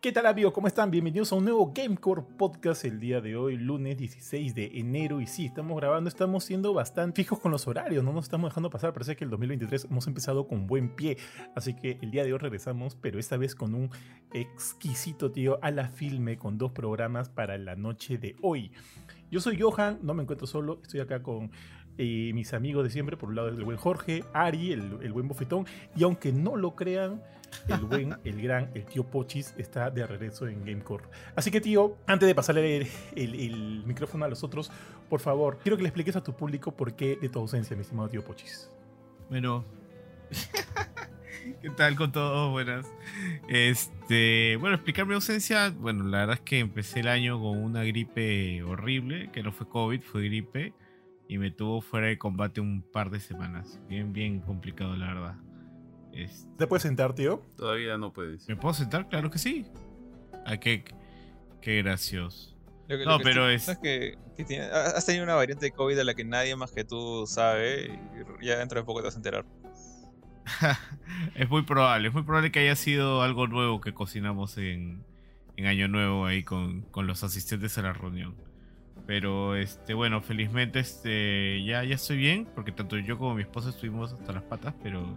¿Qué tal amigos? ¿Cómo están? Bienvenidos a un nuevo Gamecore Podcast el día de hoy, lunes 16 de enero. Y sí, estamos grabando, estamos siendo bastante fijos con los horarios, no nos estamos dejando pasar. Parece que el 2023 hemos empezado con buen pie. Así que el día de hoy regresamos, pero esta vez con un exquisito tío a la filme con dos programas para la noche de hoy. Yo soy Johan, no me encuentro solo, estoy acá con eh, mis amigos de siempre, por un lado el buen Jorge, Ari, el, el buen bofetón, y aunque no lo crean, el buen, el gran, el tío Pochis está de regreso en Gamecore. Así que, tío, antes de pasarle el, el- el micrófono a los otros, por favor, quiero que le expliques a tu público por qué de tu ausencia, mi estimado tío Pochis. Bueno. ¿Qué tal con todos? Buenas. Este, bueno, explicar mi ausencia. Bueno, la verdad es que empecé el año con una gripe horrible, que no fue COVID, fue gripe. Y me tuvo fuera de combate un par de semanas. Bien, bien complicado, la verdad. Este, ¿Te puedes sentar, tío? Todavía no puedes. ¿Me puedo sentar? Claro que sí. Ah, qué, qué gracioso. Lo que- No, lo que pero es- que, que tiene- ha- has tenido una variante de COVID a la que nadie más que tú sabe y ya dentro de poco te vas a enterar. es muy probable, es muy probable que haya sido algo nuevo que cocinamos en, en Año Nuevo ahí con, con los asistentes a la reunión. Pero este, bueno, felizmente este, ya, ya estoy bien, porque tanto yo como mi esposa estuvimos hasta las patas, pero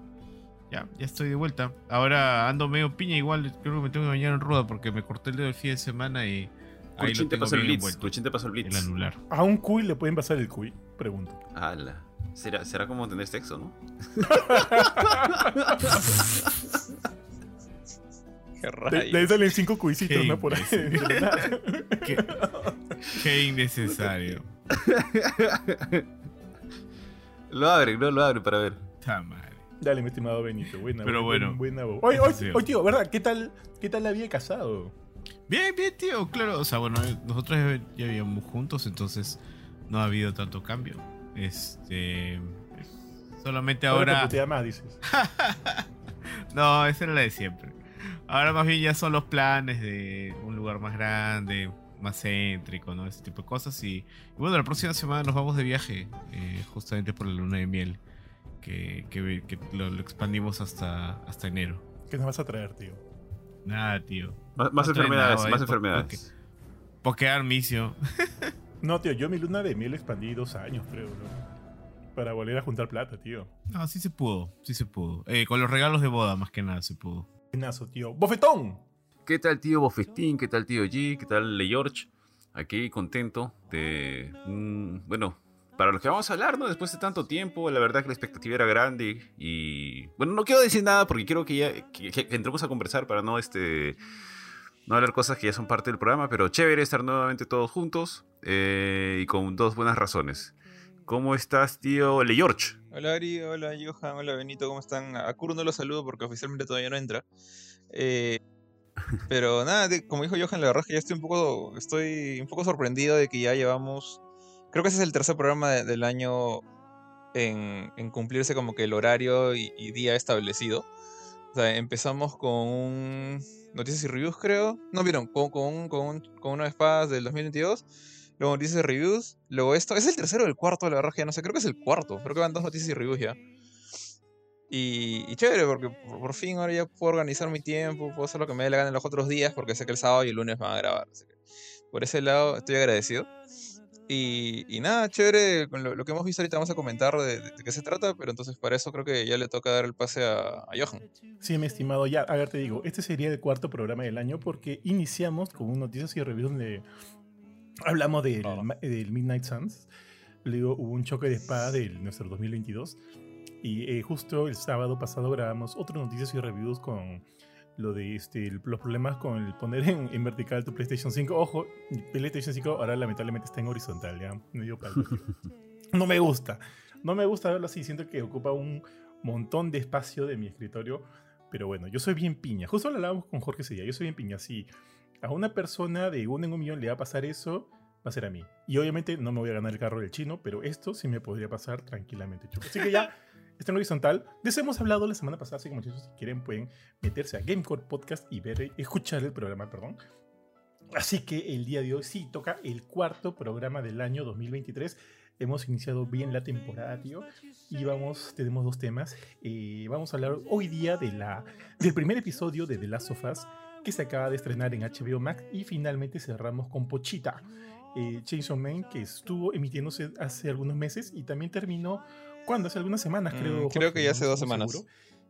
ya, ya estoy de vuelta. Ahora ando medio piña, igual creo que me tengo que bañar en ruda porque me corté el dedo el fin de semana y ahí lo te pasó el blitz. te pasó el el blitz. anular. ¿A un cuy le pueden pasar el cuy? Pregunto. Ala. ¿Será, será como tener sexo, ¿no? Qué De, de ahí salen cinco cuisitos, Qué ¿no? Por ahí. Qué, qué innecesario. Lo abren, no lo abren para ver. Ta madre. Dale, mi estimado Benito. Buena, Pero buena, bueno. buena voz. Oye, oye, Sí. oye, tío, ¿verdad? ¿Qué tal, ¿Qué tal la vida de casado? Bien, bien, tío, claro. O sea, bueno, nosotros ya vivíamos juntos, entonces no ha habido tanto cambio. Este. Solamente Ahora te ahora. putea más, dices. No, esa era la de siempre. Ahora más bien ya son los planes de un lugar más grande, más céntrico, ¿no? Ese tipo de cosas. Y, y bueno, la próxima semana nos vamos de viaje, eh, justamente por la luna de miel, que, que- que lo, lo expandimos hasta, hasta enero. ¿Qué nos vas a traer, tío? Nada, tío. Más, más No trae enfermedades, nada, más eh, enfermedades. Pokear misio. No, tío, yo mi luna de miel expandí dos años, creo, ¿no? Para volver a juntar plata, tío. No, sí se pudo, sí se pudo. Eh, con los regalos de boda, más que nada, se pudo. Buenazo, tío. ¡Bofetón! ¿Qué tal, tío Bofestín? ¿Qué tal, tío G? ¿Qué tal, Le George? Aquí contento de. bueno, para los que vamos a hablar, ¿no? Después de tanto tiempo, la verdad que la expectativa era grande. Y. Bueno, no quiero decir nada porque quiero que ya. que, entremos a conversar para no este. No hablar cosas que ya son parte del programa, pero chévere estar nuevamente todos juntos eh, y con dos buenas razones. ¿Cómo estás, tío Le George? Hola Ari, hola Johan, hola Benito, ¿cómo están? A Kuro no lo saludo porque oficialmente todavía no entra. Eh, pero nada, como dijo Johan, la verdad es que ya estoy un poco, estoy un poco sorprendido de que ya llevamos, creo que ese es el tercer programa de- del año en, en cumplirse como que el horario y, y día establecido. O sea, empezamos con un noticias y reviews, creo. No, vieron, con, con, un- con, un- con una de espadas del 2022. Luego noticias y reviews. Luego esto. ¿Es el tercero o el cuarto? La verdad que ya no sé. Creo que es el cuarto. Creo que van dos noticias y reviews ya. Y, y chévere, porque por, por fin ahora ya puedo organizar mi tiempo. Puedo hacer lo que me dé la gana en los otros días. Porque sé que el sábado y el lunes van a grabar. Así que por ese lado estoy agradecido. Y, y nada, chévere. Con lo, lo que hemos visto ahorita vamos a comentar de, de- de qué se trata. Pero entonces para eso creo que ya le toca dar el pase a, a Johan. Sí, mi estimado, ya, a ver, te digo, este sería el cuarto programa del año porque iniciamos con un noticias y reviews donde hablamos del, del Midnight Suns. Luego hubo un choque de espada del nuestro 2022. Y eh, justo el sábado pasado grabamos otras noticias y reviews con lo de este, los problemas con el poner en, en vertical tu PlayStation 5. Ojo, PlayStation 5 ahora lamentablemente está en horizontal, ya. Me dio palo. no me gusta. No me gusta verlo así. Siento que ocupa un montón de espacio de mi escritorio. Pero bueno, yo soy bien piña. Justo lo hablábamos con Jorge ese día. Yo soy bien piña. Si a una persona de uno en un millón le va a pasar eso, va a ser a mí. Y obviamente no me voy a ganar el carro del chino, pero esto sí me podría pasar tranquilamente. Así que ya, está en horizontal. De eso hemos hablado la semana pasada, así que muchachos, si quieren pueden meterse a Gamecore Podcast y ver, escuchar el programa, perdón. Así que el día de hoy sí toca el cuarto programa del año 2023. Hemos iniciado bien la temporada, tío. Y vamos, tenemos dos temas. Eh, vamos a hablar hoy día de la, del primer episodio de The Last of Us que se acaba de estrenar en HBO Max. Y finalmente cerramos con Pochita, eh, Chainsaw Man, que estuvo emitiéndose hace algunos meses y también terminó, ¿cuándo? Hace algunas semanas, creo. Mm, creo que ya hace dos semanas.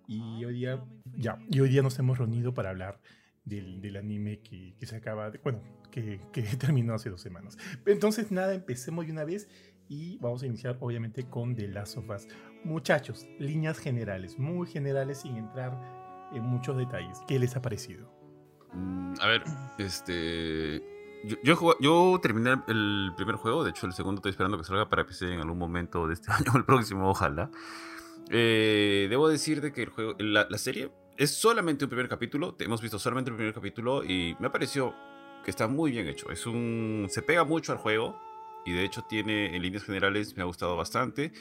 Y hoy día, ya, y hoy día nos hemos reunido para hablar del, del anime que, que, se acaba de, bueno, que, que, terminó hace dos semanas. Entonces, nada, empecemos de una vez y vamos a iniciar obviamente con The Last of Us. Muchachos, líneas generales, muy generales sin entrar en muchos detalles. ¿Qué les ha parecido? Mm, a ver, este... Yo, yo, yo, terminé el primer juego, de hecho el segundo estoy esperando que salga para PC en algún momento de este año o el próximo, ojalá. Eh, debo decir de que el juego, la, la, serie es solamente un primer capítulo, hemos visto solamente el primer capítulo y me pareció que está muy bien hecho. Es un, se pega mucho al juego y de hecho tiene, en líneas generales, me ha gustado bastante.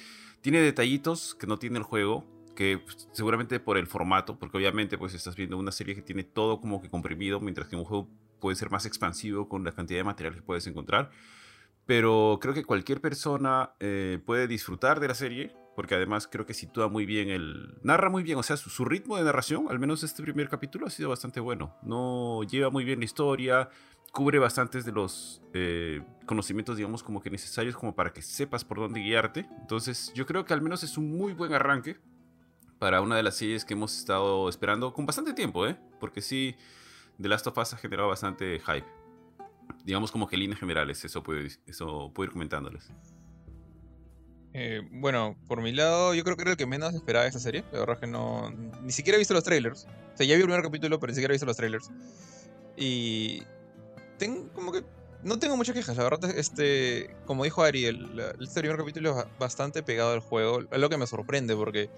Tiene detallitos que no tiene el juego, que pues, seguramente por el formato, porque obviamente pues estás viendo una serie que tiene todo como que comprimido, mientras que un juego puede ser más expansivo con la cantidad de material que puedes encontrar. Pero creo que cualquier persona eh, puede disfrutar de la serie porque además creo que sitúa muy bien el... Narra muy bien, o sea, su, su, ritmo de narración, al menos este primer capítulo, ha sido bastante bueno. No lleva muy bien la historia, cubre bastantes de los eh, conocimientos, digamos, como que necesarios como para que sepas por dónde guiarte. Entonces, yo creo que al menos es un muy buen arranque para una de las series que hemos estado esperando con bastante tiempo, ¿eh? Porque sí, The Last of Us ha generado bastante hype. Digamos como que líneas generales, eso puedo, eso puedo ir comentándoles. Eh, bueno, por mi lado, yo creo que era el que menos esperaba de esta serie. La verdad es que no. Ni siquiera he visto los trailers. O sea, ya vi el primer capítulo, pero ni siquiera he visto los trailers. Y. Tengo como que. No tengo muchas quejas, la verdad, este, como dijo Ari, el, este primer capítulo es bastante pegado al juego, es lo que me sorprende porque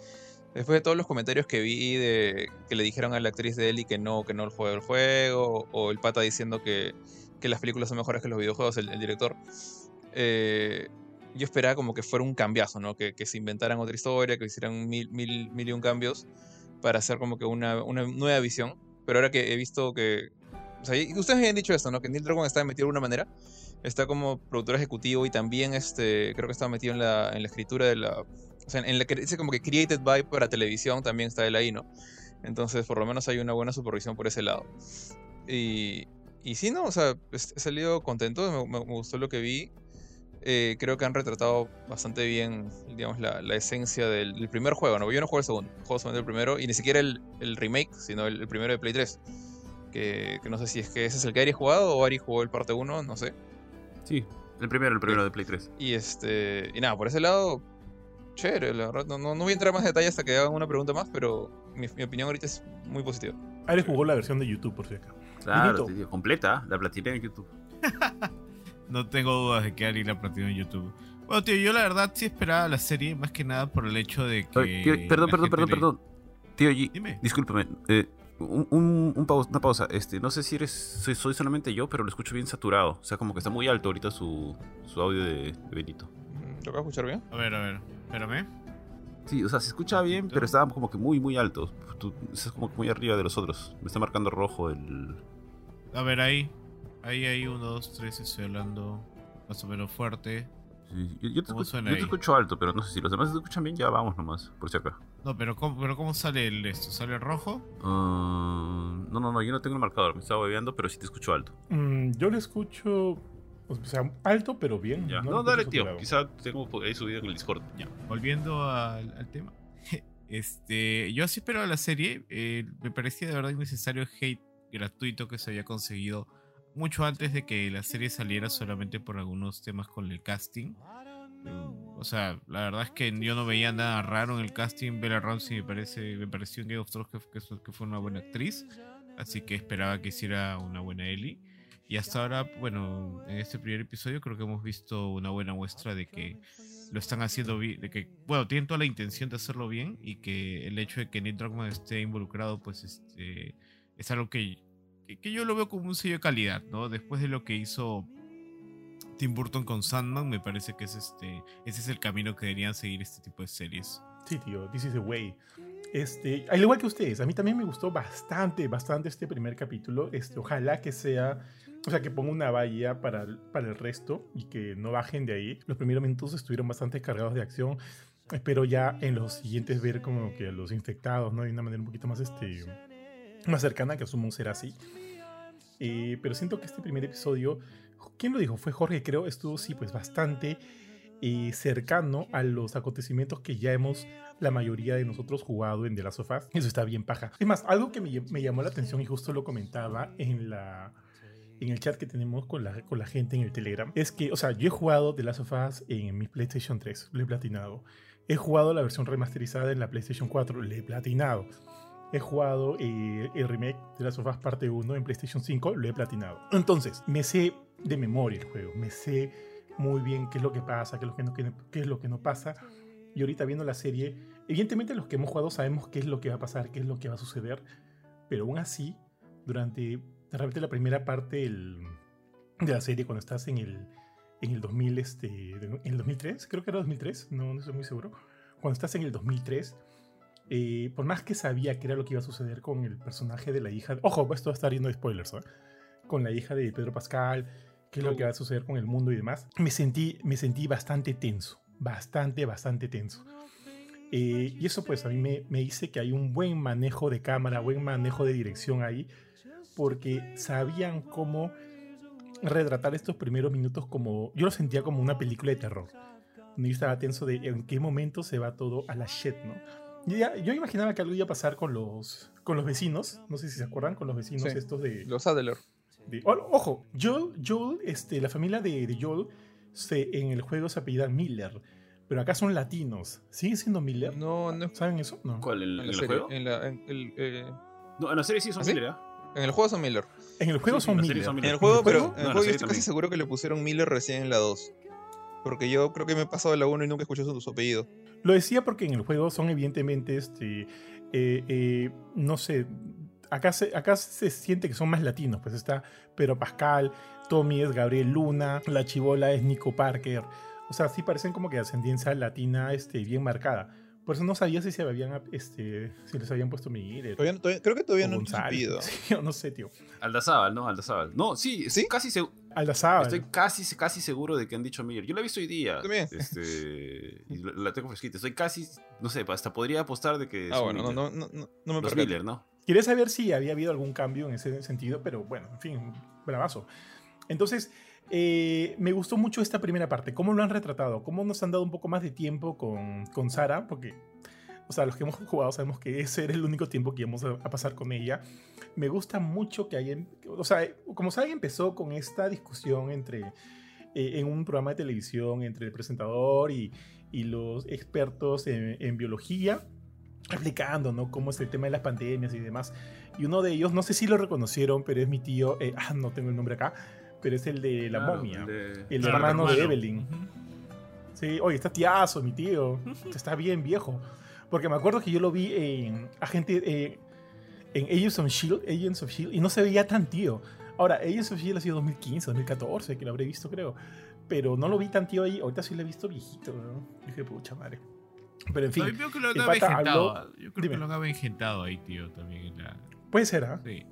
después de todos los comentarios que vi de que le dijeron a la actriz de Ellie que no, que no el juego el juego, o el pata diciendo que, que las películas son mejores que los videojuegos, el, director, eh, yo esperaba como que fuera un cambiazo, ¿no? Que, que, se inventaran otra historia, que hicieran mil, mil, mil y un cambios para hacer como que una, una nueva visión. Pero ahora que he visto que... O sea, ustedes me han dicho esto, ¿no? Que Neil Druckmann está metido de alguna manera. Está como productor ejecutivo y también este, creo que está metido en la, en la escritura de la... O sea, en la que dice como que created by para televisión también está él ahí, ¿no? Entonces, por lo menos hay una buena supervisión por ese lado. Y, y sí, ¿no? O sea, he salido contento, me, me gustó lo que vi. Eh, creo que han retratado bastante bien, digamos, la, la esencia del, del, primer juego. ¿no? Yo no juego el segundo, juego solamente el primero, y ni siquiera el, el remake, sino el, el, primero de Play 3. Que, que, no sé si es que ese es el que Ari ha jugado o Ari jugó el parte 1, no sé. Sí, el primero, el primero de Play 3. Y este. Y nada, por ese lado, chévere, la verdad. No, no, no voy a entrar más detalle hasta que hagan una pregunta más, pero mi, mi opinión ahorita es muy positiva. Ari jugó la versión de YouTube, por si acaso. Claro, tío, completa, la platiné en YouTube. No tengo dudas de que Ari la platinó en YouTube. Bueno, tío, yo la verdad sí esperaba la serie, más que nada por el hecho de que. Oye, tío, perdón, perdón, perdón, le... perdón. Tío G, Dime. discúlpame. Eh, un, un, un pausa, una pausa. Este, no sé si eres. Soy, soy, solamente yo, pero lo escucho bien saturado. O sea, como que está muy alto ahorita su, su audio de, de Benito. ¿Lo vas a escuchar bien? A ver, a ver. Espérame. Sí, o sea, se escucha bien, pero estaba como que muy, muy alto. Tú estás como que muy arriba de los otros. Me está marcando rojo el. A ver, ahí. Ahí hay uno, dos, tres, estoy hablando más o menos fuerte. Sí, yo, yo, te escucho, yo, te escucho, alto, pero no sé si los demás te escuchan bien, ya vamos nomás, por si acá. No, pero ¿cómo, pero ¿cómo sale el esto? ¿Sale rojo? Uh, no, no, no, yo no tengo el marcador, me estaba bebeando, pero sí te escucho alto. Mm, yo le escucho, o sea, alto, pero bien. Ya. No, no dale, tío, claro. quizá tengo ahí subido en el Discord. Ya, volviendo al, al tema. Este, yo así espero la serie, eh, me parecía de verdad innecesario el hate gratuito que se había conseguido mucho antes de que la serie saliera solamente por algunos temas con el casting. O sea, la verdad es que yo no veía nada raro en el casting. Bella Ramsey me, parece, me pareció en Game of Thrones que, que, que, fue una buena actriz. Así que esperaba que hiciera una buena Ellie. Y hasta ahora, bueno, en este primer episodio creo que hemos visto una buena muestra de que lo están haciendo bien, de que, bueno, tienen toda la intención de hacerlo bien y que el hecho de que Neil Druckmann esté involucrado, pues este, es algo que que, yo lo veo como un sello de calidad, ¿no? Después de lo que hizo Tim Burton con Sandman, me parece que es este, ese es el camino que deberían seguir este tipo de series. Sí, tío, this is the way. Este, al igual que ustedes, a mí también me gustó bastante, bastante este primer capítulo. Este, ojalá que sea, o sea, que ponga una valla para, para el resto y que no bajen de ahí. Los primeros minutos estuvieron bastante cargados de acción. Espero ya en los siguientes ver como que a los infectados, ¿no? De una manera un poquito más, este, más cercana, que asumo será así. Eh, pero siento que este primer episodio, ¿quién lo dijo? Fue Jorge, creo, estuvo, sí, pues bastante eh, cercano a los acontecimientos que ya hemos la mayoría de nosotros jugado en The Last of Us. Eso está bien paja. Es más, algo que me, me llamó la atención y justo lo comentaba en la en el chat que tenemos con la, con la gente en el Telegram, es que, o sea, yo he jugado The Last of Us en mi PlayStation 3, lo he platinado. He jugado la versión remasterizada en la PlayStation 4, le he platinado. He jugado eh, el remake de Last of Us parte 1 en PlayStation 5, lo he platinado. Entonces, me sé de memoria el juego, me sé muy bien qué es lo que pasa, qué es lo que no, qué es lo que no pasa. Y ahorita viendo la serie, evidentemente los que hemos jugado sabemos qué es lo que va a pasar, qué es lo que va a suceder, pero aún así, durante de repente la primera parte de la serie, cuando estás en el, en el 2000, este, en el 2003, creo que era 2003, no, no estoy muy seguro, cuando estás en el 2003, eh, por más que sabía qué era lo que iba a suceder con el personaje de la hija, ojo, esto va a estar yendo de spoilers, ¿eh? con la hija de Pedro Pascal, qué es lo que va a suceder con el mundo y demás, me sentí, me sentí bastante tenso, bastante, bastante tenso. Eh, y eso pues a mí me, me dice que hay un buen manejo de cámara, buen manejo de dirección ahí, porque sabían cómo retratar estos primeros minutos como, yo lo sentía como una película de terror. Donde yo estaba tenso de en qué momento se va todo a la shit, ¿no? Yo, ya- yo imaginaba que algo iba a pasar con los, con los vecinos, no sé si se acuerdan, con los vecinos Sí. estos de, Los Adler. de- o- ojo, Joel, Joel, este, la familia de, de Joel se, en el juego se apellida Miller, pero acá son latinos. ¿Sigue siendo Miller? No, no. ¿Saben eso? No. ¿Cuál? ¿En, En en la el serie. juego? En, la, en, el, eh, No, en la serie sí son ¿Ah, sí? Miller, ¿ah? En el juego son Miller. En el juego Sí, son Miller. En el juego, pero juego? en el No, en juego la yo estoy casi seguro que le pusieron Miller recién en la 2. Porque yo creo que me he pasado de la 1 y nunca escuché su, su apellido. Lo decía porque en el juego son evidentemente, este, eh, eh, no sé, acá se, acá se siente que son más latinos, pues está Pedro Pascal, Tommy es Gabriel Luna, la chivola es Nico Parker, o sea, sí parecen como que ascendencia latina este, bien marcada. Por eso no sabía si se habían, este, si les habían puesto Miguel. Todavía- todavía- creo que todavía no he su González, apellido. sí, o no sé, tío. Aldazábal, ¿no? Aldazábal. No, sí, estoy ¿Sí? casi segu- Aldazábal. Estoy casi, casi seguro de que han dicho Miller. Yo la he visto hoy día. También. Este, y la, tengo fresquita. Estoy casi, no sé, hasta podría apostar de que Ah, bueno, no, Miller. no, no, no, no me Los. Miller, ¿no? Quería saber si había habido algún cambio en ese sentido, pero bueno, en fin, bravazo. Entonces, eh, me gustó mucho esta primera parte, cómo lo han retratado, cómo nos han dado un poco más de tiempo con, con Sara, porque, o sea, los que hemos jugado sabemos que ese era el único tiempo que íbamos a, a pasar con ella. Me gusta mucho que hayan, o sea, como saben, empezó con esta discusión entre, eh, en un programa de televisión entre el presentador y, y los expertos en, en biología explicando, ¿no? Cómo es el tema de las pandemias y demás. Y uno de ellos, no sé si lo reconocieron, pero es mi tío, eh, ah, no tengo el nombre acá, pero es el de la Claro, momia, el de- el Claro, hermano de. Evelyn. Sí, oye, está tiazo, mi tío, está bien viejo. Porque me acuerdo que yo lo vi en Agente, eh, en Agents of S.H.I.E.L.D., Agents of S.H.I.E.L.D., y no se veía tan tío. Ahora, Agents of S.H.I.E.L.D. ha sido 2015, 2014, que lo habré visto, creo. Pero no lo vi tan tío ahí, ahorita sí lo he visto viejito, ¿no? Dije, pucha madre. Pero en fin, No, yo creo que lo el han avejentado. habló- Yo creo Dime. que lo han avejentado ahí, tío, también. En la... puede ser, ¿ah? Sí.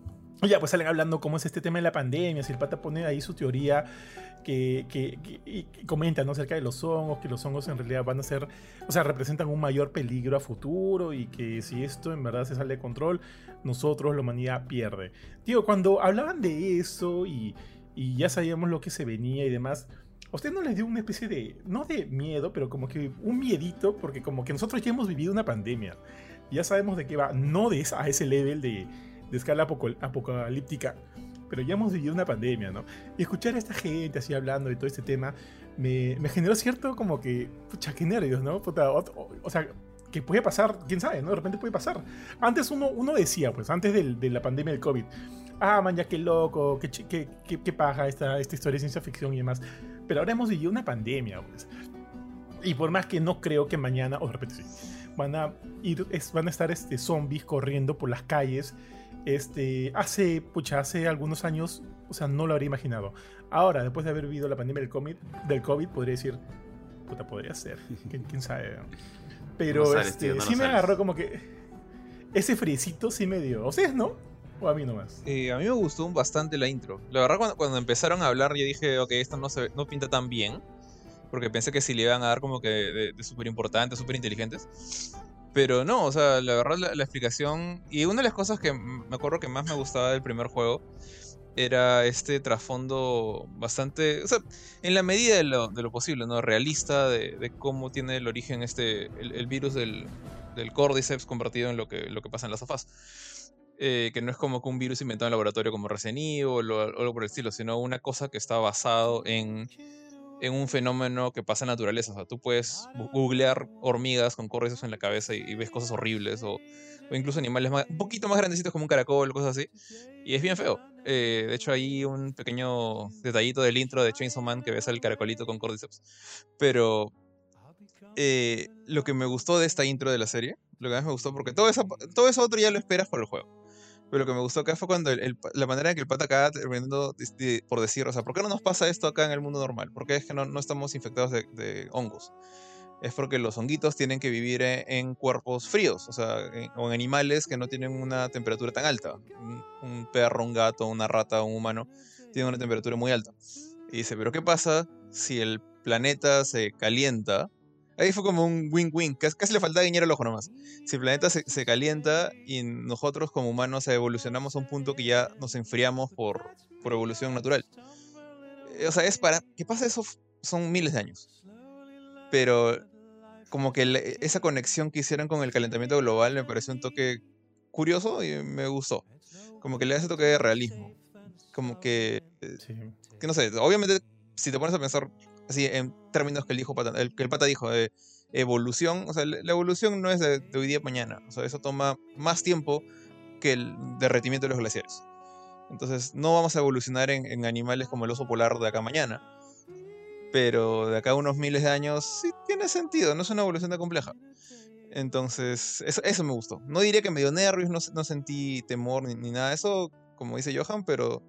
Ya, pues salen hablando cómo es este tema de la pandemia, si el pata pone ahí su teoría que, que, que- que comenta ¿no? acerca de los hongos, que los hongos en realidad van a ser, o sea, representan un mayor peligro a futuro y que si esto en verdad se sale de control, nosotros, la humanidad, pierde. Tío, cuando hablaban de eso y, y ya sabíamos lo que se venía y demás, ¿a usted no les dio una especie de, no de miedo, pero como que un miedito? Porque como que nosotros ya hemos vivido una pandemia, ya sabemos de qué va, no de esa, a ese level de de escala apocalíptica, pero ya hemos vivido una pandemia, ¿no? Y escuchar a esta gente así hablando de todo este tema me, me generó cierto como que, pucha, qué nervios, ¿no? Puta, o, o- o sea, que puede pasar, quién sabe, ¿no? De repente puede pasar. Antes uno, uno decía, pues, antes del- de la pandemia del COVID, ah, man, ya qué loco, qué, qué, qué, qué paja esta, esta historia de ciencia ficción y demás. Pero ahora hemos vivido una pandemia, pues. Y por más que no creo que mañana, o de repente sí, van a ir, es- van a estar este, zombies corriendo por las calles. Este, hace, pucha, hace algunos años, o sea, no lo habría imaginado. Ahora, después de haber vivido la pandemia del COVID, del COVID podría decir, puta, podría ser, quién, quién sabe. Pero No sales, este, tío, no sí lo me sales. agarró como que, ese friecito sí me dio. ¿O ustedes no? ¿O a mí nomás? Eh, a mí me gustó bastante la intro. La verdad, cuando, cuando empezaron a hablar, yo dije, ok, esto no, se, no pinta tan bien. Porque pensé que sí le iban a dar como que de, de súper importantes, súper inteligentes. Pero no, o sea, la verdad, la, explicación. Y una de las cosas que me acuerdo que más me gustaba del primer juego era este trasfondo bastante, o sea, en la medida de lo, posible, ¿no? Realista de, cómo tiene el origen este, el, virus del, del, Cordyceps convertido en lo que, lo que pasa en las sofás. Eh, que no es como que un virus inventado en laboratorio como Resident Evil o, o algo por el estilo, sino una cosa que está basado en, en un fenómeno que pasa en naturaleza. O sea, tú puedes googlear hormigas con cordyceps en la cabeza y, y ves cosas horribles o, o incluso animales más, un poquito más grandecitos como un caracol o cosas así. Y es bien feo. Eh, de hecho, hay un pequeño detallito del intro de Chainsaw Man que ves al caracolito con Cordyceps. Pero eh, lo que me gustó de esta intro de la serie, lo que más me gustó, porque todo eso, todo eso otro ya lo esperas por el juego. Pero lo que me gustó acá fue cuando el, el, la manera en que el pata acaba terminando por decir, o sea, ¿por qué no nos pasa esto acá en el mundo normal? ¿Por qué es que no, no estamos infectados de, de hongos? es porque los honguitos tienen que vivir en, en cuerpos fríos, o sea, en, o en animales que no tienen una temperatura tan alta. Un, un, perro, un gato, una rata, un humano, tienen una temperatura muy alta. Y dice, pero ¿qué pasa si el planeta se calienta? Ahí fue como un win-win, casi, casi, le faltaba guiñar el ojo nomás. Si el planeta se, se, calienta y nosotros como humanos evolucionamos a un punto que ya nos enfriamos por, por evolución natural. O sea, es para... ¿Qué pasa eso? Son miles de años. Pero como que le, esa conexión que hicieron con el calentamiento global me pareció un toque curioso y me gustó. Como que le da ese toque de realismo. Como que. Sí. Que no sé, obviamente, si te pones a pensar así en términos que el, pata dijo de evolución, o sea, la evolución no es de, hoy día a mañana. O sea, eso toma más tiempo que el derretimiento de los glaciares. Entonces, no vamos a evolucionar en, animales como el oso polar de acá mañana pero de acá a unos miles de años sí tiene sentido, no es una evolución tan compleja. Entonces, eso, me gustó. No diría que me dio nervios, no, no sentí temor ni, nada de eso, como dice Johan, pero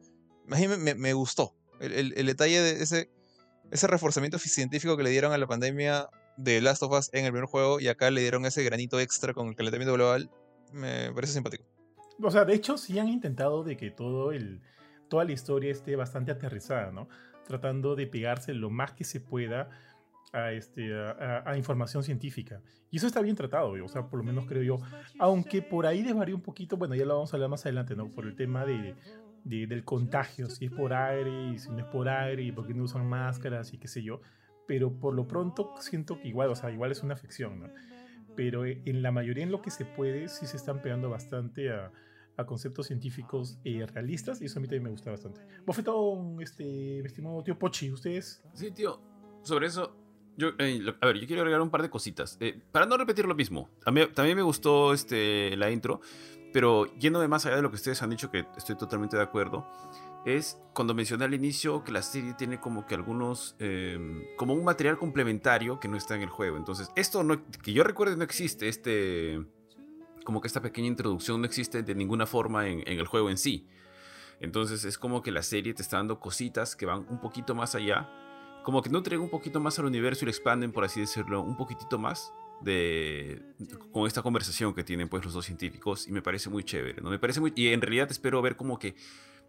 a me, gustó. El, el, detalle de ese, ese reforzamiento científico que le dieron a la pandemia de Last of Us en el primer juego y acá le dieron ese granito extra con el calentamiento global, me parece simpático. O sea, de hecho, sí han intentado de que todo el, toda la historia esté bastante aterrizada, ¿no? tratando de pegarse lo más que se pueda a, este, a, información científica. Y eso está bien tratado, o sea, por lo menos creo yo. Aunque por ahí desvaría un poquito, bueno, ya lo vamos a hablar más adelante, ¿no? Por el tema de, de, del contagio, si es por aire y si no es por aire y por qué no usan máscaras y qué sé yo. Pero por lo pronto siento que igual, o sea, igual es una afección, ¿no? Pero en la mayoría en lo que se puede, sí se están pegando bastante a, a conceptos científicos eh, realistas y eso a mí también me gusta bastante. Bofetón, este, mi estimado tío Pochi, ¿ustedes? Sí, tío, sobre eso, yo, eh, lo, a ver, yo quiero agregar un par de cositas. Eh, para no repetir lo mismo, a mí también me gustó este, la intro, pero yéndome más allá de lo que ustedes han dicho, que estoy totalmente de acuerdo, es cuando mencioné al inicio que la serie tiene como que algunos, eh, como un material complementario que no está en el juego. Entonces, esto no, que yo recuerde no existe, este como que esta pequeña introducción no existe de ninguna forma en, el juego en sí. Entonces es como que la serie te está dando cositas que van un poquito más allá, como que nutren un poquito más al universo y lo expanden, por así decirlo, un poquitito más con esta conversación que tienen pues los dos científicos y me parece muy chévere, ¿no? Me parece muy y en realidad espero ver como que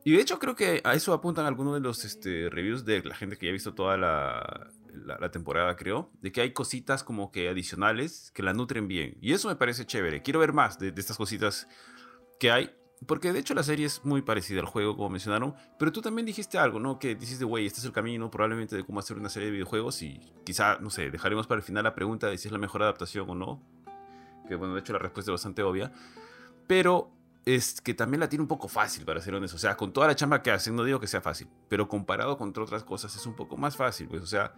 y de hecho creo que a eso apuntan algunos de los este, reviews de la gente que ya ha visto toda la, la, temporada, creo, de que hay cositas como que adicionales que la nutren bien. Y eso me parece chévere. Quiero ver más de estas cositas que hay. Porque de hecho la serie es muy parecida al juego, como mencionaron. Pero tú también dijiste algo, ¿no? Que dijiste, güey, este es el camino probablemente de cómo hacer una serie de videojuegos. Y quizá, no sé, dejaremos para el final la pregunta de si es la mejor adaptación o no. Que bueno, de hecho la respuesta es bastante obvia. Pero es que también la tiene un poco fácil, para ser honesto. O sea, con toda la chamba que hacen, no digo que sea fácil, pero comparado con otras cosas es un poco más fácil. Pues, o sea,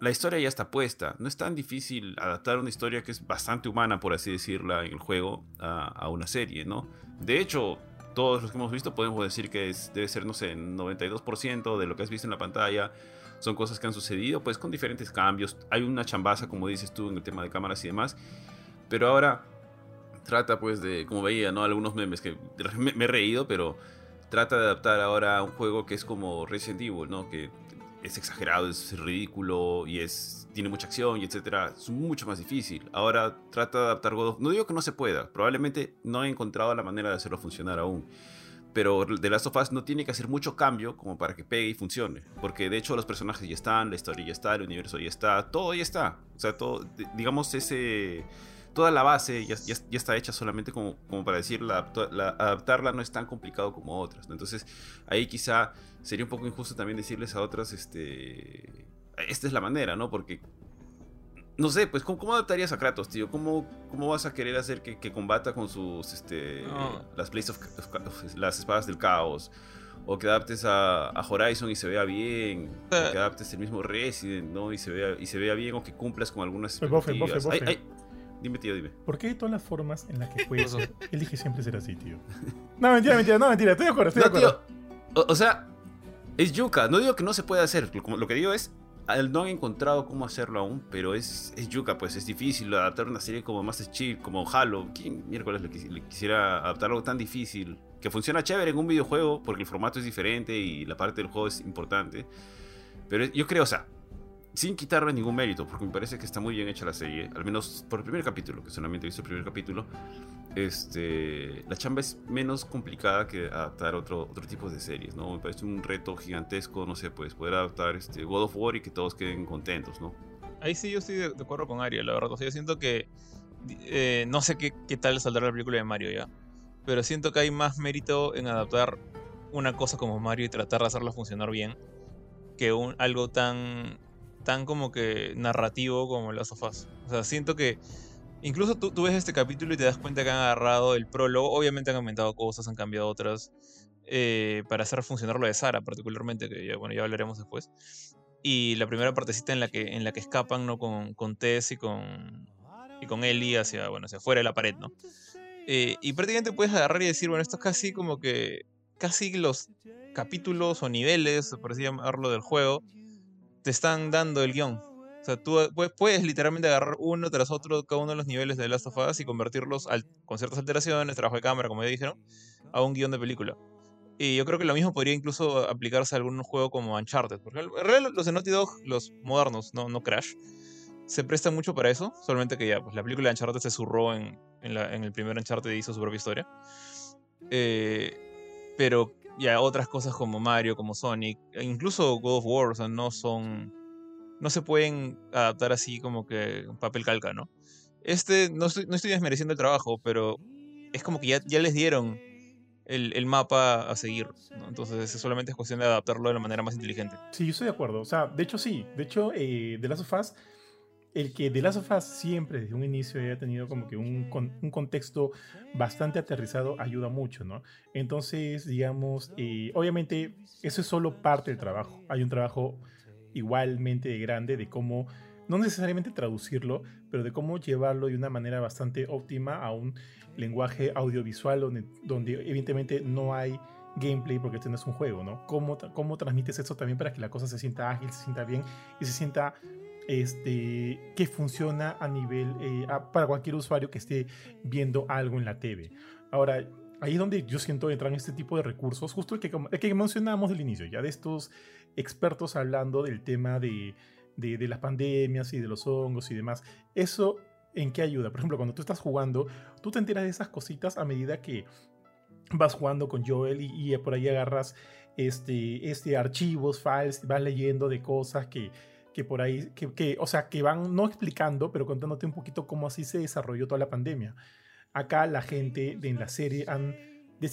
la historia ya está puesta. No es tan difícil adaptar una historia que es bastante humana, por así decirla, en el juego a, una serie, ¿no? De hecho, todos los que hemos visto podemos decir que debe ser, no sé, 92% de lo que has visto en la pantalla son cosas que han sucedido, pues con diferentes cambios. Hay una chambaza, como dices tú, en el tema de cámaras y demás. Pero ahora trata, pues, de, como veía, ¿no? Algunos memes que me, me he reído, pero trata de adaptar ahora a un juego que es como Resident Evil, ¿no? Que es exagerado, es ridículo y es tiene mucha acción y etcétera, es mucho más difícil. Ahora trata de adaptar God of No digo que no se pueda, probablemente no he encontrado la manera de hacerlo funcionar aún. Pero The Last of Us no tiene que hacer mucho cambio como para que pegue y funcione. Porque de hecho los personajes ya están, la historia ya está, el universo ya está, todo ya está. O sea, todo, digamos, ese toda la base ya, ya, está hecha solamente como, como para decir, la, adaptarla no es tan complicado como otras. Entonces, ahí quizá sería un poco injusto también decirles a otras, este, esta es la manera, ¿no? Porque, no sé, pues, ¿cómo, adaptarías a Kratos, tío? ¿Cómo, cómo vas a querer hacer que, combata con sus, este, las, las espadas del caos? O que adaptes a, Horizon y se vea bien. O que eh. adaptes el mismo Resident, ¿no? Y se vea, y se vea bien o que cumplas con algunas expectativas. Dime, tío, dime. ¿Por qué todas las formas en las que juegas elige siempre ser así, tío? No, mentira, mentira, no, mentira, estoy de acuerdo, estoy de acuerdo. Tío, o, sea, es yuca. No digo que no se pueda hacer. Lo, que digo es, no han encontrado cómo hacerlo aún, pero es, es yuca, pues es difícil adaptar una serie como Master Chief, como Halo. ¿Quién miércoles le, quisiera adaptar algo tan difícil? Que funciona chévere en un videojuego porque el formato es diferente y la parte del juego es importante. Pero yo creo, o sea, sin quitarle ningún mérito, porque me parece que está muy bien hecha la serie, al menos por el primer capítulo, que solamente he visto el primer capítulo, este, la chamba es menos complicada que adaptar otro, otro tipo de series, ¿no? Me parece un reto gigantesco, no sé, pues poder adaptar este God of War y que todos queden contentos, ¿no? Ahí sí yo estoy de, acuerdo con Ariel, la verdad, o sea, yo siento que, eh, no sé qué, qué tal saldrá la película de Mario ya, pero siento que hay más mérito en adaptar una cosa como Mario y tratar de hacerla funcionar bien que un, algo tan tan como que narrativo como las sofás. O sea, siento que incluso tú, ves este capítulo y te das cuenta que han agarrado el prólogo. Obviamente han aumentado cosas, han cambiado otras. Eh, para hacer funcionar lo de Sara, particularmente, que ya, bueno, ya hablaremos después. Y la primera partecita en la que, en la que escapan, ¿no? Con, con Tess y con, y con Ellie hacia, bueno, hacia afuera de la pared, ¿no? Eh, y prácticamente puedes agarrar y decir, bueno, esto es casi como que. Casi los capítulos o niveles, por así llamarlo, del juego te están dando el guion. O sea, tú puedes, literalmente agarrar uno tras otro cada uno de los niveles de Last of Us y convertirlos con ciertas alteraciones, trabajo de cámara, como ya dijeron, a un guion de película. Y yo creo que lo mismo podría incluso aplicarse a algún juego como Uncharted. Porque en realidad los de Naughty Dog, los modernos, no, no Crash, se prestan mucho para eso. Solamente que ya, pues la película de Uncharted se zurró en, en, el primer Uncharted y hizo su propia historia. Eh, pero ya otras cosas como Mario, como Sonic, e incluso God of War, o sea, no son. No se pueden adaptar así como que papel calca, ¿no? Este, no estoy, no estoy desmereciendo el trabajo, pero es como que ya, ya les dieron el, el mapa a seguir, ¿no? Entonces, solamente es cuestión de adaptarlo de la manera más inteligente. Sí, yo estoy de acuerdo. O sea, de hecho, sí. De hecho, eh, The Last of Us el que The Last of Us siempre desde un inicio haya tenido como que un, un contexto bastante aterrizado ayuda mucho, ¿no? Entonces, digamos, eh, obviamente eso es solo parte del trabajo. Hay un trabajo igualmente grande de cómo, no necesariamente traducirlo, pero de cómo llevarlo de una manera bastante óptima a un lenguaje audiovisual donde, donde evidentemente no hay gameplay porque este no es un juego, ¿no? ¿Cómo, ¿Cómo transmites eso también para que la cosa se sienta ágil, se sienta bien y se sienta este, que funciona a nivel eh, para cualquier usuario que esté viendo algo en la TV. Ahora, ahí es donde yo siento entrar en este tipo de recursos, justo el que, el que mencionamos del inicio, ya de estos expertos hablando del tema de, de, las pandemias y de los hongos y demás. Eso, ¿en qué ayuda? Por ejemplo, cuando tú estás jugando, tú te enteras de esas cositas a medida que vas jugando con Joel y, y por ahí agarras este, este archivos, files, vas leyendo de cosas que que por ahí, que, o sea, que van no explicando, pero contándote un poquito cómo así se desarrolló toda la pandemia. Acá la gente de en la serie han,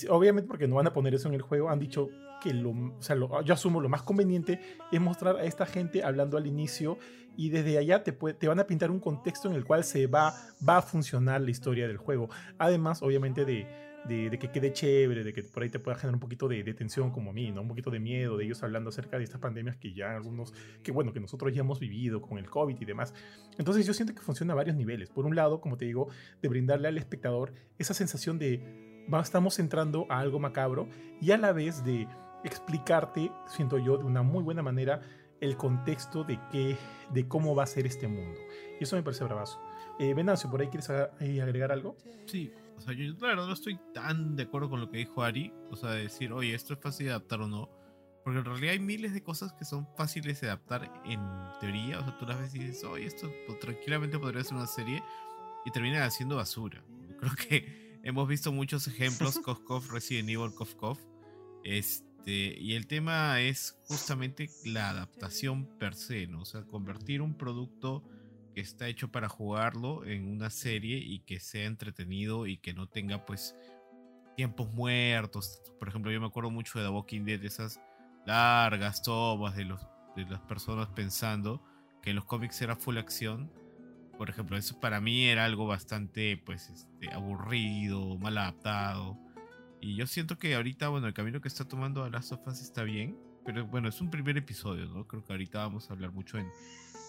obviamente porque no van a poner eso en el juego, han dicho que lo, o sea, yo asumo lo más conveniente es mostrar a esta gente hablando al inicio y desde allá te, te van a pintar un contexto en el cual se va, va a funcionar la historia del juego. Además, obviamente, de, de, que quede chévere, de que por ahí te pueda generar un poquito de, tensión como a mí, ¿no? Un poquito de miedo, de ellos hablando acerca de estas pandemias que ya algunos, que bueno, que nosotros ya hemos vivido con el COVID y demás. Entonces yo siento que funciona a varios niveles. Por un lado, como te digo, de brindarle al espectador esa sensación de estamos entrando a algo macabro y a la vez de explicarte, siento yo, de una muy buena manera el contexto de, qué, de cómo va a ser este mundo. Y eso me parece bravazo. Eh, Venancio, ¿por ahí quieres agregar algo? Sí, o sea, yo claro, no estoy tan de acuerdo con lo que dijo Ari, o sea, decir, oye, esto es fácil de adaptar o no. Porque en realidad hay miles de cosas que son fáciles de adaptar en teoría. O sea, tú las ves y dices, oye, esto tranquilamente podría ser una serie. Y termina haciendo basura. Creo que hemos visto muchos ejemplos. Kof Resident Evil Kof Este, y el tema es justamente la adaptación per se, ¿no? O sea, convertir un producto que está hecho para jugarlo en una serie y que sea entretenido y que no tenga pues tiempos muertos. Por ejemplo, yo me acuerdo mucho de The Walking Dead, esas largas tomas de, los, de las personas pensando que en los cómics era full acción. Por ejemplo, eso para mí era algo bastante pues este, aburrido, mal adaptado. Y yo siento que ahorita, bueno, el camino que está tomando a Last of Us está bien. Pero bueno, es un primer episodio, ¿no? Creo que ahorita vamos a hablar mucho en,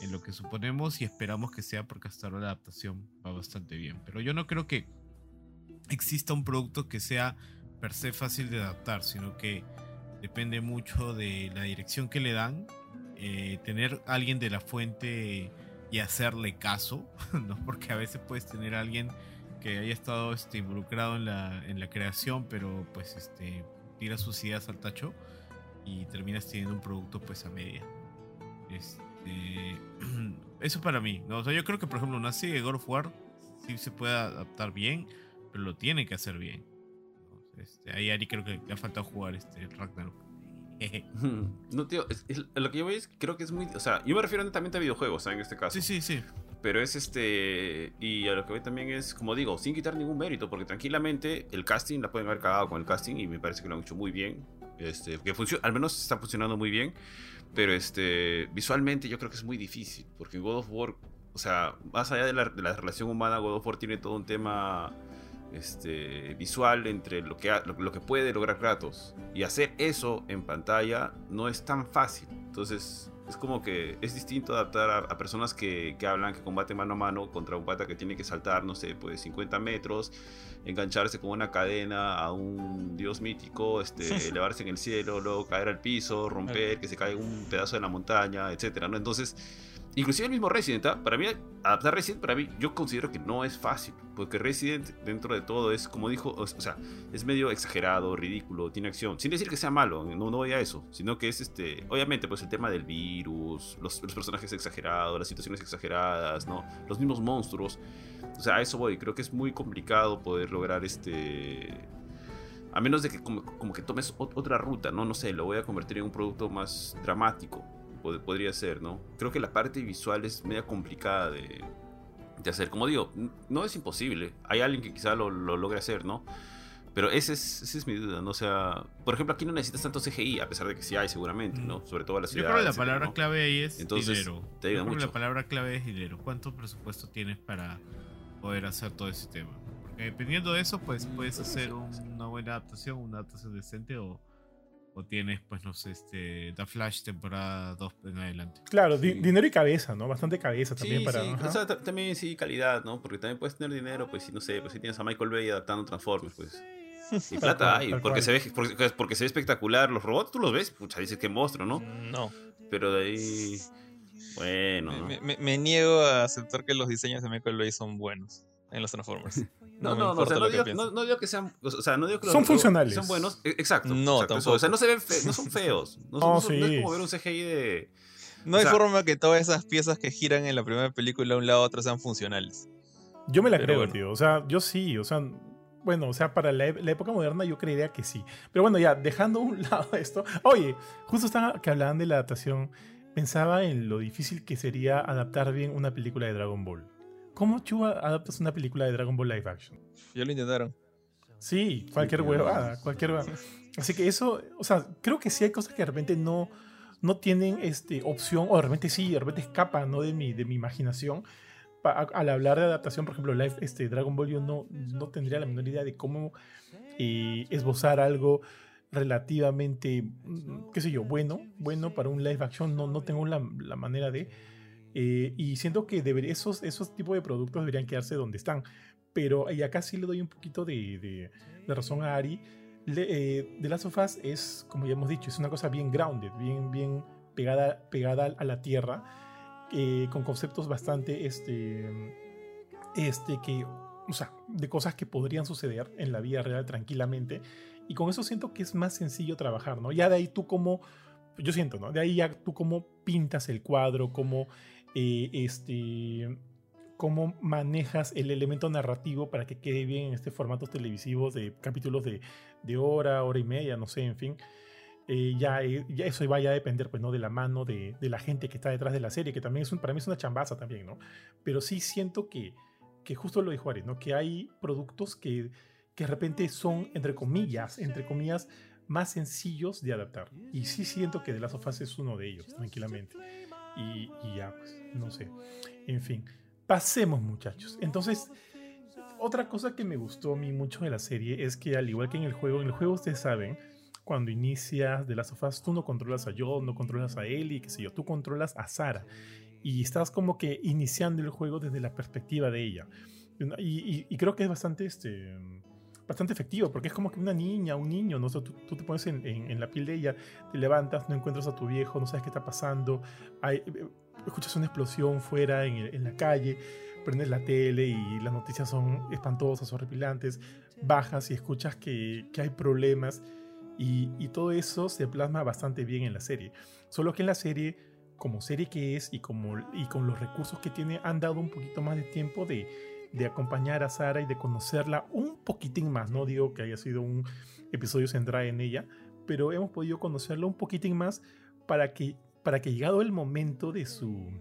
en lo que suponemos y esperamos que sea porque hasta ahora la adaptación va bastante bien. Pero yo no creo que exista un producto que sea per se fácil de adaptar, sino que depende mucho de la dirección que le dan, eh, tener alguien de la fuente y hacerle caso, ¿no? porque a veces puedes tener alguien que haya estado este, involucrado en la, en la creación, pero pues este, tira sus ideas al tacho y terminas teniendo un producto pues a media. eso para mí, ¿no? O sea, yo creo que por ejemplo una serie de God of War sí se puede adaptar bien, pero lo tiene que hacer bien. Este, ahí Ari creo que le ha faltado jugar este Ragnarok. no, tío, lo que yo veo es creo que es muy. O sea, yo me refiero netamente a videojuegos, en este caso. Sí, sí, sí. Pero es este. Y a lo que voy también es, como digo, sin quitar ningún mérito, porque tranquilamente el casting la pueden haber cagado con el casting y me parece que lo han hecho muy bien. Este, que funciona, al menos está funcionando muy bien. Pero este, visualmente yo creo que es muy difícil, porque God of War, o sea, más allá de la, de la relación humana, God of War tiene todo un tema este, visual entre lo que, lo, que puede lograr Kratos. Y hacer eso en pantalla no es tan fácil. Entonces, es como que es distinto adaptar a, personas que, que, hablan, que combaten mano a mano contra un pata que tiene que saltar, no sé, pues 50 metros, engancharse con una cadena a un dios mítico, este, elevarse en el cielo, luego caer al piso, romper, que se caiga un pedazo de la montaña, etcétera, ¿no? Entonces, Inclusive el mismo Resident, ¿ah? para mí, adaptar Resident, para mí, yo considero que no es fácil. Porque Resident, dentro de todo, es como dijo, o sea, es medio exagerado, ridículo, tiene acción. Sin decir que sea malo, no, no voy a eso. Sino que es, este, obviamente, pues el tema del virus, los, personajes exagerados, las situaciones exageradas, ¿no? Los mismos monstruos. O sea, a eso voy. Creo que es muy complicado poder lograr este. A menos de que como, como que tomes otra ruta, ¿no? No sé, lo voy a convertir en un producto más dramático podría ser, ¿no? Creo que la parte visual es media complicada de, de hacer. Como digo, no es imposible. Hay alguien que quizá lo, logre hacer, ¿no? Pero esa es, esa es mi duda, ¿no? O sea, por ejemplo, aquí no necesitas tanto CGI, a pesar de que sí hay seguramente, ¿no? Mm. Sobre todo la ciudad. Yo creo que la palabra clave ahí es Entonces, dinero. Te ayuda Yo creo que la palabra clave es dinero. ¿Cuánto presupuesto tienes para poder hacer todo ese tema? Porque dependiendo de eso, pues puedes hacer una buena adaptación, una adaptación decente o o tienes, pues, no sé, este, The Flash temporada 2 en adelante. Claro, dinero y cabeza, ¿no? Bastante cabeza también para... Sí, o sea, también sí, calidad, ¿no? Porque también puedes tener dinero, pues, si no sé, pues si tienes a Michael Bay adaptando Transformers, pues... Y plata hay, porque se, ve, porque, se ve espectacular. Los robots tú los ves, pucha, dices que monstruo, ¿no? No. Pero de ahí... Bueno. Me, me, niego a aceptar que los diseños de Michael Bay son buenos en los Transformers. No, no, no, o sea, no, digo, no, digo, que sean. O sea, no digo que son funcionales. Son buenos. E, exacto. No, exacto, O sea, no se ven no son feos. No, oh, sí. no, es como ver un CGI de. No hay forma que todas esas piezas que giran en la primera película de un lado a otro sean funcionales. Yo me la creo, tío. O sea, yo sí. O sea, bueno, o sea, para la, época moderna yo creería que sí. Pero bueno, ya, dejando a un lado esto. Oye, justo estaba que hablaban de la adaptación. Pensaba en lo difícil que sería adaptar bien una película de Dragon Ball. ¿Cómo Chuba adaptas una película de Dragon Ball live action? Ya lo intentaron. Sí, cualquier huevada, cualquier huevada. Así que eso, o sea, creo que sí hay cosas que de repente no, no tienen este, opción, o de repente sí, de repente escapan ¿no? de, mi, de mi imaginación. al hablar de adaptación, por ejemplo, live, este, Dragon Ball, yo no, no tendría la menor idea de cómo eh, esbozar algo relativamente, mm, qué sé yo, bueno, bueno para un live action. No, no tengo la, la manera de eh, y siento que esos, esos tipos de productos deberían quedarse donde están. Pero y acá sí le doy un poquito de, de, razón a Ari. de las sofás es, como ya hemos dicho, es una cosa bien grounded, bien, bien pegada, pegada a la tierra, eh, con conceptos bastante, este, este, que, o sea, de cosas que podrían suceder en la vida real tranquilamente Y con eso siento que es más sencillo trabajar, ¿no? Ya de ahí tú como, yo siento, ¿no? De ahí ya tú cómo pintas el cuadro, cómo, eh, este, cómo manejas el elemento narrativo para que quede bien en este formato televisivo de capítulos de, de hora, hora y media, no sé, en fin. Eh, ya, eh, ya, eso vaya a depender pues, ¿no? de la mano de, de, la gente que está detrás de la serie, que también es un, para mí es una chambaza también, ¿no? Pero sí siento que, que justo lo dijo Ari, ¿no? Que hay productos que, que de repente son, entre comillas, entre comillas, más sencillos de adaptar. Y sí siento que The Last of Us es uno de ellos, tranquilamente. Y, y ya, pues, no sé. En fin, pasemos muchachos. Entonces, otra cosa que me gustó a mí mucho de la serie es que al igual que en el juego, en el juego ustedes saben, cuando inicias de las sofás, tú no controlas a Joel, no controlas a Ellie, qué sé yo, tú controlas a Sara. Y estás como que iniciando el juego desde la perspectiva de ella. Y, y, y creo que es bastante, este, bastante efectivo, porque es como que una niña, un niño, ¿no? O sea, tú, tú, te pones en, en, en, la piel de ella, te levantas, no encuentras a tu viejo, no sabes qué está pasando, hay, escuchas una explosión fuera en, en la calle, prendes la tele y las noticias son espantosas, horripilantes, bajas y escuchas que, que hay problemas y, y, todo eso se plasma bastante bien en la serie. Solo que en la serie, como serie que es y, como, y con los recursos que tiene, han dado un poquito más de tiempo de, de acompañar a Sara y de conocerla un poquitín más. No digo que haya sido un episodio central en ella, pero hemos podido conocerla un poquitín más para que, para que llegado el momento de su,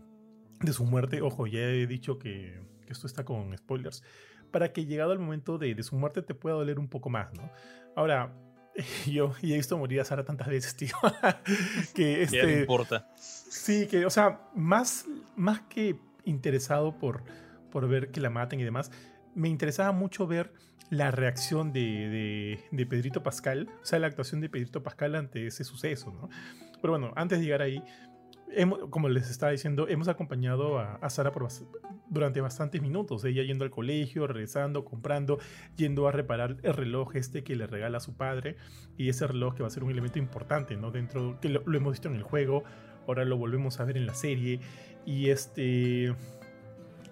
de su muerte, ojo, ya he dicho que, que esto está con spoilers, para que llegado el momento de, de su muerte te pueda doler un poco más, ¿no? Ahora, yo he visto morir a Sara tantas veces, tío. que este. Ya no importa. Sí, que, o sea, más, más que interesado por, por ver que la maten y demás, me interesaba mucho ver la reacción de, de, Pedrito Pascal, o sea, la actuación de Pedrito Pascal ante ese suceso, ¿no? Pero bueno, antes de llegar ahí, hemos, como les estaba diciendo, hemos acompañado a, a Sara por, durante bastantes minutos. Ella yendo al colegio, regresando, comprando, yendo a reparar el reloj este que le regala a su padre. Y ese reloj que va a ser un elemento importante, ¿no? Dentro, que lo, lo hemos visto en el juego, ahora lo volvemos a ver en la serie. Y este.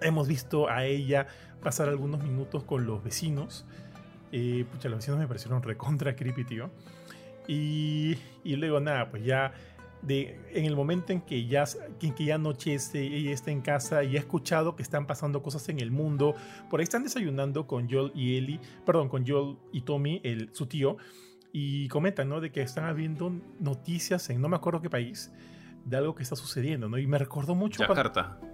Hemos visto a ella pasar algunos minutos con los vecinos. Eh, pucha, los vecinos me parecieron recontra creepy, tío. Y, y luego, nada, pues ya de, en el momento en que ya, en que ya anochece, ella está en casa y ha escuchado que están pasando cosas en el mundo. Por ahí están desayunando con Joel y Ellie, perdón, con Joel y Tommy, el, su tío, y comentan, ¿no? De que están habiendo noticias en no me acuerdo qué país de algo que está sucediendo, ¿no? Y me recordó mucho. Yakarta. Cuando...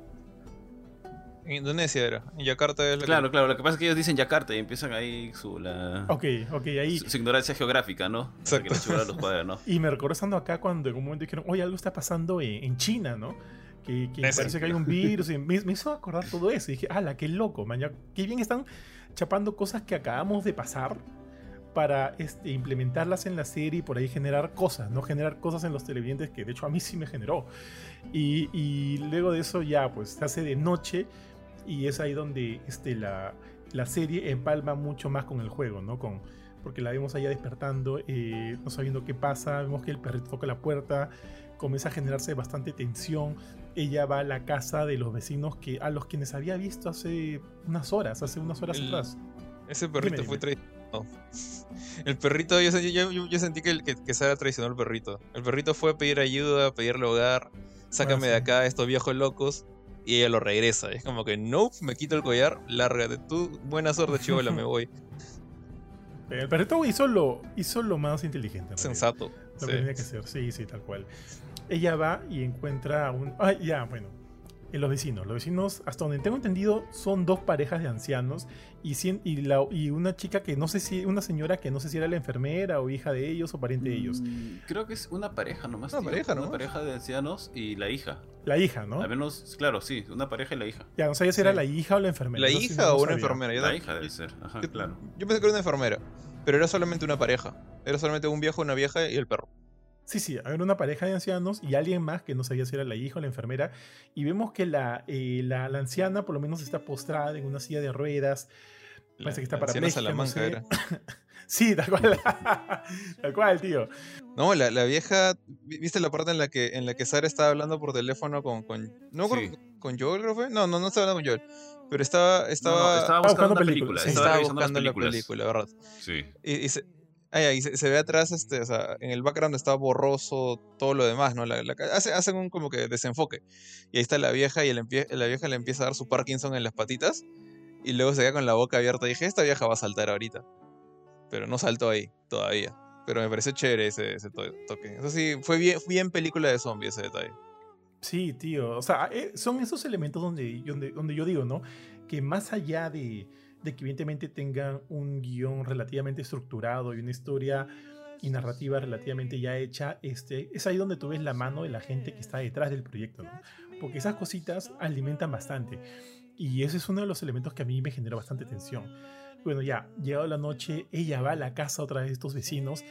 En Indonesia era. En Yakarta es Claro, que... claro. Lo que pasa es que ellos dicen Yakarta y empiezan ahí su. La... Ok, ok, ahí. Su, su ignorancia geográfica, ¿no? Exacto. Que los cuadernos. y me recordó estando acá cuando en un momento dijeron, oye, algo está pasando en, en China, ¿no? Que, que parece que hay un virus. Y me, me, hizo acordar todo eso. Y dije, ala, qué loco, man. Ya, qué bien están chapando cosas que acabamos de pasar para este, implementarlas en la serie y por ahí generar cosas, no generar cosas en los televidentes que de hecho a mí sí me generó. Y, y luego de eso ya pues se hace de noche y es ahí donde este, la, la, serie empalma mucho más con el juego, ¿no? Con, porque la vemos allá despertando, eh, no sabiendo qué pasa, vemos que el perrito toca la puerta, comienza a generarse bastante tensión, ella va a la casa de los vecinos que, a los quienes había visto hace unas horas, hace unas horas el, atrás. Ese perrito fue traicionado. El perrito, yo, yo, yo, yo sentí que, que, que Sara traicionó al perrito. El perrito fue a pedir ayuda, a pedirle hogar, sácame ah, sí. de acá, estos viejos locos y ella lo regresa. Es como que, nope, me quito el collar, lárgate tú, buena suerte, chivola, me voy. El perrito hizo lo, hizo lo más inteligente. Sensato. Lo sí. que tenía que hacer, sí, sí, tal cual. Ella va y encuentra un. Ah, ya, bueno. En los vecinos. Los vecinos, hasta donde tengo entendido, son dos parejas de ancianos y, y, la, y, una chica que no sé si, una señora que no sé si era la enfermera o hija de ellos o pariente de ellos. Mm, creo que es una pareja nomás. Una tío, pareja, ¿no? Una pareja de ancianos y la hija. La hija, ¿no? Al menos, claro, sí, una pareja y la hija. Ya, no sabía si era la hija o la enfermera. ¿La no, hija si no, o una sabía. enfermera? Yo la hija debe ser, ajá, yo, claro. Yo pensé que era una enfermera, pero era solamente una pareja. Era solamente un viejo, una vieja y el perro. Sí, sí, había una pareja de ancianos y alguien más que no sabía si era la hija o la enfermera. Y vemos que la, eh, la, la anciana por lo menos está postrada en una silla de ruedas. Parece que está para Salamanca no sé. era. sí, tal cual. tal cual, tío. No, la, la, vieja. ¿Viste la parte en la que en la que Sara estaba hablando por teléfono con. con no sí. con, con Joel, creo fue? No, no, no estaba hablando con Joel. Pero estaba. Estaba, no, no, estaba buscando, buscando película. Estaba, estaba buscando la película, ¿verdad? Sí. Y, y se, Ah, y se, se ve atrás, este, o sea, en el background está borroso todo lo demás, ¿no? La, la hace- hacen un como que desenfoque. Y ahí está la vieja y el empie- la vieja le empieza a dar su Parkinson en las patitas. Y luego se queda con la boca abierta. Y dije, esta vieja va a saltar ahorita. Pero no saltó ahí todavía. Pero me pareció chévere ese, ese to- toque. Eso sí, fue bien, bien película de zombies ese detalle. Sí, tío. O sea, eh, son esos elementos donde, donde, donde yo digo, ¿no? Que más allá de, de que evidentemente tengan un guion relativamente estructurado y una historia y narrativa relativamente ya hecha, este, es ahí donde tú ves la mano de la gente que está detrás del proyecto, ¿no? Porque esas cositas alimentan bastante. Y ese es uno de los elementos que a mí me genera bastante tensión. Bueno, ya, llegado la noche, ella va a la casa otra vez de estos vecinos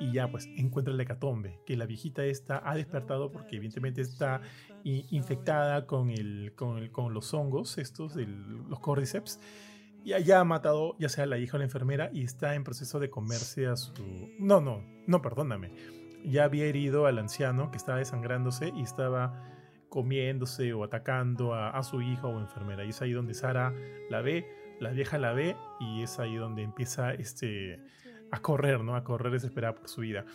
y ya pues encuentra la hecatombe, que la viejita esta ha despertado porque evidentemente está infectada con, el, con, el- con los hongos estos, los cordyceps, y ya ha matado ya sea la hija o la enfermera y está en proceso de comerse a su... No, no, no, perdóname. Ya había herido al anciano que estaba desangrándose y estaba comiéndose o atacando a, a su hija o enfermera. Y es ahí donde Sara la ve, la vieja la ve y es ahí donde empieza este, a correr, ¿no? A correr desesperada por su vida.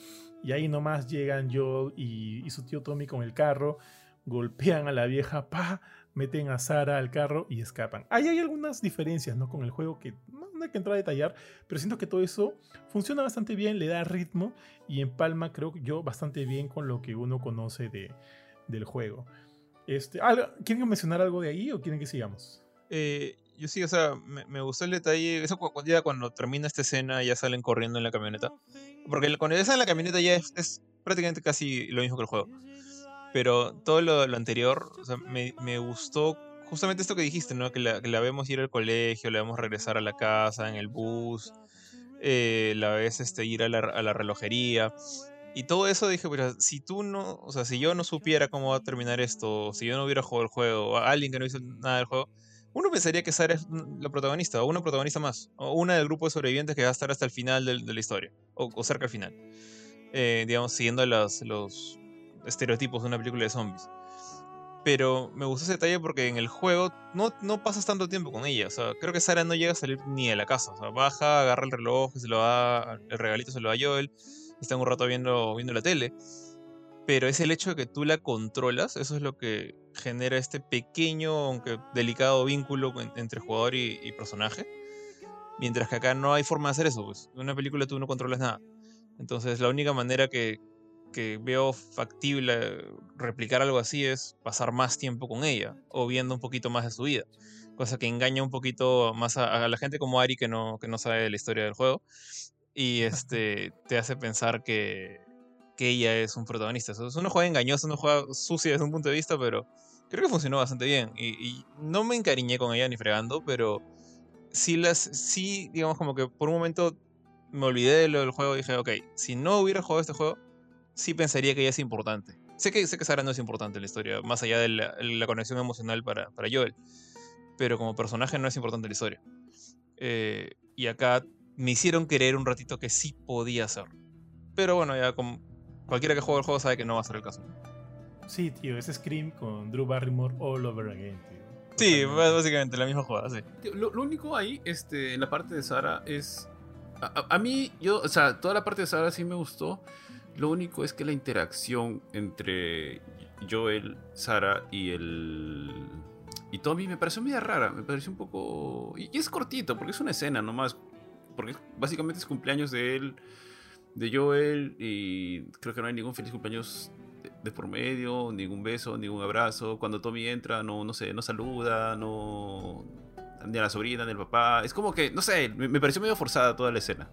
Y ahí nomás llegan Joel y, y su tío Tommy con el carro, golpean a la vieja, pa, meten a Sara al carro y escapan. Ahí hay algunas diferencias, ¿no? Con el juego que no, hay que entrar a detallar, pero siento que todo eso funciona bastante bien, le da ritmo y empalma, creo yo, bastante bien con lo que uno conoce de, del juego. Este, ¿algo- ¿Quieren mencionar algo de ahí o quieren que sigamos? Eh, yo sí, o sea, me, me gustó el detalle. Eso cu- cu- ya cuando termina esta escena ya salen corriendo en la camioneta. Porque cuando ya salen en la camioneta ya es prácticamente casi lo mismo que el juego. Pero todo lo, anterior, o sea, me, me gustó justamente esto que dijiste, ¿no? Que la, que la vemos ir al colegio, la vemos regresar a la casa en el bus, eh, la ves este, ir a la, a la relojería. Y todo eso dije, pero si tú no, o sea, si yo no supiera cómo va a terminar esto, si yo no hubiera jugado el juego, o alguien que no hizo nada del juego, uno pensaría que Sara es la protagonista, o una protagonista más, o una del grupo de sobrevivientes que va a estar hasta el final de la historia, o, o cerca al final. Eh, digamos, siguiendo las- los estereotipos de una película de zombies. Pero me gustó ese detalle porque en el juego no, no pasas tanto tiempo con ella. O sea, creo que Sara no llega a salir ni de la casa. Baja, agarra el reloj, se lo da, el regalito se lo da Joel, están un rato viendo, viendo la tele. Pero es el hecho de que tú la controlas, eso es lo que genera este pequeño, aunque delicado vínculo en- entre jugador y, y personaje. Mientras que acá no hay forma de hacer eso, pues. En una película tú no controlas nada. Entonces la única manera que, que veo factible replicar algo así es pasar más tiempo con ella o viendo un poquito más de su vida. Cosa que engaña un poquito más a, a la gente como Ari que no, que no sabe la historia del juego. Y este te hace pensar que, que ella es un protagonista. Es una juega engañosa, una juega sucia desde un punto de vista, pero creo que funcionó bastante bien. Y, y no me encariñé con ella ni fregando, pero sí, las, sí, digamos como que por un momento me olvidé de lo del juego y dije, ok, si no hubiera jugado este juego, sí pensaría que ella es importante. Sé que, sé que Sara no es importante en la historia, más allá de la, la conexión emocional para, para Joel. Pero como personaje no es importante en la historia. Eh, y acá me hicieron creer un ratito que sí podía ser. Pero bueno, ya como cualquiera que juegue el juego sabe que no va a ser el caso. Sí, tío, es Scream con Drew Barrymore all over again, tío. Sí, básicamente la misma jugada, sí. Lo, lo único ahí, este, en la parte de Sara es. A, a- a mí, yo, o sea, toda la parte de Sara sí me gustó. Lo único es que la interacción entre Joel, Sara y el. Y Tommy me pareció media rara. Me pareció un poco. Y, es cortito, porque es una escena nomás. Porque básicamente es cumpleaños de él, de Joel, y creo que no hay ningún feliz cumpleaños de, de por medio, ningún beso, ningún abrazo. Cuando Tommy entra, no, no sé, no saluda, no. Ni a la sobrina, ni al papá. Es como que, no sé, me, me pareció medio forzada toda la escena.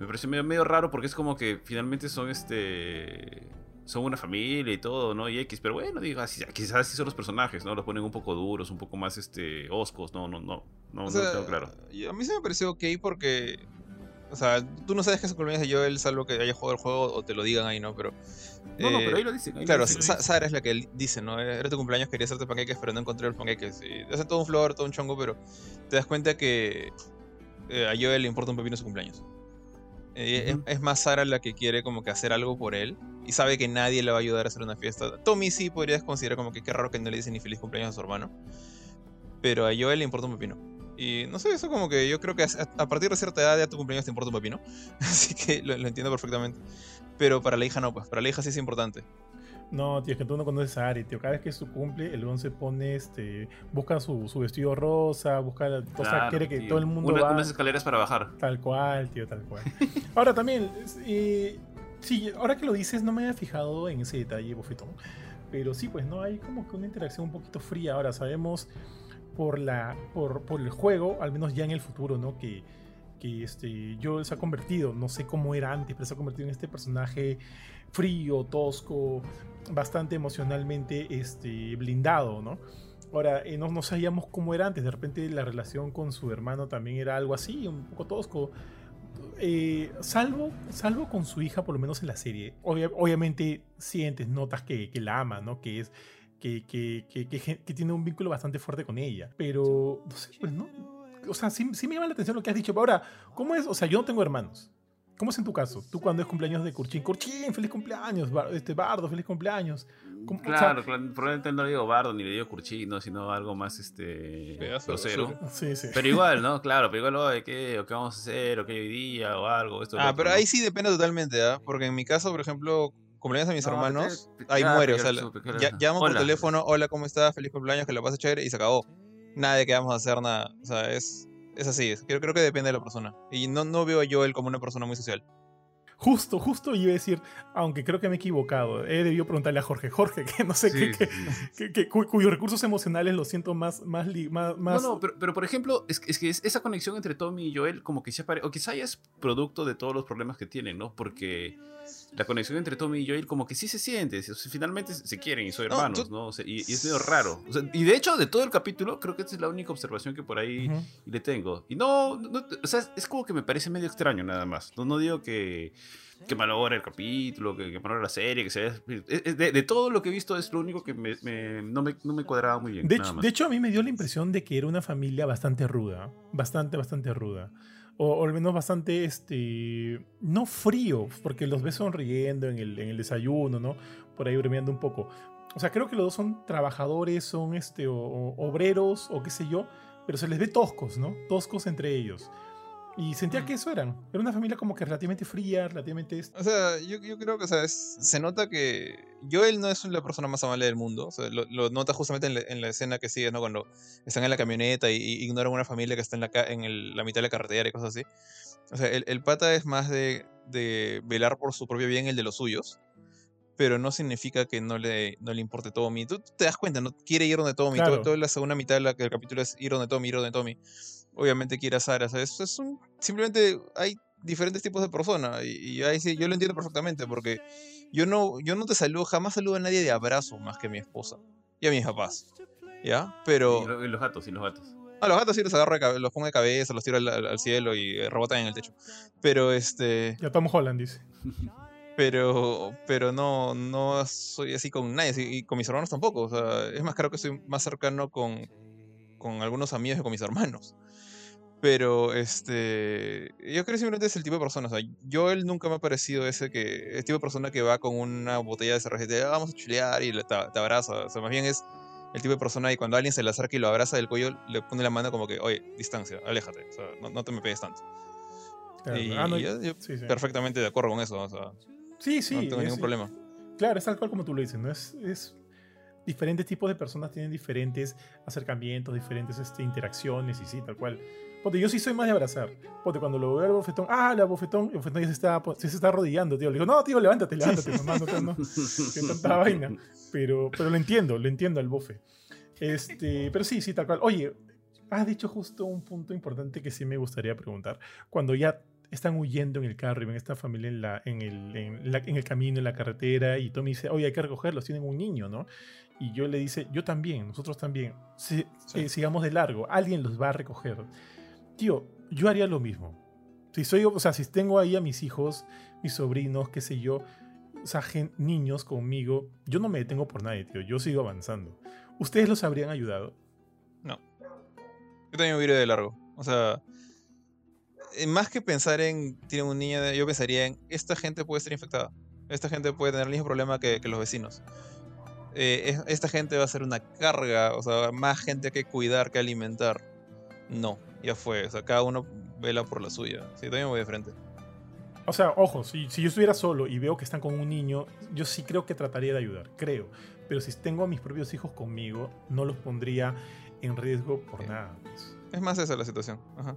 Me pareció medio, medio raro porque es como que finalmente son este. Son una familia y todo, ¿no? Y X, pero bueno, digo, así- quizás así son los personajes, ¿no? Los ponen un poco duros, un poco más este oscos, no, no, no, no, O no sea, lo tengo claro. A mí se me pareció ok porque. O sea, tú no sabes que el cumpleaños de Joel, salvo que haya jugado el juego o te lo digan ahí, ¿no? Pero. No, no, eh, pero ahí lo dicen. ahí lo Claro, dicen. Sa- Sara es la que dice, ¿no? Era tu cumpleaños, quería hacerte panqueques, pero no encontré los panqueques. Y hace todo un flor, todo un chongo, pero te das cuenta que eh, a Joel le importa un pepino su cumpleaños. Eh, es- más Sara la que quiere como que hacer algo por él y sabe que nadie le va a ayudar a hacer una fiesta. Tommy sí podrías considerar como que qué raro que no le dice ni feliz cumpleaños a su hermano, pero a Joel le importa un pepino. Y no sé, eso como que yo creo que a, a partir de cierta edad ya tu cumpleaños te importa un papi, ¿no? Así que lo, lo entiendo perfectamente. Pero para la hija no, pues para la hija sí es importante. No, tío, es que tú no conoces a Ari, tío. Cada vez que es su cumple, el 11 pone, este, busca su, su vestido rosa, busca, la- o sea, Claro, quiere que tío. todo el mundo Una- va. unas escaleras para bajar. Tal cual, tío, tal cual. Ahora también, eh, sí, ahora que lo dices, no me había fijado en ese detalle, bofetón. Pero sí, pues no hay como que una interacción un poquito fría. Ahora sabemos por la por, por el juego, al menos ya en el futuro, ¿no? Que, que este, Joel se ha convertido, no sé cómo era antes, pero se ha convertido en este personaje frío, tosco, bastante emocionalmente este, blindado, ¿no? Ahora, eh, no, no sabíamos cómo era antes, de repente la relación con su hermano también era algo así, un poco tosco. Eh, salvo, salvo con su hija, por lo menos en la serie. Obvia- obviamente sientes, notas que, que la ama, ¿no? Que es. Que, que, que tiene un vínculo bastante fuerte con ella. Pero, no sé, pues no. O sea, sí, sí me llama la atención lo que has dicho. Pero ahora, ¿cómo es? O sea, yo no tengo hermanos. ¿Cómo es en tu caso? Tú cuando es cumpleaños de Kurchin, Kurchin, feliz cumpleaños, Bar- este Bardo, feliz cumpleaños. ¿Cómo- o sea, Claro, claro, probablemente no le digo bardo ni le digo curchino, sino algo más este de grosero. sí, sí. Pero igual, ¿no? Claro, pero igual, oye, ¿qué, o qué vamos a hacer? ¿O qué hoy día? ¿O algo? Esto, Ah, otro, pero ¿no? ahí sí depende totalmente, ¿ah? Porque en mi caso, por ejemplo, cumpleaños de mis No, hermanos, te- te- ahí ya, muere. O sea, lo supe, que ya- llamo por Hola. teléfono, hola, ¿cómo estás? Feliz cumpleaños, que lo pases chévere, y se acabó. Nada de que vamos a hacer nada. O sea, es, es así. es- Creo, creo que depende de la persona. Y no, no veo a Joel como una persona muy social. Justo, justo iba a decir, aunque creo que me he equivocado, he debido preguntarle a Jorge, Jorge, que no sé Sí, qué, sí, qué- sí. que- que- cu- cuyos recursos emocionales los siento más, más, li- más, más- No, no, pero, pero por ejemplo, es, es que es- esa conexión entre Tommy y Joel como que se apare... O quizá ya es producto de todos los problemas que tienen, ¿no? Porque la conexión entre Tommy y Joel como que sí se siente. finalmente se quieren y son No, hermanos, ¿no? O sea, y, y es medio raro. O sea, y de hecho, de todo el capítulo, creo que esta es la única observación que por ahí Ujú. le tengo. Y no, no- o sea, es como que me parece medio extraño nada más. No, no digo que, que malogra el capítulo, que, que malogra la serie, que se es- es- de, de todo lo que he visto es lo único que me, me- no, me, no me cuadraba muy bien. De nada hecho, más. de hecho, a mí me dio la impresión de que era una familia bastante ruda. Bastante, bastante ruda. O, o al menos bastante, este. No frío, porque los ves sonriendo en el, en el desayuno, ¿no? Por ahí bromeando un poco. O sea, creo que los dos son trabajadores, son este, o- o- obreros, o qué sé yo, pero se les ve toscos, ¿no? Toscos entre ellos. Y sentía que eso eran. Era una familia como que relativamente fría, relativamente. O sea, yo, yo creo que o sea, es- se nota que Joel no es la persona más amable del mundo. O sea, lo, lo nota justamente en la, en la escena que sigue, ¿no? Cuando están en la camioneta y, y ignoran una familia que está en la, en el- la mitad de la carretera y cosas así. O sea, el, el pata es más de, de velar por su propio bien el de los suyos. Pero no significa que no le, no le importe Tommy. Tú te das cuenta, no quiere ir donde Tommy. Claro. Toda la segunda mitad del capítulo es ir donde Tommy, ir donde Tommy. Obviamente quiere a Sara. o sea, es, es un, simplemente hay diferentes tipos de personas. Y, y ahí sí, yo lo entiendo perfectamente. Porque yo no, yo no te saludo, jamás saludo a nadie de abrazo más que a mi esposa. Y a mis papás. ¿Ya? Pero. Y, lo- y los gatos, y los gatos. A los gatos sí los agarro, los pongo de cabeza, los tiro al, cielo y eh, rebotan en el techo. Pero este. Ya Tom Holland dice. Pero. Pero no, no soy así con nadie. así- Y con mis hermanos tampoco. O sea, es más, creo que soy más cercano con. Con algunos amigos que con mis hermanos. Pero este. Yo creo que simplemente es el tipo de persona. O sea, yo él nunca me ha parecido ese que. El tipo de persona que va con una botella de cerveza y te "Ah, vamos a chulear y te, te abraza. O sea, más bien es el tipo de persona y cuando alguien se le acerca y lo abraza del cuello, le pone la mano como que, oye, distancia, aléjate. O sea, no, no te me pegues tanto. Claro. Y, Ah, no, y yo, yo sí, sí. perfectamente de acuerdo con eso. O sea, Sí, sí. no tengo es- ningún problema. Claro, es tal cual como tú lo dices, ¿no? Es, es diferentes tipos de personas tienen diferentes acercamientos, diferentes este, interacciones y sí, tal cual. Porque yo sí soy más de abrazar. Porque cuando lo veo al bofetón, ah, la bofetón, el bofetón ya se está, ya se está arrodillando, tío. Le digo, no, tío, levántate, levántate, mamá, no, te- no, que tanta vaina. Pero, pero lo entiendo, lo entiendo al bofe. Este, pero sí, sí, tal cual. Oye, has dicho justo un punto importante que sí me gustaría preguntar. Cuando ya están huyendo en el carro y ven a esta familia en, la, en, el, en, la- en el camino, en la carretera, y Tommy dice, oye, hay que recogerlos, tienen un niño, ¿no? Y yo le dice, yo también, nosotros también, Si- Sí. eh, sigamos de largo, alguien los va a recoger. Tío, yo haría lo mismo. Si soy, o sea, si tengo ahí a mis hijos, mis sobrinos, qué sé yo, o niños conmigo, yo no me detengo por nadie, tío, yo sigo avanzando. ¿Ustedes los habrían ayudado? Yo también iré de largo. O sea, eh, más que pensar en tiene un niño, yo pensaría en esta gente puede estar infectada. Esta gente puede tener el mismo problema que, los vecinos. Eh, es- esta gente va a ser una carga, o sea, más gente que cuidar, que alimentar. No. Ya fue. O sea, cada uno vela por la suya. Sí, también voy de frente. O sea, ojo, si, si yo estuviera solo y veo que están con un niño, yo sí creo que trataría de ayudar, creo. Pero si tengo a mis propios hijos conmigo, no los pondría en riesgo por Bien. nada. pues. Es más esa la situación. Ajá.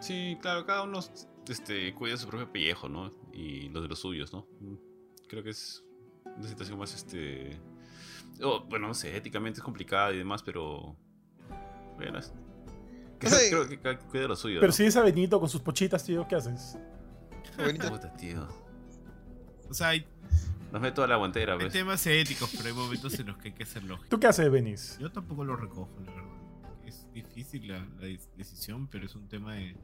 Sí, claro, cada uno este, cuida su propio pellejo, ¿no? Y los de los suyos, ¿no? Mm, Creo que es una situación más, este... oh, bueno, no sé, éticamente es complicada y demás, pero... Bueno, creo, Sí. creo que cuida lo suyo, Pero ¿no? si es a Benito con sus pochitas, tío, ¿qué haces? Benito, Puta, tío. O sea, hay, Nos mete toda la guantera, hay ¿ves? temas éticos, pero hay momentos en los que hay que ser lógicos. ¿Tú qué haces, Benis? Yo tampoco lo recojo, la verdad. Es difícil la, la de- decisión, pero es un tema de,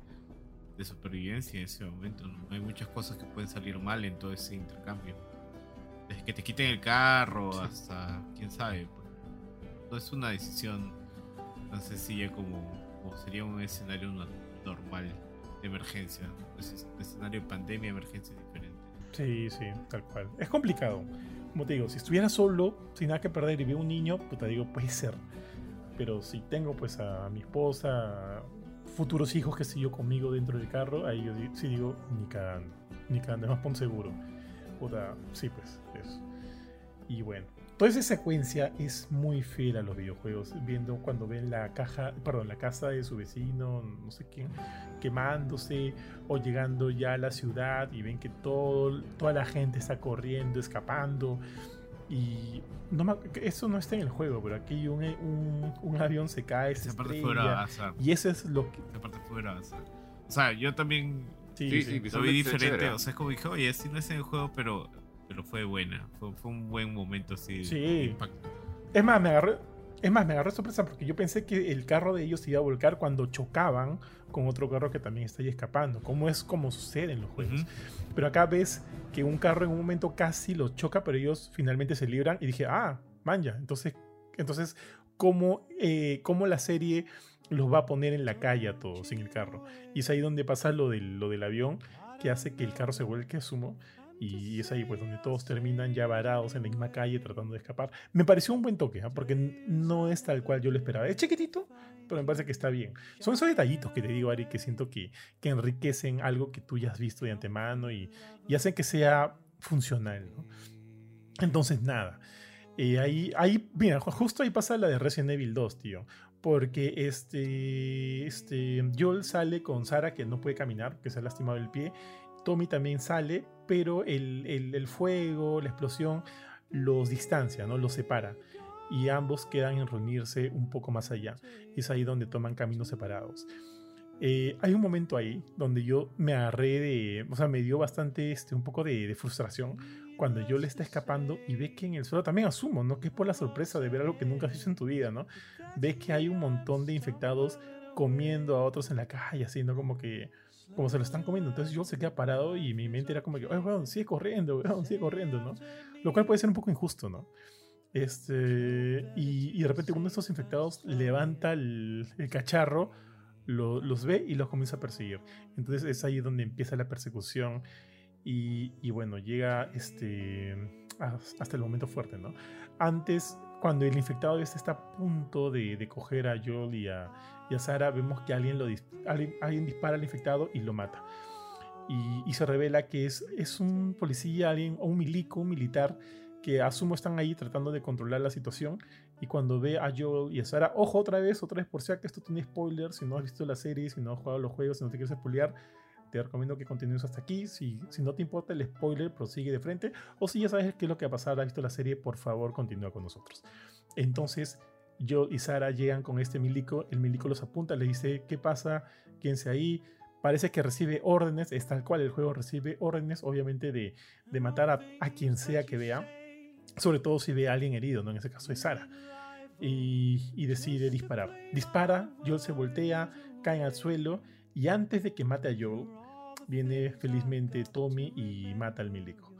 de supervivencia en ese momento. ¿no? Hay muchas cosas que pueden salir mal en todo ese intercambio. Desde que te quiten el carro hasta, quién sabe. pues. No es una decisión tan sencilla como, como sería un escenario no- normal de emergencia. Es un escenario de pandemia, emergencia diferente. Sí, sí, tal cual. Es complicado. Como te digo, si estuviera solo, sin nada que perder y veo un niño, puta, digo, puede ser. Pero si tengo pues a mi esposa, futuros hijos que siguió conmigo dentro del carro, ahí yo sí digo, ni cagando, ni cagando, es más pon seguro. Puta, sí, pues, eso. Y bueno, toda esa secuencia es muy fiel a los videojuegos. Viendo cuando ven la caja, perdón, la casa de su vecino, no sé quién, quemándose, o llegando ya a la ciudad y ven que todo, toda la gente está corriendo, escapando. Y no me- eso no está en el juego, pero aquí un, un- un avión se cae, se estrella, y eso es lo que... Esa parte fue. O sea, yo también Sí, Sí, sí. sí, lo vi diferente. chévere. O sea, es como dije, oye, sí no es en el juego, pero, pero fue buena. Fue, fue un buen momento así. Sí. de impacto. Es más, me agarré, es más, me agarré sorpresa porque yo pensé que el carro de ellos iba a volcar cuando chocaban con otro carro que también está ahí escapando, como es como sucede en los juegos. Ujú. Pero acá ves que un carro en un momento casi los choca, pero ellos finalmente se libran y dije, ah, manja, entonces, entonces ¿cómo, eh, cómo la serie los va a poner en la calle a todos en el carro? Y es ahí donde pasa lo del, lo del avión, que hace que el carro se vuelque sumo. Y es ahí pues donde todos terminan ya varados en la misma calle tratando de escapar. Me pareció un buen toque, ¿ah? porque no es tal cual yo lo esperaba. Es chiquitito, pero me parece que está bien. Son esos detallitos que te digo, Ari, que siento que, que enriquecen algo que tú ya has visto de antemano y, y hacen que sea funcional. ¿no? Entonces, nada. Eh, ahí, ahí, mira, ju- justo ahí pasa la de Resident Evil 2, tío. Porque este, este, Joel sale con Sara que no puede caminar, que se ha lastimado el pie. Tommy también sale, pero el, el- fuego, la explosión, los distancia, ¿no? Los separa. Y ambos quedan en reunirse un poco más allá. Es ahí donde toman caminos separados. Eh, hay un momento ahí donde yo me agarré de. O sea, me dio bastante, este, un poco de, de frustración cuando yo le está escapando y ve que en el suelo, también asumo, ¿no? Que es por la sorpresa de ver algo que nunca has visto en tu vida, ¿no? Ves que hay un montón de infectados comiendo a otros en la calle, ¿no? Como que. Como se lo están comiendo. Entonces yo se queda parado y mi mente era como que, ay, weón, sigue corriendo, weón, sigue corriendo, ¿no? Lo cual puede ser un poco injusto, ¿no? Este, y, y de repente uno de estos infectados levanta el, el cacharro, lo- los ve y los comienza a perseguir. Entonces es ahí donde empieza la persecución y, y bueno, llega este, as- hasta el momento fuerte, ¿no? Antes, cuando el infectado este está a punto de, de coger a Joel y a, y a Sarah, vemos que alguien, lo dispara al infectado y lo mata. Y, se revela que es, un policía, alguien, o un milico, un militar, que asumo están ahí tratando de controlar la situación. Y cuando ve a Joel y a Sarah, ojo otra vez, otra vez, por si acaso esto tiene spoilers, si no has visto la serie, si no has jugado los juegos, si no te quieres spoilear, te recomiendo que continúes hasta aquí. Si, si no te importa el spoiler, prosigue de frente. O si ya sabes qué es lo que va a pasar, has visto la serie, por favor, continúa con nosotros. Entonces, Joel y Sarah llegan con este milico, el milico los apunta, le dice, ¿qué pasa? Quédense ahí. Parece que recibe órdenes, es tal cual el juego recibe órdenes, obviamente, de, de matar a, a quien sea que vea, sobre todo si ve a alguien herido. En ese caso es Sara. Y, y decide disparar. Dispara, Joel se voltea, caen al suelo, y antes de que mate a Joel, viene felizmente Tommy y mata al milico.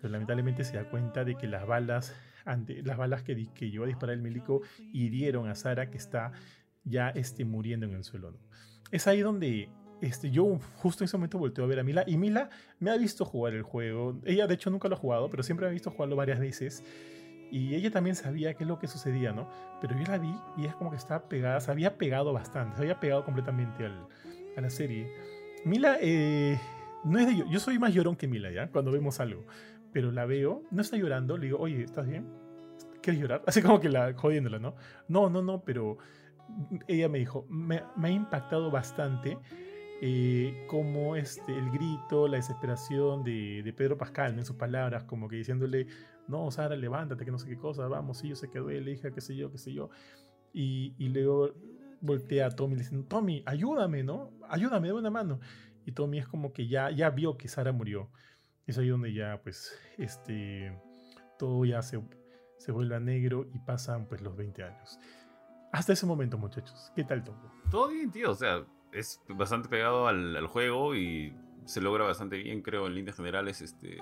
Pero lamentablemente se da cuenta de que las balas, ante, las balas que, que llevó a disparar el milico hirieron a Sara, que está ya este, muriendo en el suelo. ¿no? Es ahí donde este, yo justo en ese momento volteo a ver a Mila y Mila me ha visto jugar el juego. Ella de hecho nunca lo ha jugado, pero siempre me ha visto jugarlo varias veces. Y ella también sabía qué es lo que sucedía, ¿no? Pero yo la vi y es como que estaba pegada, se había pegado bastante, se había pegado completamente al, a la serie. Mila, eh, no es de yo, yo soy más llorón que Mila, ¿ya? Cuando vemos algo. Pero la veo, no está llorando, le digo, oye, ¿estás bien? ¿Quieres llorar? Así como que la jodiéndola, ¿no? No, no, no, pero ella me dijo, me, ha impactado bastante eh, como este, el grito, la desesperación de, de Pedro Pascal, en sus palabras, como que diciéndole, no, Sara, levántate, que no sé qué cosa, vamos, sí, yo sé que duele, hija, qué sé yo, qué sé yo. Y, y luego voltea a Tommy diciendo, Tommy, ayúdame, ¿no? Ayúdame, de una mano. Y Tommy es como que ya, ya vio que Sara murió. Es ahí donde ya, pues, este, todo ya se, se vuelve negro y pasan, pues, los 20 años. Hasta ese momento, muchachos. ¿Qué tal todo? Todo bien, tío. O sea, es bastante pegado al, al juego y se logra bastante bien, creo, en líneas generales, este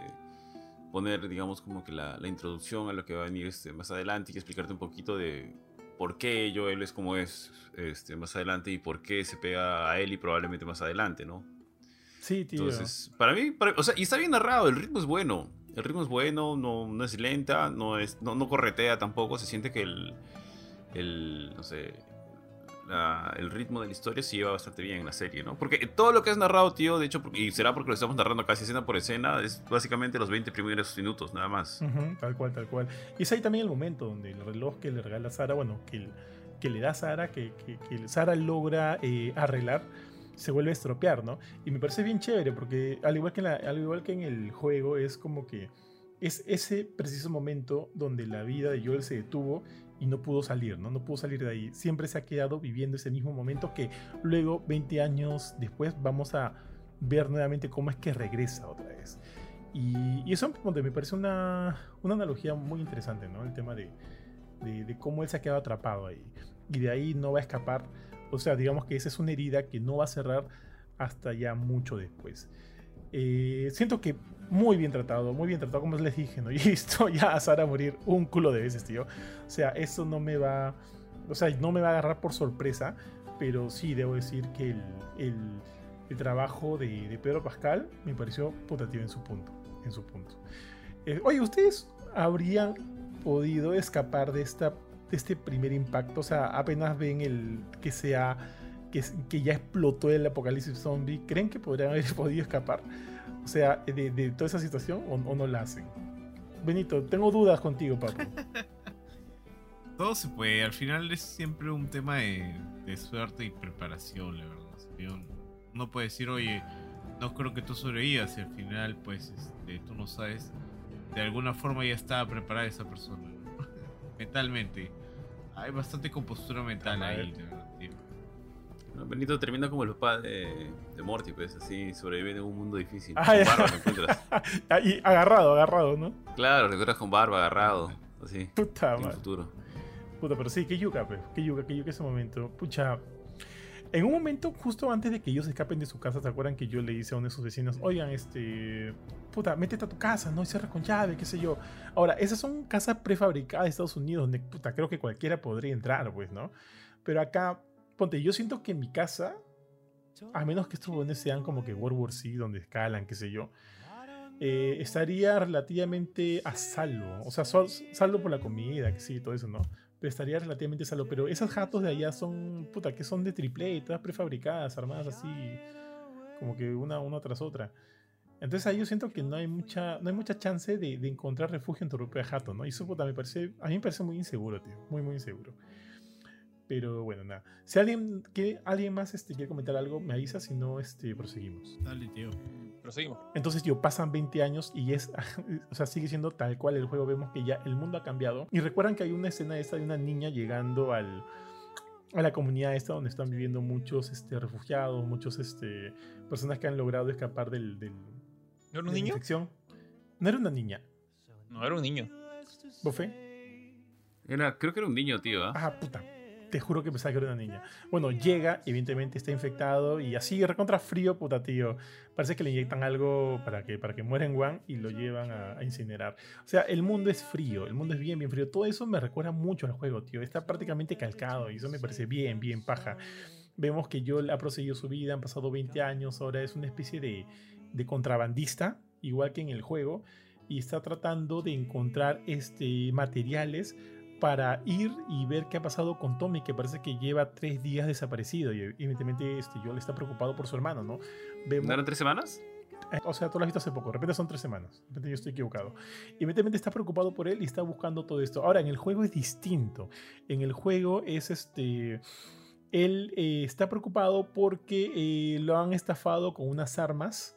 poner, digamos, como que la, la introducción a lo que va a venir este, más adelante y explicarte un poquito de por qué Joel es como es este, más adelante y por qué se pega a él y probablemente más adelante, ¿no? Sí, tío. Entonces, para mí, para- o sea, y está bien narrado, el ritmo es bueno. El ritmo es bueno, no, no es lenta, no, es, no, no corretea tampoco, se siente que el, el no sé, la- el ritmo de la historia se lleva bastante bien en la serie, ¿no? Porque todo lo que es narrado, tío, de hecho, y será porque lo estamos narrando casi escena por escena, es básicamente los 20 primeros minutos, nada más. Tal cual, tal cual. Y es ahí también el momento donde el reloj que le regala Sara, bueno, que, que le da Sara, que, que, que Sara logra eh, arreglar, se vuelve a estropear, ¿no? Y me parece bien chévere porque al igual que en, al igual que en el juego es como que es ese preciso momento donde la vida de Joel se detuvo y no pudo salir, ¿no? No pudo salir de ahí. Siempre se ha quedado viviendo ese mismo momento que luego, 20 años después, vamos a ver nuevamente cómo es que regresa otra vez. Y, y eso me parece una, una analogía muy interesante, ¿no? El tema de, de cómo él se ha quedado atrapado ahí. Y de ahí no va a escapar. O sea, digamos que esa es una herida que no va a cerrar hasta ya mucho después. Eh, siento que muy bien tratado, muy bien tratado, como les dije, ¿no? Y he visto ya a Sara morir un culo de veces, tío. O sea, eso no me va. O sea, no me va a agarrar por sorpresa. Pero sí debo decir que el, el, el trabajo de, de Pedro Pascal me pareció putativo en su punto. En su punto. Eh, oye, ¿ustedes habrían podido escapar de, esta, este primer impacto? O sea, apenas ven el que sea. Que, que ya explotó el apocalipsis zombie, ¿creen que podrían haber podido escapar? O sea, de, toda esa situación o, no la hacen. Benito, tengo dudas contigo, papu. Todo se puede, al final es siempre un tema de, de suerte y preparación, la verdad. Yo no puedes decir, oye, no creo que tú sobrevivas, y al final, pues, este, tú no sabes, de alguna forma ya estaba preparada esa persona, mentalmente. Hay bastante compostura mental ahí, tío. ¿no? Benito termina como el papá de, de Morty, pues así sobrevive en un mundo difícil. Ah, con ya. barba lo encuentras. Ahí, agarrado, agarrado, ¿no? Claro, lo encuentras con barba, agarrado, así, Puta en el madre. futuro. Puta, pero sí, que yuca, pues. Que yuca, que yuca ese momento. Pucha. En un momento, justo antes de que ellos escapen de su casa, ¿se acuerdan que yo le hice a uno de sus vecinos? Oigan, este. Puta, métete a tu casa, ¿no? Y cierra con llave, qué sé yo. Ahora, esas son casas prefabricadas de Estados Unidos, donde, puta, creo que cualquiera podría entrar, pues, ¿no? Pero acá, ponte, yo siento que en mi casa, a menos que estos bones sean como que World War C, donde escalan, qué sé yo, eh, estaría relativamente a salvo. O sea, salvo por la comida, que sí, todo eso, ¿no? Pero estaría relativamente a salvo. Pero esas jatos de allá son, puta, que son de triple, todas prefabricadas, armadas así, como que una, una tras otra. Entonces ahí yo siento que no hay mucha, no hay mucha chance de, de encontrar refugio en tu propia jato, ¿no? Y eso puta, me parece, a mí me parece muy inseguro, tío. Muy, muy inseguro. Pero bueno, nada. Si alguien, que, alguien más este, quiere comentar algo, me avisa, si no, este, proseguimos. Dale, tío. Proseguimos. Entonces, tío, pasan 20 años y es, o sea, sigue siendo tal cual el juego. Vemos que ya el mundo ha cambiado. Y recuerdan que hay una escena esta de una niña llegando al, a la comunidad esta donde están viviendo muchos este, refugiados, muchos este, personas que han logrado escapar del, del, ¿No era un niño? infección. No era una niña. No, era un niño. ¿Bofe? Era, creo que era un niño, tío, ¿ah? Ah, puta. Te juro que pensaba que era una niña. Bueno, llega, evidentemente está infectado y así recontra frío, puta tío. Parece que le inyectan algo para que, para que muera en One y lo llevan a, a incinerar. O sea, el mundo es frío, el mundo es bien, bien frío. Todo eso me recuerda mucho al juego, tío. Está prácticamente calcado y eso me parece bien, bien paja. Vemos que Joel ha proseguido su vida, han pasado 20 años, ahora es una especie de, de contrabandista, igual que en el juego. y está tratando de encontrar este, materiales para ir y ver qué ha pasado con Tommy, que parece que lleva tres días desaparecido. Y evidentemente este, Joel está preocupado por su hermano, ¿no? Vemos... ¿No eran tres semanas? Eh, o sea, tú lo has visto hace poco, de repente son tres semanas, de repente yo estoy equivocado. Y evidentemente está preocupado por él y está buscando todo esto. Ahora, en el juego es distinto. En el juego es este... Él eh, está preocupado porque eh, lo han estafado con unas armas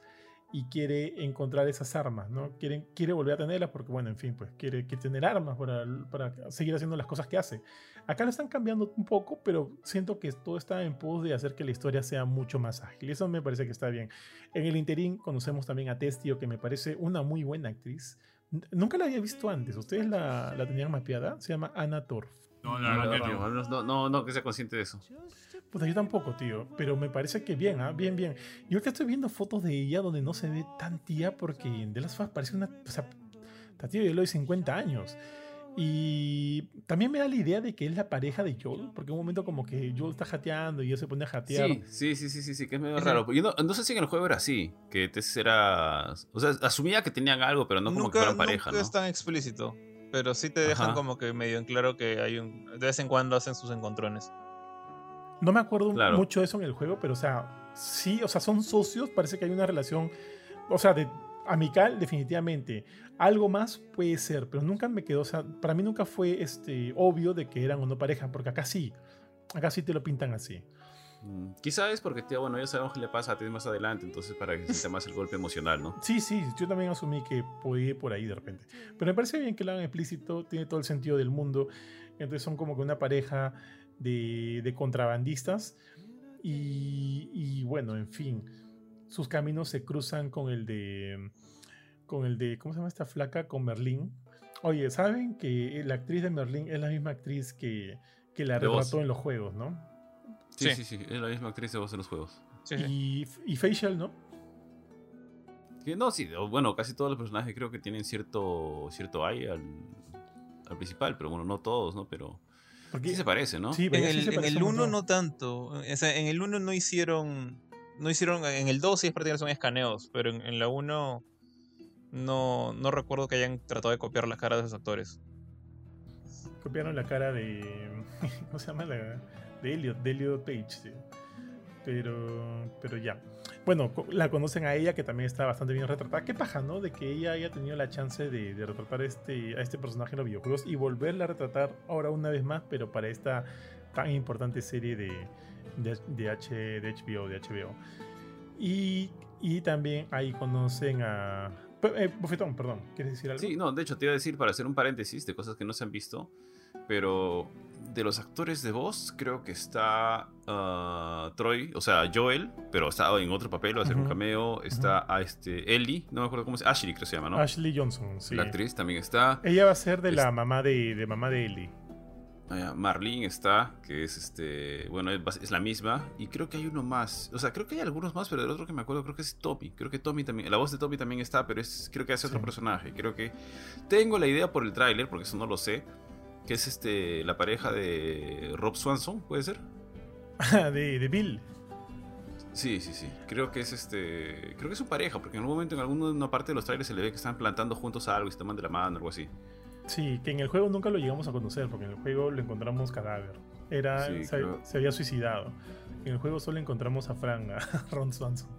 y quiere encontrar esas armas, ¿no? Quiere, quiere volver a tenerlas porque, bueno, en fin, pues quiere, tener armas para, para, seguir haciendo las cosas que hace. Acá lo están cambiando un poco, pero siento que todo está en pos de hacer que la historia sea mucho más ágil. Eso me parece que está bien. En el interín conocemos también a Testio, que me parece una muy buena actriz. Nunca la había visto antes. ¿Ustedes la, la tenían mapeada? Se llama Anna Torf. No, no, no, no, que sea consciente de eso. Pues yo tampoco, tío. Pero me parece que bien, ¿ah? bien, bien. Yo ahorita estoy viendo fotos de ella donde no se ve tan tía porque de las Us parece una. O sea, tío de 50 años. Y también me da la idea de que es la pareja de Joel, porque en un momento como que Joel está jateando y ella se pone a jatear. Sí, sí, sí, sí, sí, que es medio raro. Yo no, sé si en el juego era así, que Tess era... O sea, asumía que tenían algo, pero no como que fueran pareja, nunca es tan explícito, pero sí te dejan como que medio en claro que hay un... De vez en cuando hacen sus encontrones. No me acuerdo mucho de eso en el juego, pero o sea, sí, o sea, son socios, parece que hay una relación, o sea, de amical definitivamente. Algo más puede ser, pero nunca me quedó, o sea, para mí nunca fue este obvio de que eran o no pareja, porque acá sí, acá sí te lo pintan así. Mm, quizá es porque, tío, bueno, ya sabemos qué le pasa a ti más adelante, entonces para que se más el golpe emocional, ¿no? Sí, sí, yo también asumí que podía ir por ahí de repente. Pero me parece bien que lo hagan explícito, tiene todo el sentido del mundo. Entonces son como que una pareja de, contrabandistas. Y, bueno, en fin, sus caminos se cruzan con el de. Con el de. ¿Cómo se llama esta flaca? Con Merlín. Oye, ¿saben que la actriz de Merlín es la misma actriz que, que la retrató en los juegos, no? Sí, sí, sí, es la misma actriz de voz en los juegos. y, y Facial, ¿no? no, sí, bueno, casi todos los personajes creo que tienen cierto cierto al, al principal, pero bueno, no todos, ¿no? Pero porque sí se parece, ¿no? Sí, en el, 1 no tanto. O en el 1 no hicieron. No hicieron. En el 2 sí es prácticamente son escaneos, pero en, la 1 no, no recuerdo que hayan tratado de copiar las caras de esos actores. Copiaron la cara de. ¿Cómo se llama? De Elliot, de Page, sí. Pero. Pero ya. Bueno, la conocen a ella, que también está bastante bien retratada. Qué paja, ¿no? De que ella haya tenido la chance de, retratar este, a este personaje en los videojuegos y volverla a retratar ahora una vez más, pero para esta tan importante serie de, de, H, de HBO, de HBO. Y, y también ahí conocen a... Eh, Bofetón, perdón, ¿quieres decir algo? Sí, no, de hecho te iba a decir para hacer un paréntesis de cosas que no se han visto, pero de los actores de voz, creo que está uh, Troy, o sea, Joel, pero está en otro papel, va a hacer un cameo. Está a este Ellie, no me acuerdo cómo se Ashley, creo que se llama, ¿no? Ashley Johnson, sí. La actriz también está. Ella va a ser de la mamá de, de mamá de Ellie. Ah, Marlene está, que es este, bueno, es, la misma. Y creo que hay uno más. O sea, creo que hay algunos más, pero del otro que me acuerdo creo que es Tommy. Creo que Tommy también, la voz de Tommy también está, pero es, creo que hace otro personaje. Creo que tengo la idea por el tráiler, porque eso no lo sé que es este la pareja de Rob Swanson, ¿puede ser? de, de Bill. Sí, sí, sí. Creo que es este. Creo que es su pareja, porque en algún momento en alguna parte de los trailers se le ve que están plantando juntos algo y se toman de la mano o algo así. Sí, que en el juego nunca lo llegamos a conocer, porque en el juego lo encontramos cadáver. Era, se, había suicidado. En el juego solo encontramos a Frank, a Ron Swanson.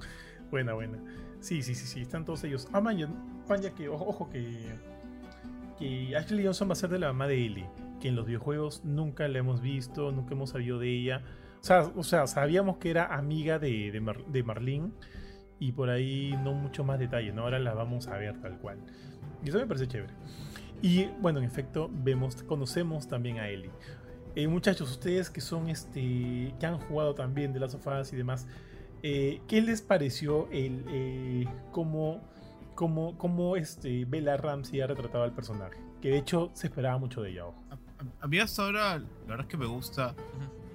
Buena, buena. Sí, sí, sí, sí, están todos ellos. Ah, Maya, que, ojo, ojo que que Ashley Johnson va a ser de la mamá de Ellie, que en los videojuegos nunca la hemos visto, nunca hemos sabido de ella. O sea, o sea sabíamos que era amiga de, de, Marlene y por ahí no mucho más detalle, ¿no? Ahora la vamos a ver tal cual. Y eso me parece chévere. Y bueno, en efecto, vemos, conocemos también a Ellie. Eh, muchachos, ustedes que son este. que han jugado también de las sofás y demás. Eh, ¿Qué les pareció el eh, cómo cómo, cómo este, Bella Ramsey ha retratado al personaje. Que de hecho se esperaba mucho de ella. A, mí hasta ahora, la verdad es que me gusta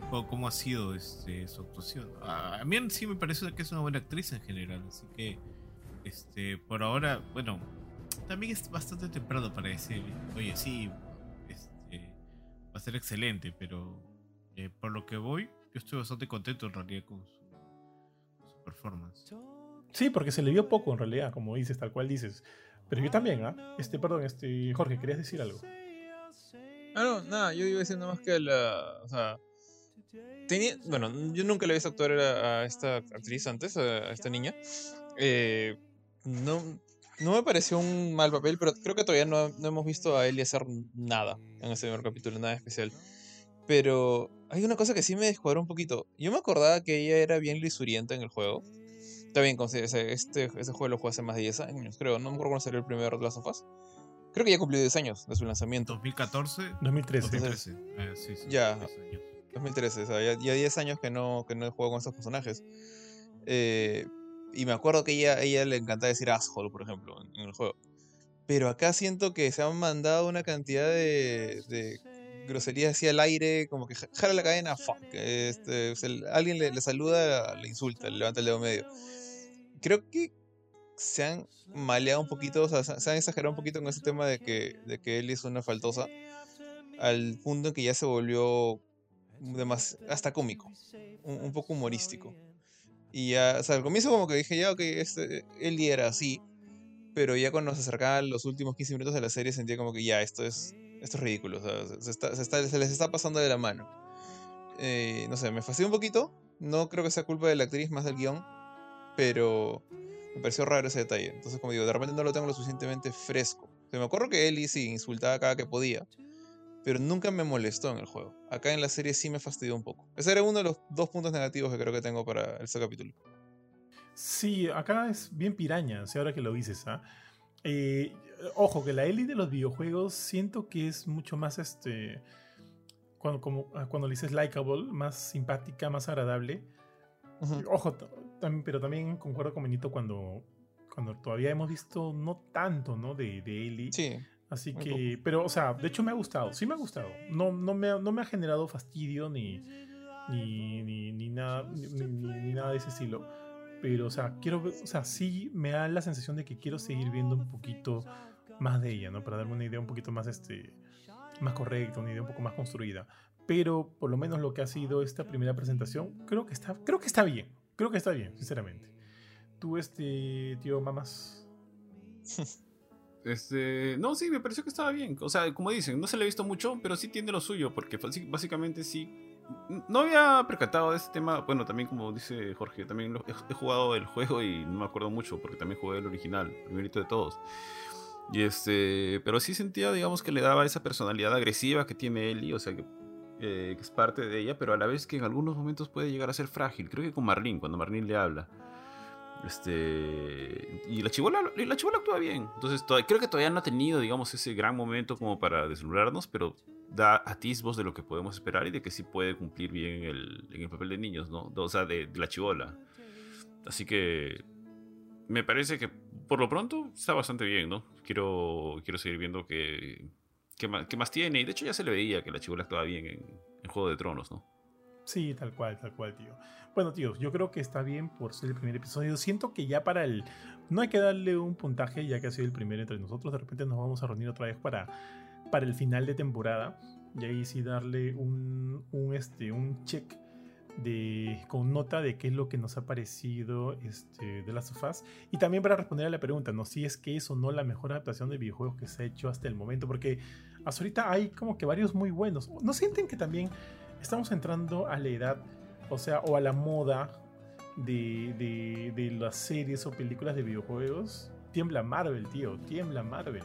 cómo ha sido este, su actuación. A, mí sí me parece que es una buena actriz en general. Así que, este, por ahora, bueno, también es bastante temprano para decir, oye, sí, este, va a ser excelente, pero eh, por lo que voy, yo estoy bastante contento en realidad con su, con su performance. Sí, porque se le vio poco en realidad, como dices, tal cual dices. Pero yo también, ¿ah? Este, perdón, este, Jorge, ¿querías decir algo? Ah, no, nada, yo iba diciendo más que la. O sea. Tenía, bueno, yo nunca le he visto actuar a, a esta actriz antes, a, a esta niña. Eh, no, no me pareció un mal papel, pero creo que todavía no, no hemos visto a Ellie hacer nada en ese primer capítulo, nada especial. Pero hay una cosa que sí me descuadró un poquito. Yo me acordaba que ella era bien lisurienta en el juego. Está bien, este, ese juego lo jugué hace más de 10 años, creo. No me acuerdo cuándo salió el primer The Last of Us. Creo que ya cumplió 10 años de su lanzamiento. 2014, 2013. 2013. Eh, sí, sí, Ya. 10 años. 2013, o sea, ya, ya 10 años que no, que no he jugado con estos personajes. Eh, y me acuerdo que ella, ella le encantaba decir asshole, por ejemplo, en, en el juego. Pero acá siento que se han mandado una cantidad de, de groserías así al aire, como que ja- jala la cadena, fuck. Este, o sea, alguien le, le saluda, le insulta, le levanta el dedo medio. Creo que se han maleado un poquito, o sea, se han exagerado un poquito con ese tema de que, de que él es una faltosa, al punto en que ya se volvió demas- hasta cómico, un, un poco humorístico. Y ya, o sea, al comienzo como que dije, ya, ok, este, Ellie era así, pero ya cuando se acercaban los últimos 15 minutos de la serie sentía como que ya, esto es, esto es ridículo, o sea, se, se está- se está- se les está pasando de la mano. Eh, no sé, me fastidió un poquito, no creo que sea culpa de la actriz, más del guion, pero me pareció raro ese detalle. Entonces, como digo, de repente no lo tengo lo suficientemente fresco. O me acuerdo que Ellie sí insultaba cada que podía, pero nunca me molestó en el juego. Acá en la serie sí me fastidió un poco. Ese era uno de los dos puntos negativos que creo que tengo para este capítulo. Sí, acá es bien piraña, si ahora que lo dices, ¿ah? Eh, ojo, que la Ellie de los videojuegos siento que es mucho más este. Cuando, como, ah, cuando le dices likeable, más simpática, más agradable. Ojo, t- también, pero también concuerdo con Benito cuando, cuando todavía hemos visto no tanto, ¿no? De, de Ellie. Sí, Así que, pero, o sea, de hecho me ha gustado, sí me ha gustado. No, no, me, ha- no me ha generado fastidio ni, ni, ni, ni nada, ni, ni- nada de ese estilo. Pero, o sea, quiero o sea, sí me da la sensación de que quiero seguir viendo un poquito más de ella, ¿no? Para darme una idea un poquito más, este, más correcta, una idea un poco más construida. Pero, por lo menos lo que ha sido esta primera presentación, creo que está, creo que está bien. Creo que está bien, sinceramente. Tú, este, tío, mamás. Este, no, sí, me pareció que estaba bien. O sea, como dicen, no se le ha visto mucho, pero sí tiene lo suyo, porque básicamente sí. No había percatado de este tema. Bueno, también como dice Jorge, también he, jugado el juego y no me acuerdo mucho, porque también jugué el original, primerito de todos. Y este, pero sí sentía, digamos, que le daba esa personalidad agresiva que tiene Ellie, o sea, que, eh, que es parte de ella, pero a la vez que en algunos momentos puede llegar a ser frágil. Creo que con Marlene, cuando Marlene le habla. Este. Y la chivola, la chivola actúa bien. Entonces, to- creo que todavía no ha tenido, digamos, ese gran momento como para deslumbrarnos, pero da atisbos de lo que podemos esperar y de que sí puede cumplir bien en el, en el papel de niños, ¿no? O sea, de, la chivola. Así que. Me parece que por lo pronto está bastante bien, ¿no? Quiero, quiero seguir viendo qué, qué, más, tiene. Y de hecho ya se le veía que la chivola actuaba bien en, en Juego de Tronos, ¿no? Sí, tal cual, tal cual, tío. Bueno, tío, yo creo que está bien por ser el primer episodio. Siento que ya para el... No hay que darle un puntaje ya que ha sido el primero entre nosotros. De repente nos vamos a reunir otra vez para, para el final de temporada. Y ahí sí darle un, un, este, un check de, con nota de qué es lo que nos ha parecido este, de las sofás. Y también para responder a la pregunta, ¿no? Si es que es o no la mejor adaptación de videojuegos que se ha hecho hasta el momento. Porque hasta ahorita hay como que varios muy buenos. ¿No sienten que también estamos entrando a la edad, o sea, o a la moda de, de, de las series o películas de videojuegos? Tiembla Marvel, tío, tiembla Marvel.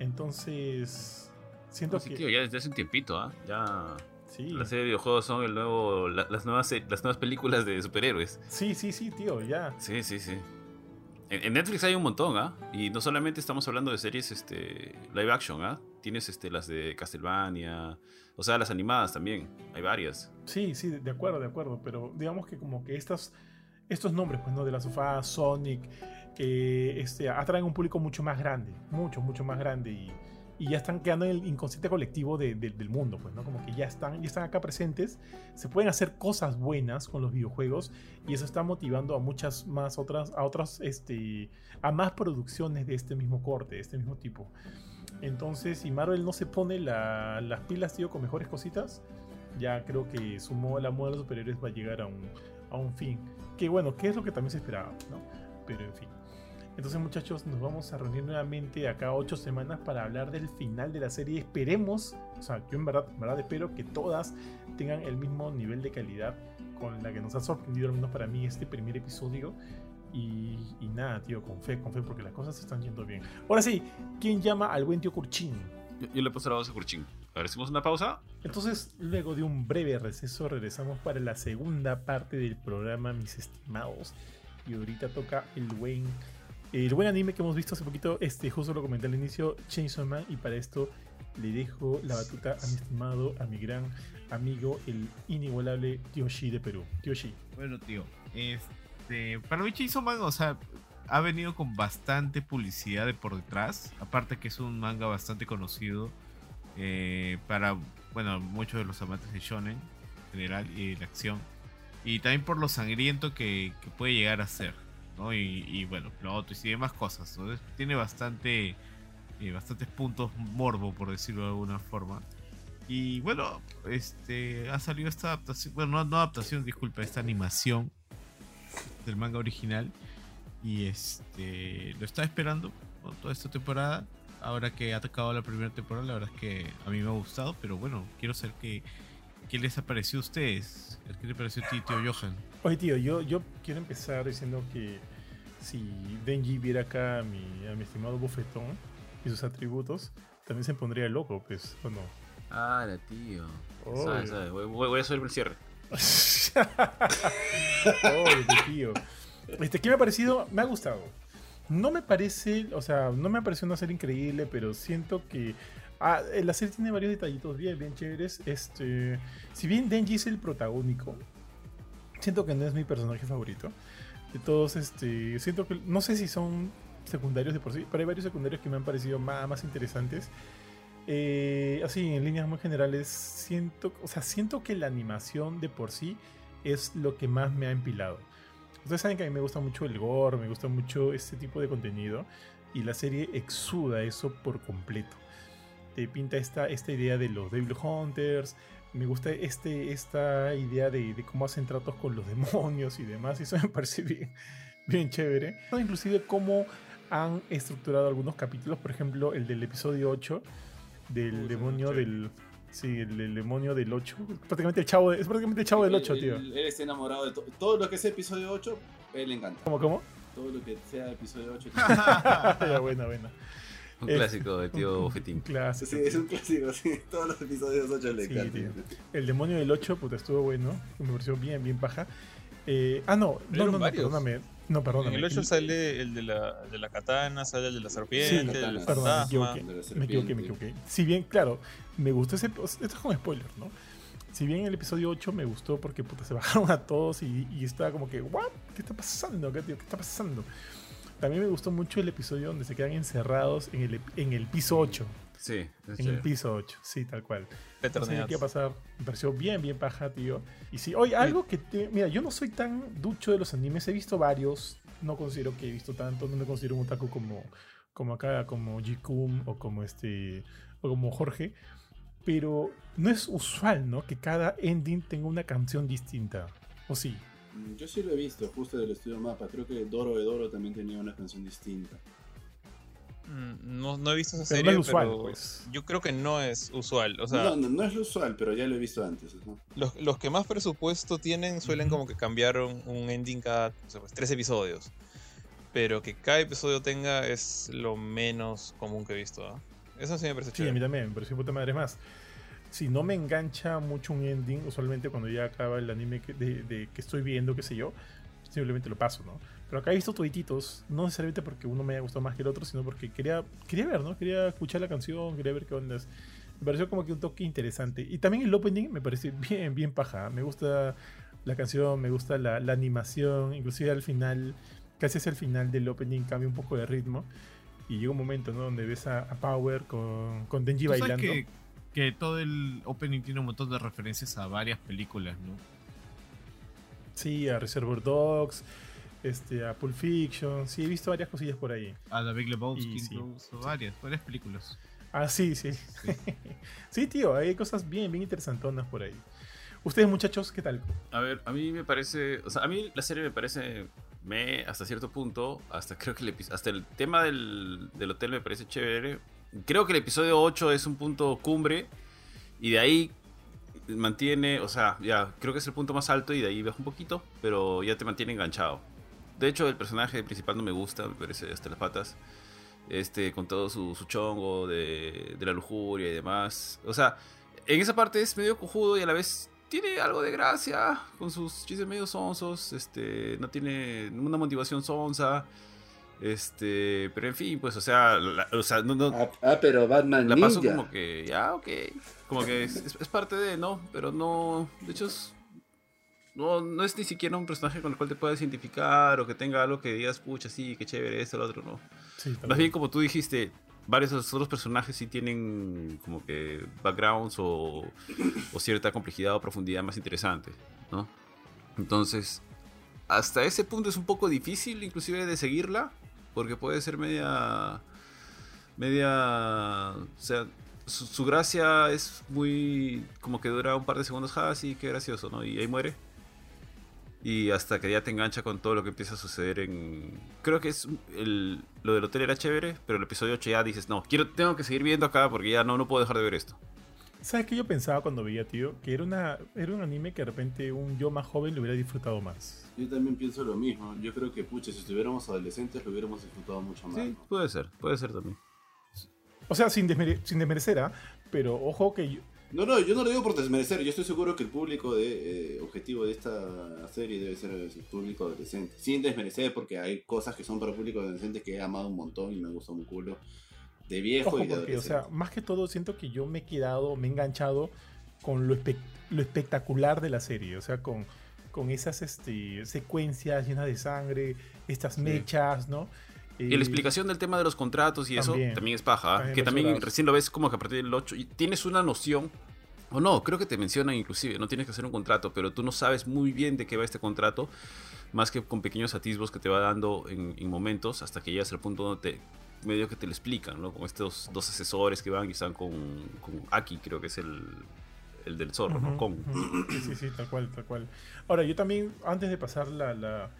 Entonces, siento Sí, que... tío, ya desde hace un tiempito, ¿ah? Ya. sí, Las series de videojuegos son el nuevo, la- las, nuevas, las nuevas películas de superhéroes. sí, sí, sí, tío, ya. Sí, sí, sí. En, en Netflix hay un montón, ¿ah? Y no solamente estamos hablando de series este, live action, ¿ah? Tienes este, las de Castlevania, o sea, las animadas también. Hay varias. Sí, sí, de acuerdo, de acuerdo, pero digamos que como que estas, estos nombres, pues, ¿no? De la sofá, Sonic, que este, atraen un público mucho más grande, mucho, mucho más grande y, y ya están quedando en el inconsciente colectivo de- de- del mundo, pues, ¿no? Como que ya están, ya están acá presentes, se pueden hacer cosas buenas con los videojuegos y eso está motivando a muchas más otras, a otras, este, a más producciones de este mismo corte, de este mismo tipo. Entonces, si Marvel no se pone la- las pilas, tío, con mejores cositas, ya creo que su moda, la moda de los superiores va a llegar a un, a un fin. Que bueno, que es lo que también se esperaba, ¿no? Pero en fin. Entonces, muchachos, nos vamos a reunir nuevamente acá ocho semanas para hablar del final de la serie. Esperemos, o sea, yo en verdad, en verdad espero que todas tengan el mismo nivel de calidad con la que nos ha sorprendido, al menos para mí, este primer episodio. Y, y nada, tío, con fe, con fe, porque las cosas se están yendo bien. Ahora sí, ¿quién llama al buen tío Curchín? Yo, yo le puse la voz a Curchín. A ver, ¿hacemos una pausa? Entonces, luego de un breve receso, regresamos para la segunda parte del programa, mis estimados. Y ahorita toca el buen, el buen anime que hemos visto hace poquito. Este, justo lo comenté al inicio, Chainsaw Man. Y para esto le dejo la batuta a mi estimado, a mi gran amigo, el inigualable Tioshi de Perú. Tioshi. Bueno, tío, este, Chainsaw Man, o sea, ha venido con bastante publicidad de por detrás. Aparte que es un manga bastante conocido eh, para, bueno, muchos de los amantes de shonen en general y de la acción. Y también por lo sangriento que, puede llegar a ser, ¿no? Y, bueno, plotos y demás cosas. Tiene bastante, eh, bastantes puntos morbo, por decirlo de alguna forma. Y bueno, este ha salido esta adaptación, bueno, no, no adaptación, disculpa, esta animación del manga original. Y este lo estaba esperando ¿no? toda esta temporada. Ahora que ha acabado la primera temporada, la verdad es que a mí me ha gustado, pero bueno, quiero saber qué, qué les ha parecido a ustedes. ¿Qué les pareció a ti, tío Johan? Oye, tío, yo, yo quiero empezar diciendo que si Denji viera acá a mi, a mi estimado bofetón y sus atributos, también se pondría loco, pues, ¿o no? Ah, la tío. Sabe, sabe. Voy, voy- voy a subir el cierre. Qué tío. Este, ¿Qué me ha parecido? Me ha gustado. No me parece, o sea, no me ha parecido una serie increíble, pero siento que ah, eh, la serie tiene varios detallitos bien, bien chéveres. Este, si bien Denji es el protagónico, siento que no es mi personaje favorito. De todos, este, siento que, no sé si son secundarios de por sí, pero hay varios secundarios que me han parecido más, más interesantes. Eh, así, en líneas muy generales, siento, o sea, siento que la animación de por sí es lo que más me ha empilado. Ustedes saben que a mí me gusta mucho el gore, me gusta mucho este tipo de contenido y la serie exuda eso por completo. Te pinta esta, esta idea de los Devil Hunters, me gusta este, esta idea de, de cómo hacen tratos con los demonios y demás, y eso me parece bien, bien chévere. Inclusive cómo han estructurado algunos capítulos, por ejemplo el del episodio 8 del Uy, demonio del... Sí, el, el demonio del 8. Prácticamente el chavo, de- es prácticamente el chavo del 8, Él- tío. Él, él está enamorado de to- todo lo que sea episodio 8, él le encanta. ¿Cómo, cómo? Todo lo que sea episodio 8. ya, buena, buena. Un clásico de tío Un Bofetín. clásico. sí, es un clásico, sí. Todos los episodios 8 le Sí, encantan. tío. El demonio del 8, puta, estuvo bueno. Me pareció bien, bien paja. Eh, ah, no, no, no, no, perdóname. No, perdóname. En el 8 sale el de la, de la katana, sale el de la serpiente, Sí, el del perdón, me equivoqué. Me equivoqué, me equivoqué. Si bien, claro, me gustó ese. Esto es como spoiler, ¿no? Si bien el episodio 8 me gustó porque puta, se bajaron a todos y, y estaba como que, ¿what? ¿Qué está pasando acá, tío? ¿Qué está pasando? También me gustó mucho el episodio donde se quedan encerrados en el, en el piso 8. Sí, En el piso 8, sí, tal cual. Eternidad. qué iba a pasar. Me pareció bien, bien paja, tío. Y sí, oye, algo que. te- mira, yo no soy tan ducho de los animes. He visto varios. No considero que he visto tanto. No me considero un otaku como, como acá, como Jikum o como este. O como Jorge. Pero no es usual, ¿no? Que cada ending tenga una canción distinta. ¿O sí? Yo sí lo he visto, justo del estudio Mapa. Creo que Doro de Doro también tenía una canción distinta. Mm, No, no he visto esa Pero serie, no es usual, pero pues. yo creo que no es usual. O sea, no, no, no es lo usual, pero ya lo he visto antes. ¿no? los, los que más presupuesto tienen suelen como que cambiar un, un ending cada o sea, pues, tres episodios. Pero que cada episodio tenga es lo menos común que he visto. Eso sí me parece Sí, a mí también, pero sí puta madre es más. Si no me engancha mucho un ending, usualmente cuando ya acaba el anime que, de, de que estoy viendo, qué sé yo, simplemente lo paso, ¿no? Pero acá he visto todititos, no necesariamente porque uno me haya gustado más que el otro, sino porque quería, quería ver, ¿no? Quería escuchar la canción, quería ver qué onda. es. Me pareció como que un toque interesante. Y también el opening me pareció bien, bien paja. Me gusta la canción, me gusta la, la animación, inclusive al final, casi hacia el final del opening cambia un poco de ritmo. Y llega un momento, ¿no? Donde ves a, a Power con, con Denji Tú sabes bailando. que, que todo el opening tiene un montón de referencias a varias películas, ¿no? Sí, a Reservoir Dogs, este, a Pulp Fiction. Sí, he visto varias cosillas por ahí. A The Big Lebowski, Y sí, incluso, sí. varias, varias películas. Ah, sí, sí. Sí, tío, hay cosas bien, bien interesantonas por ahí. Ustedes, muchachos, ¿qué tal? A ver, a mí me parece. O sea, a mí la serie me parece. Me, hasta cierto punto, hasta creo que el, hasta el tema del, del hotel me parece chévere. Creo que el episodio 8 es un punto cumbre. Y de ahí mantiene, o sea, ya, creo que es el punto más alto y de ahí baja un poquito, pero ya te mantiene enganchado. De hecho, el personaje principal no me gusta, me parece hasta las patas. Este, con todo su, su chongo de, de la lujuria y demás. O sea, en esa parte es medio cojudo y a la vez tiene algo de gracia, con sus chistes medio sonsos, este, no tiene una motivación sonsa. Este, pero en fin, pues, o sea, la- o sea, no, no- Ah, ah, pero Batman la paso Ninja. como que, ya, ok. Como que es, es- es parte de, ¿no? Pero no. De hecho, es- no, no es ni siquiera un personaje con el cual te puedas identificar o que tenga algo que digas, pucha, sí, qué chévere, esto, lo otro, no. Sí, Más bien, como tú dijiste, varios de los otros personajes sí tienen como que backgrounds o, o cierta complejidad o profundidad más interesante, ¿no? Entonces, hasta ese punto es un poco difícil inclusive de seguirla, porque puede ser media... media... o sea, su, su gracia es muy... como que dura un par de segundos, ah, sí, qué gracioso, ¿no? Y ahí muere. Y hasta que ya te engancha con todo lo que empieza a suceder en... Creo que es... El, lo del hotel era chévere, pero el episodio 8 ya dices, no, quiero, tengo que seguir viendo acá porque ya no, no puedo dejar de ver esto. ¿Sabes qué yo pensaba cuando veía, tío? Que era, una, era un anime que de repente un yo más joven lo hubiera disfrutado más. Yo también pienso lo mismo. Yo creo que, pucha, si estuviéramos adolescentes lo hubiéramos disfrutado mucho más. Sí, ¿no? puede ser, puede ser también. O sea, sin, desmere- sin desmerecer, ¿ah? Pero ojo que yo- No, no, yo no lo digo por desmerecer. Yo estoy seguro que el público de, eh, objetivo de esta serie debe ser el público adolescente. Sin desmerecer, porque hay cosas que son para el público adolescente que he amado un montón y me gusta un culo. De viejo Ojo, y de porque, o sea, más que todo siento que yo me he quedado, me he enganchado con lo, espe- lo espectacular de la serie. O sea, con, con esas este, secuencias llenas de sangre, estas mechas, ¿no? Y la explicación del tema de los contratos y eso También. también es paja. También que también sobras. recién lo ves como que a partir del 8 y tienes una noción, o no, creo que te mencionan inclusive, no tienes que hacer un contrato, pero tú no sabes muy bien de qué va este contrato, más que con pequeños atisbos que te va dando en, en momentos hasta que llegas al punto donde te, medio que te lo explican, ¿no? Con estos dos asesores que van y están con, con Aki, creo que es el, el del zorro, ¿no? Ujú, Con. ujú. Sí, sí, sí, tal cual, tal cual. Ahora, yo también, antes de pasar la, la-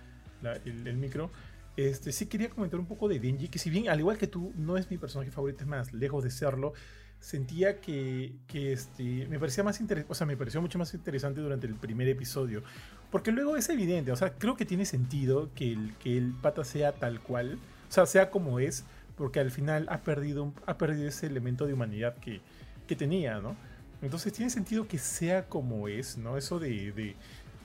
la- el, el micro, este, sí quería comentar un poco de Denji, que si bien, al igual que tú, no es mi personaje favorito, es más, lejos de serlo, sentía que, este, me parecía más interesante, o sea, me pareció mucho más interesante durante el primer episodio, porque luego es evidente, o sea, creo que tiene sentido que el, que el pata sea tal cual, o sea, sea como es, porque al final ha perdido, ha perdido ese elemento de humanidad que, que tenía, ¿no? Entonces tiene sentido que sea como es, ¿no? Eso de,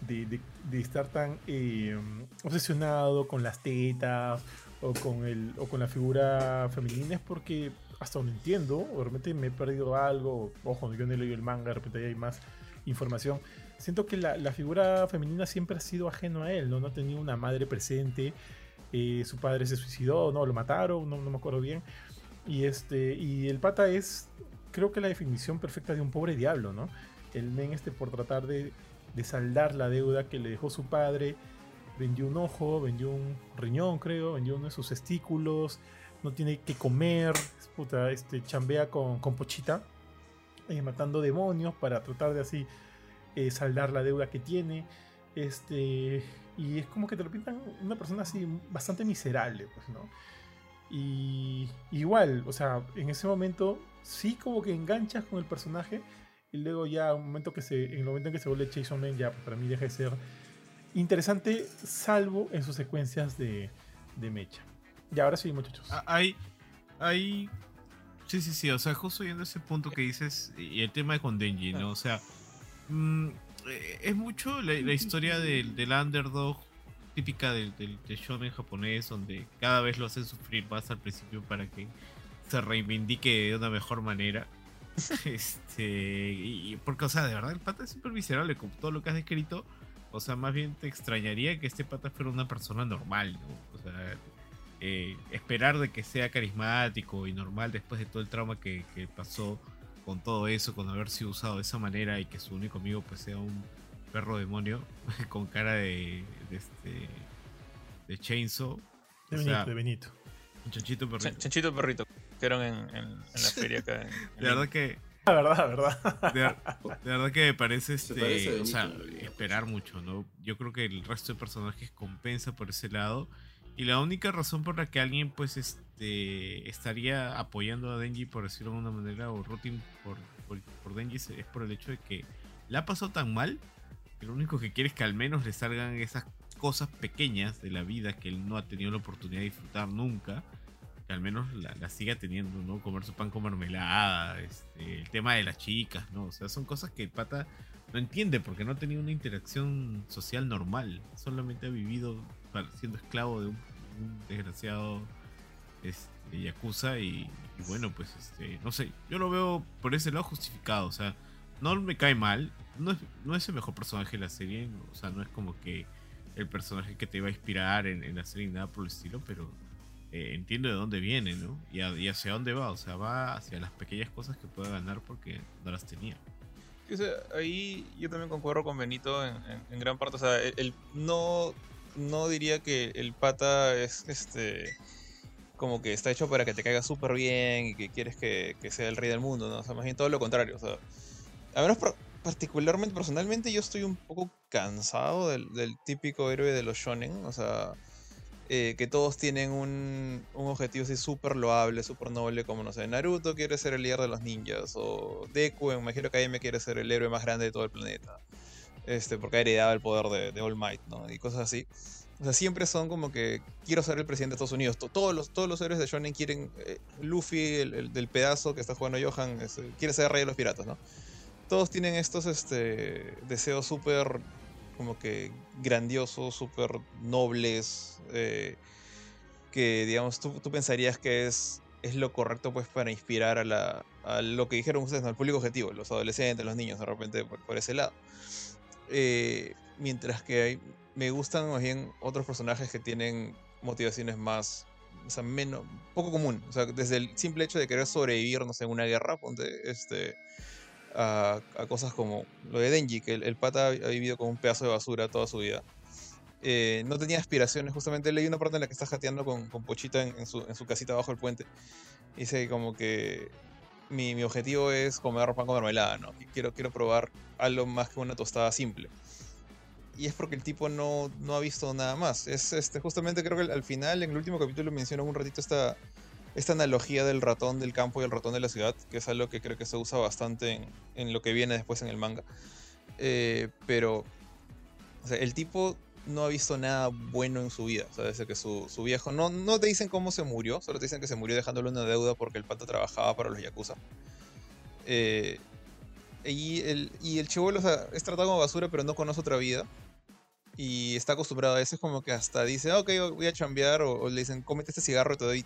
de- estar tan eh, obsesionado con las tetas o con, el, o con la figura femenina es porque, hasta donde entiendo, o me he perdido algo, ojo, yo no leído el manga, de repente hay más información. Siento que la, la figura femenina siempre ha sido ajeno a él, ¿no? No ha tenido una madre presente, eh, su padre se suicidó, no, lo mataron, no, no me acuerdo bien. Y, este, y el pata es, creo que la definición perfecta de un pobre diablo, ¿no? El men este por tratar de, de saldar la deuda que le dejó su padre, vendió un ojo, vendió un riñón, creo, vendió uno de sus testículos, no tiene que comer, puta, este, chambea con, con Pochita, eh, matando demonios para tratar de así eh, saldar la deuda que tiene. Este, y es como que te lo pintan una persona así bastante miserable, pues, ¿no? Y igual, o sea, en ese momento sí como que enganchas con el personaje y luego ya un momento que se, en el momento en que se vuelve Jason Man ya para mí deja de ser interesante, salvo en sus secuencias de, de mecha. Y ahora sí, muchachos. Ah, Hay, hay, sí, sí, sí, o sea, justo yendo ese punto que dices, y el tema de con Denji, ¿no? O sea, mm, eh, es mucho la, historia del, del underdog típica del, del shonen japonés, donde cada vez lo hacen sufrir más al principio para que se reivindique de una mejor manera. Este, y, y porque, o sea, de verdad, el pata es súper miserable con todo lo que has descrito. O sea, más bien te extrañaría que este pata fuera una persona normal, ¿no? O sea, eh, esperar de que sea carismático y normal después de todo el trauma que, que pasó con todo eso, con haber sido usado de esa manera y que su único amigo pues sea un perro demonio con cara de, de este de Chainsaw. de o Benito, sea, de Benito. un chanchito perrito. Ch- Chanchito perrito, en, en- en la feria acá. en- en De verdad que La verdad, la verdad. De, ver- de verdad que me parece, este, parece o sea, esperar mucho, ¿no? Yo creo que el resto de personajes compensa por ese lado. Y la única razón por la que alguien, pues, este, estaría apoyando a Denji, por decirlo de alguna manera, o rooting por, por, por Denji, es por el hecho de que le ha pasado tan mal que lo único que quiere es que al menos le salgan esas cosas pequeñas de la vida que él no ha tenido la oportunidad de disfrutar nunca que al menos la, siga teniendo, ¿no? Comer su pan con mermelada, este, el tema de las chicas, ¿no? O sea, son cosas que el pata no entiende porque no ha tenido una interacción social normal. Solamente ha vivido siendo esclavo de un, desgraciado este, yakuza y, y bueno, pues, este, no sé, yo lo veo por ese lado justificado, o sea, no me cae mal, no es, no es el mejor personaje de la serie, o sea, no es como que el personaje que te va a inspirar en, en la serie nada por el estilo, pero eh, entiendo de dónde viene, ¿no? Y, a- y hacia dónde va, o sea, va hacia las pequeñas cosas que puede ganar porque no las tenía. O sea, ahí yo también concuerdo con Benito en, en- en gran parte. O sea, el, el- no, no diría que el pata es este como que está hecho para que te caiga súper bien y que quieres que, que sea el rey del mundo, ¿no? O sea, más bien todo lo contrario. O sea, a menos par- particularmente, personalmente, yo estoy un poco cansado del, del típico héroe de los shonen. O sea, eh, que todos tienen un, un objetivo así súper loable, súper noble, como no sé, Naruto quiere ser el líder de los ninjas, o Deku en My Hero Academia quiere ser el héroe más grande de todo el planeta, este, porque ha heredado el poder de, All Might, ¿no? Y cosas así. O sea, siempre son como que quiero ser el presidente de Estados Unidos. To- Todos los, todos los héroes de Shonen quieren. eh, Luffy, el, el del pedazo que está jugando Johan, este, quiere ser rey de los piratas, ¿no? Todos tienen estos este, deseos súper como que grandiosos, súper nobles, eh, que digamos tú, tú pensarías que es, es lo correcto pues para inspirar a, la, a lo que dijeron ustedes, ¿no? al público objetivo, los adolescentes, los niños, de repente por, por ese lado. Eh, mientras que hay- me gustan más bien otros personajes que tienen motivaciones más, o sea, menos, poco común. O sea, desde el simple hecho de querer sobrevivir, no sé, en una guerra, ponte, este, a, cosas como lo de Denji, que el, pata ha vivido como un pedazo de basura toda su vida. Eh, no tenía aspiraciones, justamente leí una parte en la que está jateando con, con Pochita en, su, en su casita bajo el puente. Dice como que mi, mi objetivo es comer pan con mermelada, ¿no? Quiero, quiero probar algo más que una tostada simple. Y es porque el tipo no, no ha visto nada más. Es este, justamente creo que al- al final, en el último capítulo, menciona un ratito esta, esta analogía del ratón del campo y el ratón de la ciudad, que es algo que creo que se usa bastante en, lo que viene después en el manga. Eh, pero o sea, el tipo no ha visto nada bueno en su vida. O sea, desde que su, su viejo. No, no te dicen cómo se murió, solo te dicen que se murió dejándole una deuda porque el pata trabajaba para los yakuza. Eh, y el, y el chivolo, sea, es tratado como basura, pero no conoce otra vida. Y está acostumbrado a eso. Es como que hasta dice, "Ah, ok, voy a chambear. O, le dicen, cómete este cigarro, te doy.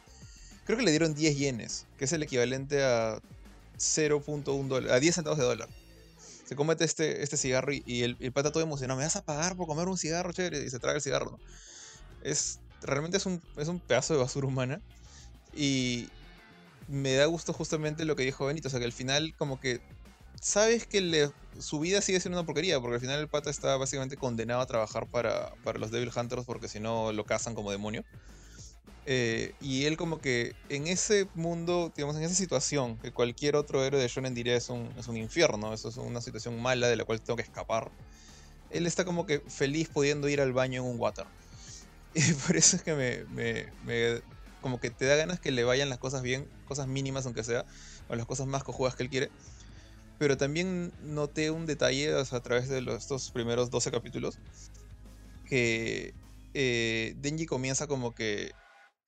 Creo que le dieron 10 yenes, que es el equivalente a 0.1 dólar, a 10 centavos de dólar. Se comete este, este cigarro y, el, el pata todo emocionado. ¿Me vas a pagar por comer un cigarro, chévere? Y se traga el cigarro, ¿no? Es, realmente es un, es un pedazo de basura humana. Y me da gusto justamente lo que dijo Benito. O sea, que al final como que sabes que su vida sigue siendo una porquería. Porque al final el pata está básicamente condenado a trabajar para, para los Devil Hunters porque si no lo cazan como demonio. Eh, y él como que en ese mundo, digamos, en esa situación, que cualquier otro héroe de Shonen diría es un, es un infierno, eso es una situación mala de la cual tengo que escapar. Él está como que feliz pudiendo ir al baño en un water. Y por eso es que me, me- como que te da ganas que le vayan las cosas bien, cosas mínimas aunque sea, o las cosas más cojudas que él quiere. Pero también noté un detalle a través de estos primeros 12 capítulos, que eh, Denji comienza como que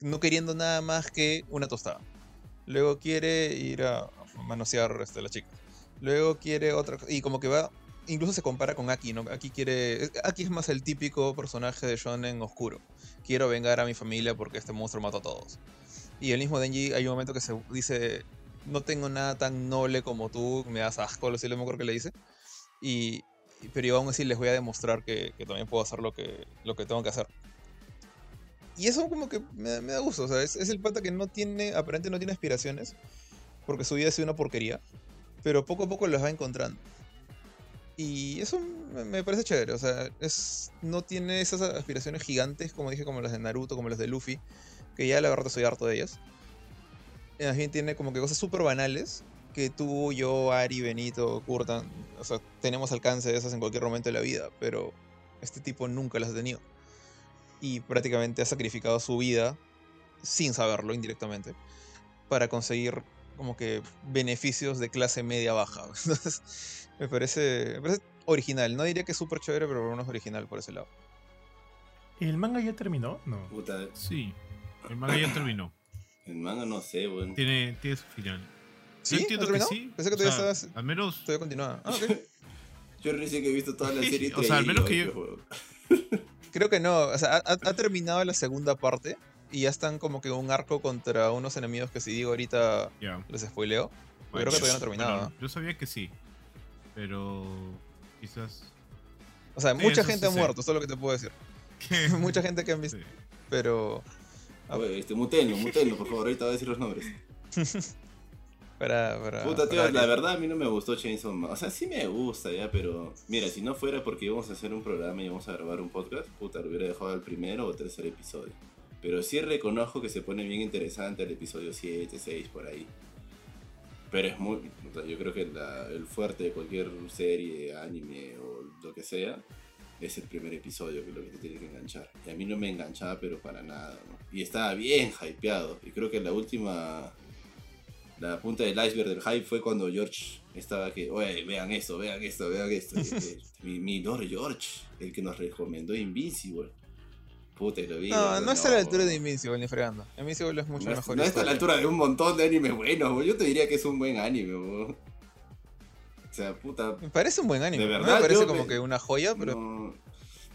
no queriendo nada más que una tostada. Luego quiere ir a manosear este, a la chica. Luego quiere otra. Y como que va. Incluso se compara con Aki, ¿no? Aki quiere. Aki es más el típico personaje de Shonen oscuro. Quiero vengar a mi familia porque este monstruo mató a todos. Y el mismo Denji, hay un momento que se dice. No tengo nada tan noble como tú, me das asco, lo no me acuerdo que le dice. Y- pero yo aún así les voy a demostrar que, que también puedo hacer lo que, lo que tengo que hacer. Y eso como que me, me da gusto, o sea, es, el pata que no tiene, aparentemente no tiene aspiraciones, porque su vida ha sido una porquería, pero poco a poco las va encontrando. Y eso me, parece chévere, o sea, es, no tiene esas aspiraciones gigantes, como dije, como las de Naruto, como las de Luffy, que ya la verdad soy harto de ellas. Y Más bien tiene como que cosas súper banales, que tú, yo, Ari, Benito, Kurtan, o sea, tenemos alcance de esas en cualquier momento de la vida, pero este tipo nunca las ha tenido. Y prácticamente ha sacrificado su vida, sin saberlo indirectamente, para conseguir como que beneficios de clase media baja. Entonces, me parece, me parece original. No diría que es súper chévere, pero por lo menos original por ese lado. ¿El manga ya terminó? No. Puta, Sí, el manga ya terminó. el manga no sé, weón. Tiene, tiene su final. ¿Sí? Yo entiendo ¿Ha que sí. Pensé que o todavía sea, estabas- Al menos. Todavía continúa. Ah, ok. Yo recién que he visto toda la serie. O sea, al menos que yo- weón. Creo que no. O sea, ha, terminado la segunda parte y ya están como que en un arco contra unos enemigos que si digo ahorita les spoileo. Bueno, creo que todavía no ha terminado. bueno, yo sabía que sí. Pero. Quizás. O sea, Sí, mucha gente sí ha sé. muerto, eso es lo que te puedo decir. mucha gente que han visto, Sí. pero A ver, este, mutenlo, mutenlo, por favor, ahorita voy a decir los nombres. Puta, tío, la verdad a mí no me gustó Chainsaw Man. O sea, sí me gusta ya, pero... Mira, si no fuera porque íbamos a hacer un programa y íbamos a grabar un podcast, puta, lo hubiera dejado al primero o tercer episodio. Pero sí reconozco que se pone bien interesante el episodio 7, 6, por ahí. Pero es muy... puta, yo creo que la- el fuerte de cualquier serie, anime o lo que sea, es el primer episodio que es lo que te tiene que enganchar. Y a mí no me enganchaba, pero para nada, ¿no? Y estaba bien hypeado. Y creo que la última la punta del iceberg del hype fue cuando George estaba que, oye, vean esto, vean esto, vean esto. Eh, mi, mi Lord George, el que nos recomendó Invincible. Puta, lo vi. No, digo, no está a la altura de Invincible ni fregando. Invincible es mucho no, mejor. no está a la altura de un montón de animes buenos, bo. yo te diría que es un buen anime. bo. O sea, puta. Me parece un buen anime. De no verdad, me parece como me- que una joya, pero No,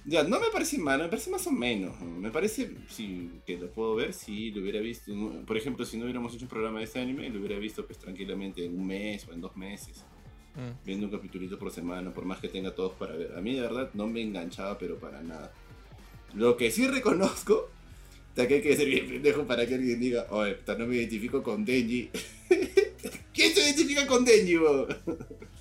ya, no me parece malo, me parece más o menos. Me parece, sí, que lo puedo ver, si lo hubiera visto. Por ejemplo, si no hubiéramos hecho un programa de este anime, lo hubiera visto pues tranquilamente en un mes o en dos meses. mm, Viendo un capitulito por semana, por más que tenga todos para ver. A mí de verdad no me enganchaba, pero para nada. Lo que sí reconozco, que hay que ser bien pendejo para que alguien diga, oye, no me identifico con Denji. ¿Quién se identifica con Denji, bo?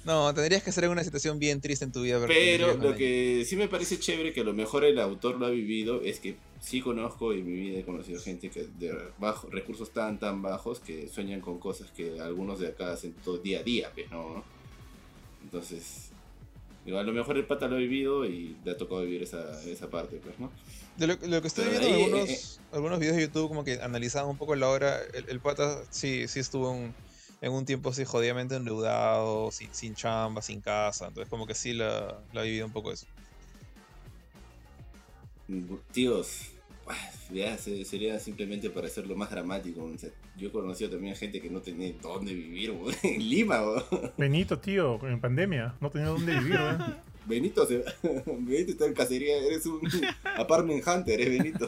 No, tendrías que estar en una situación bien triste en tu vida. Pero lo que sí me parece chévere que a lo mejor el autor lo ha vivido es que sí conozco en mi vida he conocido gente que de bajo, recursos tan tan bajos que sueñan con cosas que algunos de acá hacen todo día a día, pues, ¿no? Entonces, digo, a lo mejor el pata lo ha vivido y le ha tocado vivir esa, esa parte, pues, ¿no? De lo, lo que estoy viendo en algunos, eh, algunos videos de YouTube como que analizaban un poco la obra, el, el pata sí, sí estuvo en, en un tiempo así jodidamente endeudado, sin, sin chamba, sin casa, entonces como que sí la, la ha vivido un poco eso. Tíos, ah, ya se- sería simplemente para hacerlo más dramático. o sea, yo he conocido también a gente que no tenía dónde vivir, bo, en Lima, bo. Benito, tío, en pandemia, no tenía dónde vivir, ¿eh? Benito, se... Benito está en cacería, eres un apartment hunter, eres Benito.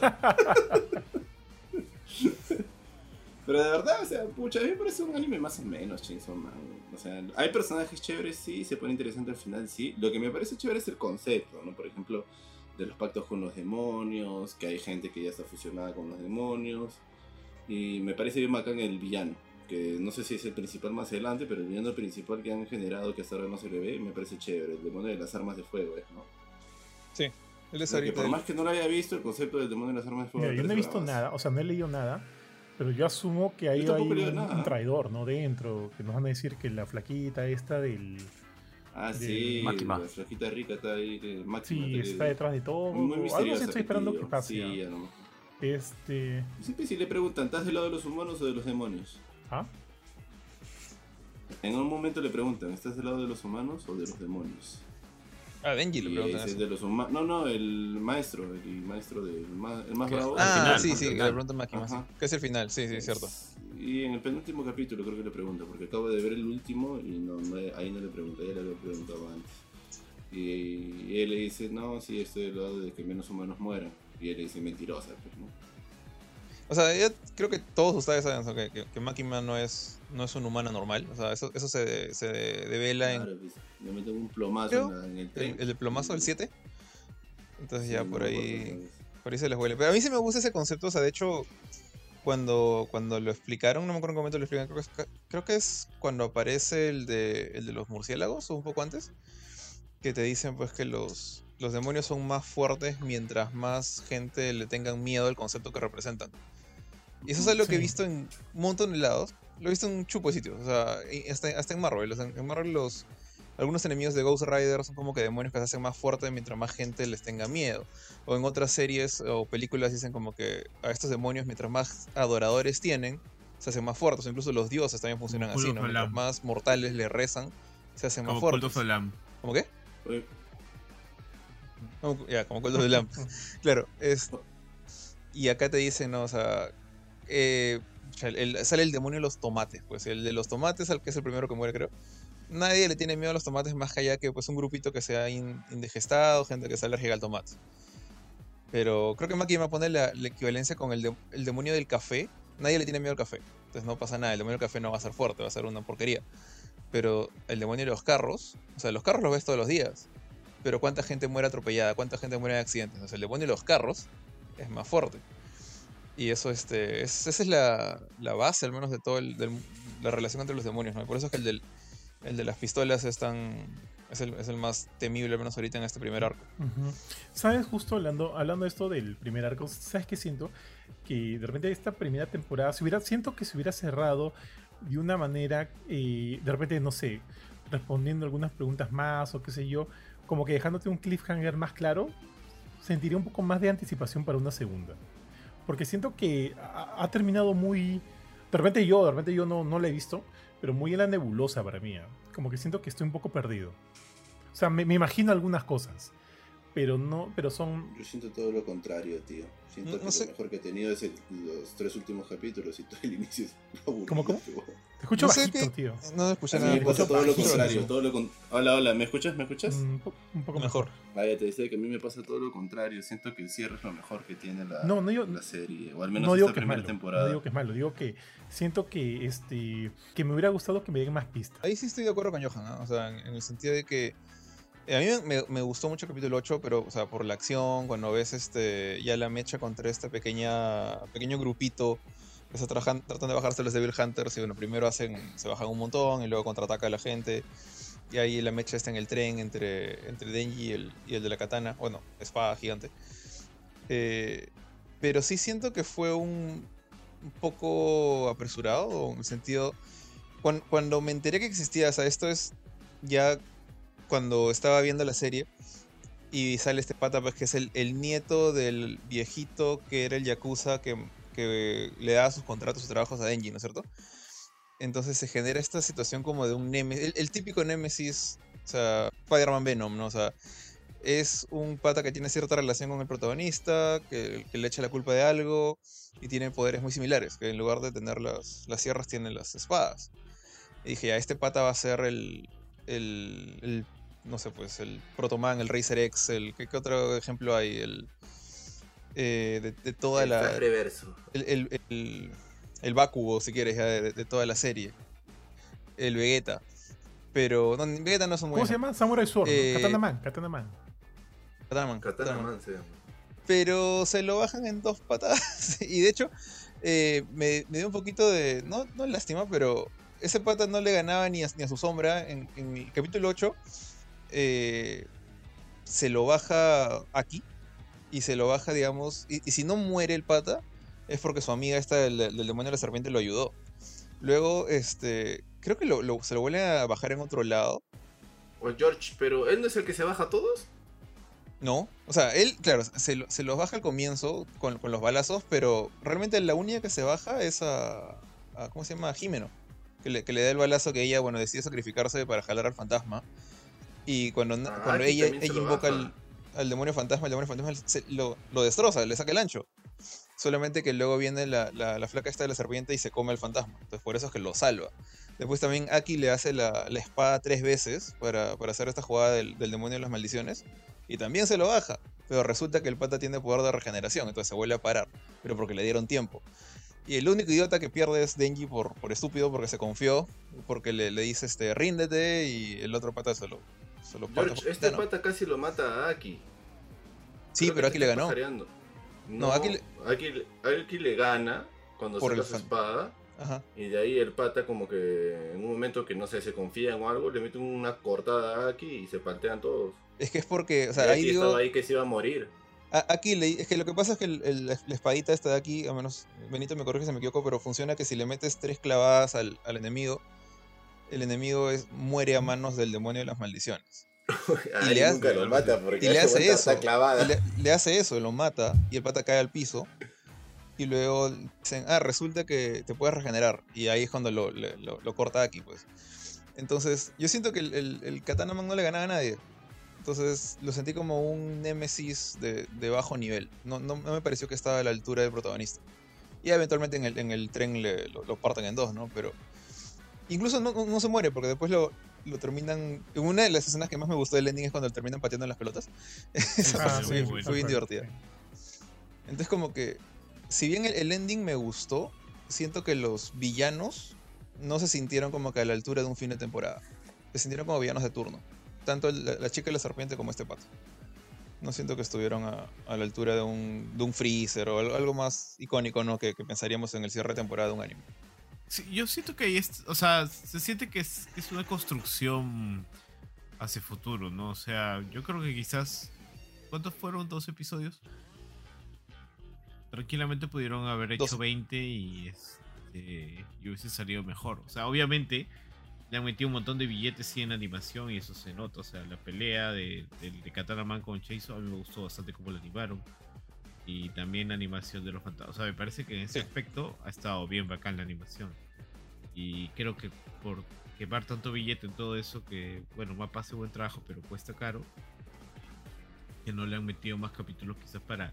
Pero de verdad, o sea, pucha, a mí me parece un anime más o menos, Chainsaw Man. O sea, hay personajes chéveres, sí, se pone interesante al final, sí. Lo que me parece chévere es el concepto, ¿no? Por ejemplo, de los pactos con los demonios, que hay gente que ya está fusionada con los demonios. Y me parece bien bacán el villano, que no sé si es el principal más adelante, pero el villano principal que han generado, que hasta ahora no se le ve, me parece chévere, el demonio de las armas de fuego, ¿eh? ¿no? Él es ahorita por el- más que no lo haya visto, el concepto del demonio de las armas de fuego... Mira, yo no he visto nada, o sea, no he leído nada, pero yo asumo que ahí hay un, un traidor, ¿no? Dentro, que nos van a decir que la flaquita esta del... Ah, sí, Máquina. la flaquita rica está ahí, que máxima. Sí, está detrás de todo. Muy Algo así estoy esperando que pase. Sí, a lo mejor. Este... Siempre si le preguntan, ¿estás del lado de los humanos o de los demonios? ¿Ah? En un momento le preguntan, ¿estás del lado de los humanos o de los demonios? Ah, Denji le Y preguntan de los humanos. No, no, el maestro, el maestro del ma- el más Que- bravo. Ah, final, sí, sí, que le preguntan Máquina, sí. Ajá. Que es el final, sí, sí, cierto. Y en el penúltimo capítulo creo que le pregunta, porque acabo de ver el último y no, no- ahí no le pregunta, ya le había preguntado antes. Y, él le dice, no, sí, estoy del lado de que menos humanos mueran. Y él le dice, mentirosa, pues, ¿no? O sea, yo creo que todos ustedes saben que, que, que Máquina no es, no es un humano normal. O sea, eso, eso se, se devela en pues, le meten un plomazo Creo en, el tren. el, el plomazo del 7. Entonces ya por no ahí... Por ahí se les huele. Pero a mí sí me gusta ese concepto. O sea, de hecho, cuando, cuando lo explicaron, no me acuerdo en qué momento lo explican, creo que es, creo que es cuando aparece el de, el de los murciélagos o un poco antes. Que te dicen pues que los, los demonios son más fuertes mientras más gente le tengan miedo al concepto que representan. Y eso es algo que he visto en un montón de lados. lo he visto en un chupo de sitios. O sea, hasta, hasta en Marvel. o sea, en Marvel los, algunos enemigos de Ghost Rider son como que demonios que se hacen más fuertes mientras más gente les tenga miedo. O en otras series o películas dicen como que a estos demonios mientras más adoradores tienen, se hacen más fuertes. Incluso los dioses también funcionan así, ¿no? Mientras más mortales le rezan, se hacen más Como fuertes. The Lamb. ¿Cómo qué? Como- ya, como Cult of the Lamb. claro, es... Y acá te dicen, ¿no? O sea, eh, el- sale el demonio de los tomates, pues el de los tomates, al que es el primero que muere, creo. Nadie le tiene miedo a los tomates más que allá que pues un grupito que sea in- indigestado, gente que sea alérgica al tomate. Pero creo que Maki va a poner la, la equivalencia con el, de- el demonio del café. Nadie le tiene miedo al café. Entonces no pasa nada. El demonio del café no va a ser fuerte, va a ser una porquería. Pero el demonio de los carros, o sea, los carros los ves todos los días. Pero cuánta gente muere atropellada, cuánta gente muere en accidentes. Entonces el demonio de los carros es más fuerte. Y eso, este, es- esa es la, la base, al menos, de toda la relación entre los demonios, ¿no? Por eso es que el, del, el de las pistolas es tan. Es el, es el más temible, al menos ahorita en este primer arco. ¿Sabes? Justo hablando, hablando de esto del primer arco, ¿sabes qué siento? Que de repente esta primera temporada, se hubiera, siento que se hubiera cerrado de una manera, eh, de repente, no sé, respondiendo algunas preguntas más o qué sé yo, como que dejándote un cliffhanger más claro, sentiría un poco más de anticipación para una segunda. Porque siento que ha, terminado muy... De repente yo, de repente yo no, no la he visto, pero muy en la nebulosa para mí. ¿ah? Como que siento que estoy un poco perdido. O sea, me, me imagino algunas cosas, pero no, pero son... Yo siento todo lo contrario, tío. Siento No- que no sé. lo mejor que he tenido es el- los tres últimos capítulos y todo el inicio es aburrido. ¿Cómo, cómo? tío. Te escucho No bajito, qué- tío. No escuché nada. me pasa todo lo contrario. Todo lo con- Hola, hola, ¿me escuchas? ¿Me escuchas? Mm, Un, po- un poco Mejor. mejor. Ah, ya te decía que a mí me pasa todo lo contrario. Siento que el cierre es lo mejor que tiene la, No, no digo- la serie. O al menos No digo esta que es primera malo. temporada. No digo que es malo. Digo que siento que este que me hubiera gustado que me den más pistas. Ahí sí estoy de acuerdo con Johan, ¿no? O sea, en, en el sentido de que a mí me, gustó mucho el capítulo 8, pero, o sea, por la acción, cuando ves este ya la mecha contra este pequeña, pequeño grupito que está tratando de bajarse los Devil Hunters y bueno, primero hacen, se bajan un montón y luego contraataca a la gente. Y ahí la mecha está en el tren entre, entre Denji y el, y el de la katana, bueno, espada gigante. Eh, pero sí siento que fue un, un poco apresurado, en el sentido... Cuan- Cuando, me enteré que existía, o sea, esto es ya cuando estaba viendo la serie y sale este pata, pues que es el, el nieto del viejito que era el Yakuza que, que le daba sus contratos, sus trabajos a Denji, ¿no es cierto? Entonces se genera esta situación como de un Nemesis, el, típico Nemesis, o sea, Spider-Man Venom, ¿no? O sea, es un pata que tiene cierta relación con el protagonista, que, le echa la culpa de algo y tiene poderes muy similares, que en lugar de tener las, las sierras tiene las espadas. Y dije, ya, este pata va a ser el, el, no sé, pues el Protoman, el Racer X, el, ¿qué, qué otro ejemplo hay? El, eh, de, de toda El la... reverso. El, el, el, el Bakugo, si quieres, ya, de, de toda la serie. El Vegeta. Pero, no, Vegeta no es un ¿Cómo se llama? Samurai Sword. Eh, Katana Man, Katana Man. Katana Katana Man se llama. pero se lo bajan en dos patadas. y de hecho, eh, me, me dio un poquito de. No, no lástima, pero ese pata no le ganaba ni a, ni a su sombra. En, en el capítulo 8, eh, se lo baja aquí. Y se lo baja, digamos. Y, y si no muere el pata, es porque su amiga esta del, del demonio de la serpiente lo ayudó. Luego, este. Creo que lo, lo- se lo vuelve a bajar en otro lado. O George, pero ¿él no es el que se baja a todos? No, o sea, él, claro, se, lo- se los baja al comienzo con, con los balazos, pero realmente la única que se baja es a, a- ¿cómo se llama? A Jimeno, que le, que le da el balazo que ella, bueno, decide sacrificarse para jalar al fantasma. Y cuando, Ah, cuando ella, invoca al, al demonio fantasma, el demonio fantasma se- lo, lo destroza, le saca el ancho. Solamente que luego viene la, la- la flaca esta de la serpiente y se come al fantasma. Entonces por eso es que lo salva. Después también Aki le hace la, la espada tres veces para, para hacer esta jugada del, del demonio de las maldiciones. Y también se lo baja. Pero resulta que el pata tiene poder de regeneración, entonces se vuelve a parar. Pero porque le dieron tiempo. Y el único idiota que pierde es Denji por, por estúpido, porque se confió. Porque le, le dice, este, ríndete. Y el otro pata se lo, se lo parte George, por este pata casi lo mata a Aki. Sí, Creo pero Aki le ganó. pajareando. No, No, Aki le- le... Aki le gana cuando Por saca su fan- espada. Ajá. Y de ahí el pata como que en un momento que no sé, se confían o algo, le mete una cortada a Aki y se paltean todos. Es que es porque, o sea, ahí Aki digo... estaba ahí que se iba a morir. A- Aquí es que lo que pasa es que el- el- la espadita esta de aquí, al menos Benito me corrige si me equivoco, pero funciona que si le metes tres clavadas al, al enemigo, el enemigo es, muere a manos del demonio de las maldiciones. Ari le hace- nunca lo mata porque y le hace eso. está. Y le, le hace eso, lo mata y el pata cae al piso. Y luego dicen, ah, resulta que te puedes regenerar. Y ahí es cuando lo, lo- lo corta aquí, pues. Entonces, yo siento que el, el, el Katana Man no le ganaba a nadie. Entonces, lo sentí como un Nemesis de, de bajo nivel. No, no, no me pareció que estaba a la altura del protagonista. Y eventualmente en el, en el tren le, lo, lo parten en dos, ¿no? Pero incluso no, no- se muere porque después lo, lo terminan... Una de las escenas que más me gustó del ending es cuando terminan pateando en las pelotas. Esa Ah, fue, bueno. fue bien divertida. Entonces como que, si bien el, el ending me gustó, siento que los villanos no se sintieron como que a la altura de un fin de temporada. Se sintieron como villanos de turno. Tanto el- la, la chica y la serpiente como este pato. No siento que estuvieron a, a la altura de un, de un freezer o algo, algo más icónico, ¿no? Que, que pensaríamos en el cierre de temporada de un anime. Sí, yo siento que ahí es, o sea, se siente que es, que es una construcción hacia futuro, ¿no? O sea, yo creo que quizás, ¿cuántos fueron? ¿Dos episodios? Tranquilamente pudieron haber hecho Doce. 20 y, este, y hubiese salido mejor. O sea, obviamente le han metido un montón de billetes sí, en animación y eso se nota. O sea, la pelea de, de, de Katana Man con Chase a mí me gustó bastante cómo la animaron. Y también la animación de los fantasmas. O sea, me parece que en ese aspecto ha estado bien bacán la animación. Y creo que por quemar tanto billete en todo eso, que bueno, Mapa hace buen trabajo, pero cuesta caro, que no le han metido más capítulos quizás para,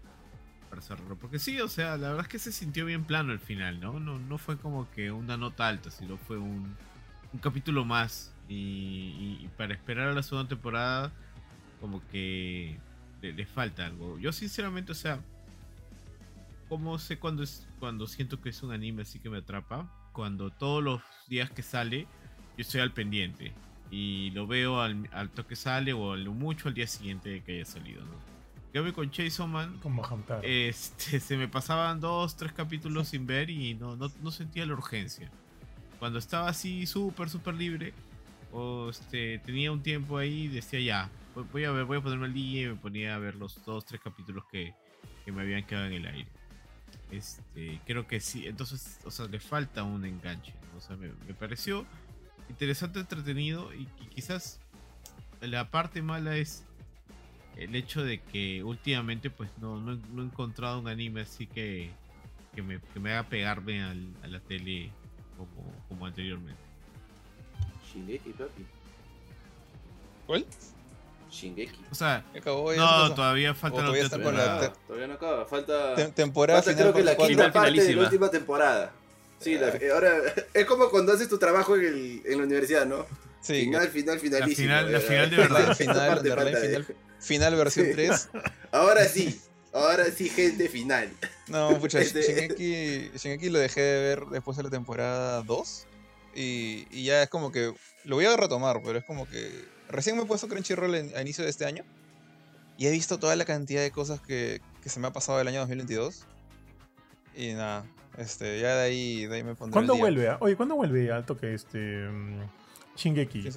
para cerrarlo. Porque sí, o sea, la verdad es que se sintió bien plano el final, ¿no? No, no fue como que una nota alta, sino fue un, un capítulo más. Y, y- y para esperar a la segunda temporada, como que le, le falta algo. Yo sinceramente, o sea, como sé cuando es cuando siento que es un anime así que me atrapa? Cuando todos los días que sale, yo estoy al pendiente. Y lo veo al, al toque sale o a lo mucho al día siguiente de que haya salido, ¿no? Yo con Chainsaw Man, Como Hamtaro. este, se me pasaban dos, tres capítulos sin ver y no, no, no sentía la urgencia. Cuando estaba así súper, súper libre, o este, tenía un tiempo ahí, decía ya, voy- voy a ver, voy a ponerme al día y me ponía a ver los dos, tres capítulos que, que me habían quedado en el aire. Este, creo que sí, entonces, o sea, le falta un enganche. ¿no? O sea, me, me pareció interesante, entretenido y, y quizás la parte mala es el hecho de que últimamente pues no, no, he- no he encontrado un anime así que, que, me, que me haga pegarme al- a la tele como, como anteriormente. Shingeki, papi. ¿Cuál? Shingeki. O sea, Acabó no, todavía falta la todavía otra está con la temporada. te- Todavía no acaba. Falta. Tem- temporada falta final creo que la quinta parte de la última temporada. Sí, la- Ah. ahora es como cuando haces tu trabajo en, el- en la universidad, ¿no? Sí, final, final, finalísimo. final- la ¿verdad? final de verdad. Final, parte de verdad, final. final versión Sí. 3. Ahora sí, ahora sí, gente final. No, pucha, Este- Shingeki, Shingeki lo dejé de ver después de la temporada 2. Y, y ya es como que. Lo voy a retomar, pero es como que. Recién me he puesto Crunchyroll en- a inicio de este año. Y he visto toda la cantidad de cosas que, que se me ha pasado el año 2022. Y nada, este, ya de ahí, de ahí me pondré. ¿Cuándo día. vuelve? Oye, ¿cuándo vuelve al toque este mm, Shingeki?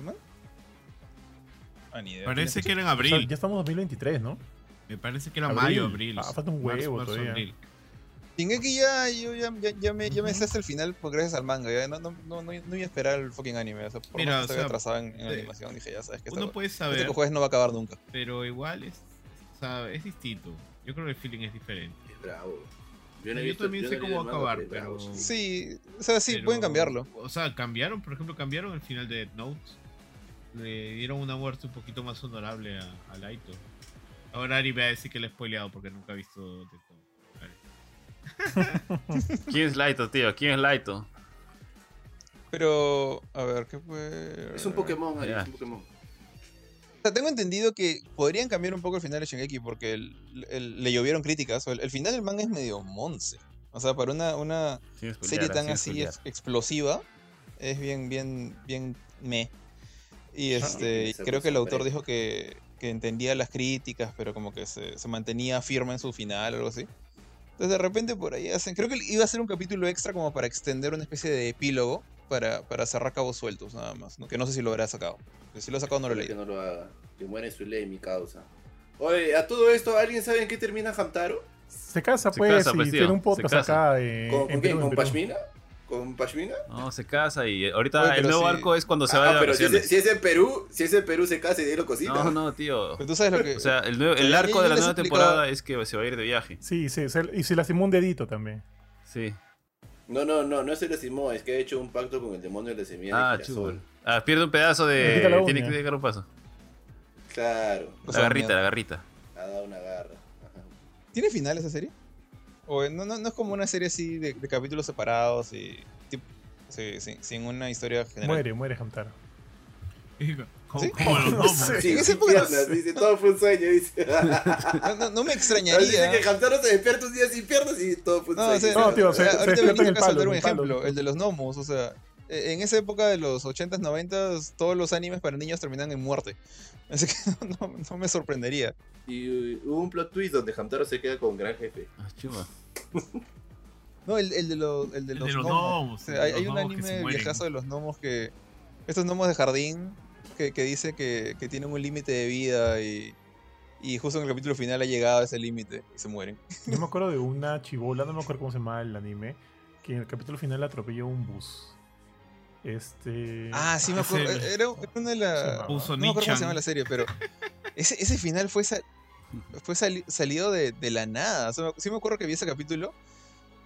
Ah, ni idea. Parece que ¿Tiene era en O sea, abril. ya estamos en 2023, ¿no? Me parece que era Abril. mayo, abril. Ah, falta un Marzo, huevo marzo, todavía. abril. Shingeki ya, yo ya, ya, ya me, ya me sé hasta el final pues, gracias al manga. Ya no, no, no, no, no iba a esperar el fucking anime. O sea, por Mira, más que o estaba sea, atrasado en, en eh, animación, dije, ya sabes que Uno esta- puede este saber, jueves no va a acabar nunca. pero igual es, o sea, es distinto. Yo creo que el feeling es diferente. Es bravo. Yo, no he visto- también yo sé cómo va a acabar, pero pero... bravo, Sí, o sea, sí, pero- pueden cambiarlo. O sea, cambiaron, por ejemplo, cambiaron el final de Death Note. Le dieron una muerte un poquito más honorable a, a Laito. Ahora Ari va a decir que le he spoileado porque nunca ha visto Death. ¿Quién es Laito, tío? ¿Quién es Laito? Pero, a ver, ¿qué fue? Es un Pokémon, Ya. es un Pokémon. O sea, tengo entendido que podrían cambiar un poco el final de Shingeki porque el- el- le llovieron críticas. o El, el final del manga es medio monce. O sea, para una, serie tan así explosiva es bien, bien, bien me. Y este, esa creo que el autor dijo que, que entendía las críticas, pero como que se, se mantenía firme en su final o algo así. Entonces de repente por ahí hacen, creo que iba a ser un capítulo extra como para extender una especie de epílogo para, para cerrar cabos sueltos nada más, ¿no? que no sé si lo habrá sacado. Que si lo ha sacado no lo Ojalá que no lo haga. Que muere su ley, mi causa. Oye, a todo esto, ¿alguien sabe en qué termina Hamtaro? Se casa, Se pues, casa, y pues, tío, tiene un se podcast casa. acá. eh, ¿Con, en con quién? Perú, en ¿Con. Pashmina? ¿Con Pashmina? No, se casa y ahorita Oye, el nuevo sí. arco es cuando se va Ah, de pero si es, vacaciones. si es en Perú, si es en Perú se casa y de ahí lo cocina. No, no, tío. Pero tú sabes lo que. O sea, el, nuevo- el arco de la nueva temporada es que se va a ir de viaje. Sí, sí, y se lastimó un dedito también. Sí. No, no, no, no se lastimó, es que ha hecho un pacto con el demonio de la semilla Ah, de chulo. Ah, pierde un pedazo de. Tiene que dejar un paso. Claro, O La sea, garrita, miedo. la garrita. ha dado una garra. Ajá. ¿Tiene final esa serie? ¿O no, no, no es como una serie así de, de capítulos separados y. tipo, sí, sí, sin una historia general? Muere, muere Hamtaro. Como, ¿Sí? como los No sé. Sí, dice, todo fue un sueño, dice. No, no- no me Dice extrañaría. que Hamtaro se despierta un día sin piernas y todo fue un No, sueño. o sea, No, tío, se- eh, se ahorita despierta en venía a palo, soltar un palo. ejemplo, el de los gnomos, o sea, en esa época de los 80s, 90s, todos los animes para niños terminan en muerte. Así que no, no me sorprendería. Y uh, hubo un plot twist donde Hamtaro se queda con gran jefe. Ah, chuma. No, el, el de los, el de El los de los gnomos. gnomos, O sea, el de hay, los hay un anime viejazo de los gnomos que. Estos gnomos de jardín que, que dice que, que tienen un límite de vida y. Y justo en el capítulo final ha llegado a ese límite y se mueren. Yo me acuerdo de una chibola, no me acuerdo cómo se llama el anime, que en el capítulo final atropelló un bus. Este. Ah, sí me acuerdo. Era, era una de las. No me acuerdo cómo se llama la serie, pero ese, ese final fue, sal- fue sali- salido de, de la nada. O sea, me- sí me acuerdo que vi ese capítulo.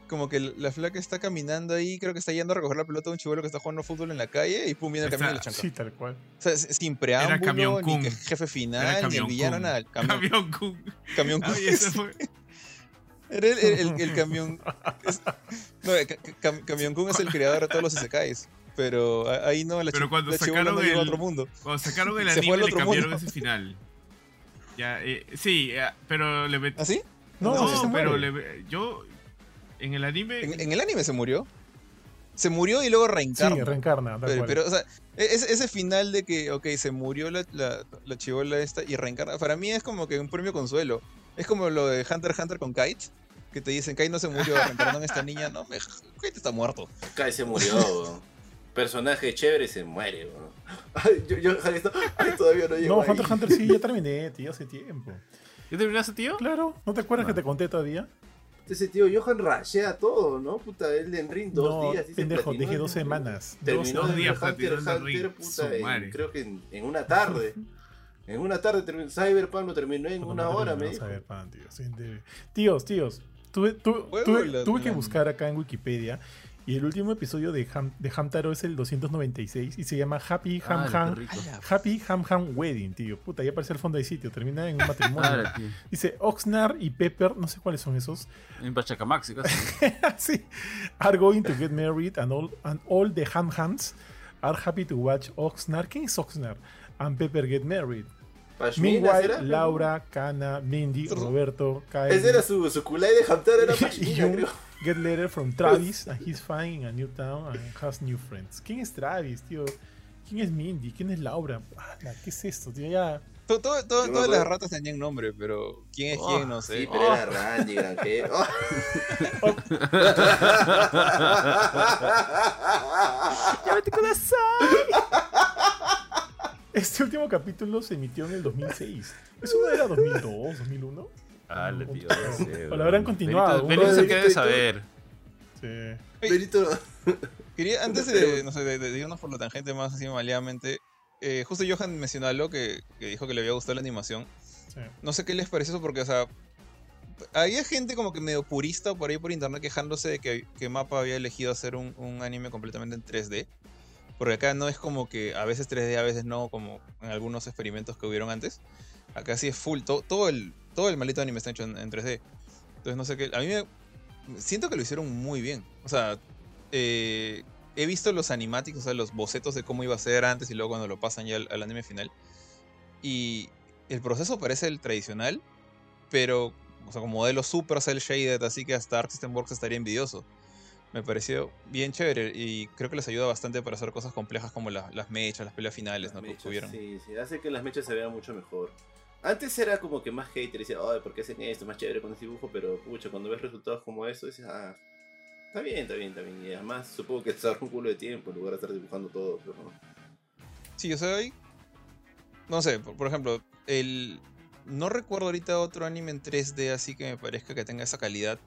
Como que la flaca está caminando ahí, creo que está yendo a recoger la pelota de un chivolo que está jugando fútbol en la calle y pum, viene el camión y le chanca. Sí, tal cual. O sea, sin preámbulo, Camión ni que jefe final, ni el Camión villano, nada. Camión, Camión Kun. camión Kun. Ay, ese fue- Era el, el- el- el camión. es- no, el ca- ca- Camión Kun es el creador de todos los isekais. Pero a- ahí no, la, Pero cuando la sacaron no a el- otro mundo. Cuando sacaron el anime le cambiaron mundo. ese final. Ya, eh, sí, eh, pero le met- ¿Ah, sí? No, No, sí se pero le- yo en el anime En, en el anime se murió. Se murió y luego reencarna. Sí, reencarna, pero, pero, o sea, e- ese, ese final de que, ok, se murió la, la, la chibola esta y reencarna, para mí es como que un premio consuelo. Es como lo de Hunter x Hunter con Kite, que te dicen, Kite no se murió, reencarnó en esta niña. No, me, Kite está muerto. Kai se murió. Personaje chévere se muere, weón. Ay, yo, yo, ay, todavía no llego no. Hunter x Hunter sí, ya terminé, tío, hace tiempo. ¿Ya terminaste, tío? Claro, ¿no te acuerdas que te conté todavía? Ese tío Johan rashea todo, ¿no? Puta, él en Ring dos no, días. pendejo, platinó dije dos semanas. Terminó Dos días Hunter Hunter, Ring, puta, en- creo que en, en una tarde. En una tarde terminó. Cyberpunk lo terminó en una no hora, me dijo. pan, tío, Tíos, tíos, tuve, tuve, la- tuve que buscar acá en Wikipedia y el último episodio de, Ham, de Hamtaro es el 296 y se llama Happy Ham Ah, Ham rico. Happy Ham Ham Wedding, tío. Puta, ya aparece el fondo de sitio, termina en un matrimonio. Ah. Dice Oxnard y Pepper, no sé cuáles son esos. En Pachacamaxi, casi. sí, are going to get married and all, and all the Ham Hams are happy to watch Oxnard. ¿Quién es Oxnard? And Pepper get married. Meanwhile. Laura, Kana, Mindy, Roberto, Kyle, Ese era su, su culay de Hamtaro, era y Pashmina, creo. Get letter from Travis and he's fine in a new town and has new friends. ¿Quién es Travis, tío? ¿Quién es Mindy? ¿Quién es Laura? Ala, ¿Qué es esto, tío? Ya. To- to- to- Yo me todas las ratas tenían nombre, pero quién es Oh, quién, no sé. Sí, pero era Randy, granjero. Oh. Este último capítulo se emitió en el 2006. ¿Eso no era 2002, 2001? Dale, tío. O lo habrán continuado, Benito, se debe saber. Sí. Benito, Quería, antes de, no sé, de, de- de irnos por la tangente más así maleadamente, eh, justo Johan mencionó algo que, que dijo que le había gustado la animación. sí. No sé qué les pareció eso porque, o sea, había gente como que medio purista por ahí por internet quejándose de que, que Mapa había elegido hacer un, un anime completamente en 3D. Porque acá no es como que a veces 3D, a veces no, como en algunos experimentos que hubieron antes. Acá sí es full, to- todo, el, todo el maldito anime está hecho en, en 3D. Entonces no sé qué, a mí me... Siento que lo hicieron muy bien. O sea, eh, he visto los animatics, o sea, los bocetos de cómo iba a ser antes y luego cuando lo pasan ya al, al anime final. Y el proceso parece el tradicional, pero, o sea, con modelo super cel shaded, así que hasta Arc System Works estaría envidioso. Me pareció bien chévere y creo que les ayuda bastante para hacer cosas complejas como la- las mechas, las peleas finales, ¿no? Que tuvieron. Sí, sí, hace que las mechas se vean mucho mejor. Antes era como que más hater, decía, ay, ¿por qué hacen esto? Más chévere con ese dibujo, pero pucha, cuando ves resultados como eso, dices, ah, está bien, está bien, está bien. Y además supongo que se ahorra un culo de tiempo en lugar de estar dibujando todo. Pero no. Sí, o sea, hay... No sé, por, por ejemplo, el... no recuerdo ahorita otro anime en 3D así que me parezca que tenga esa calidad.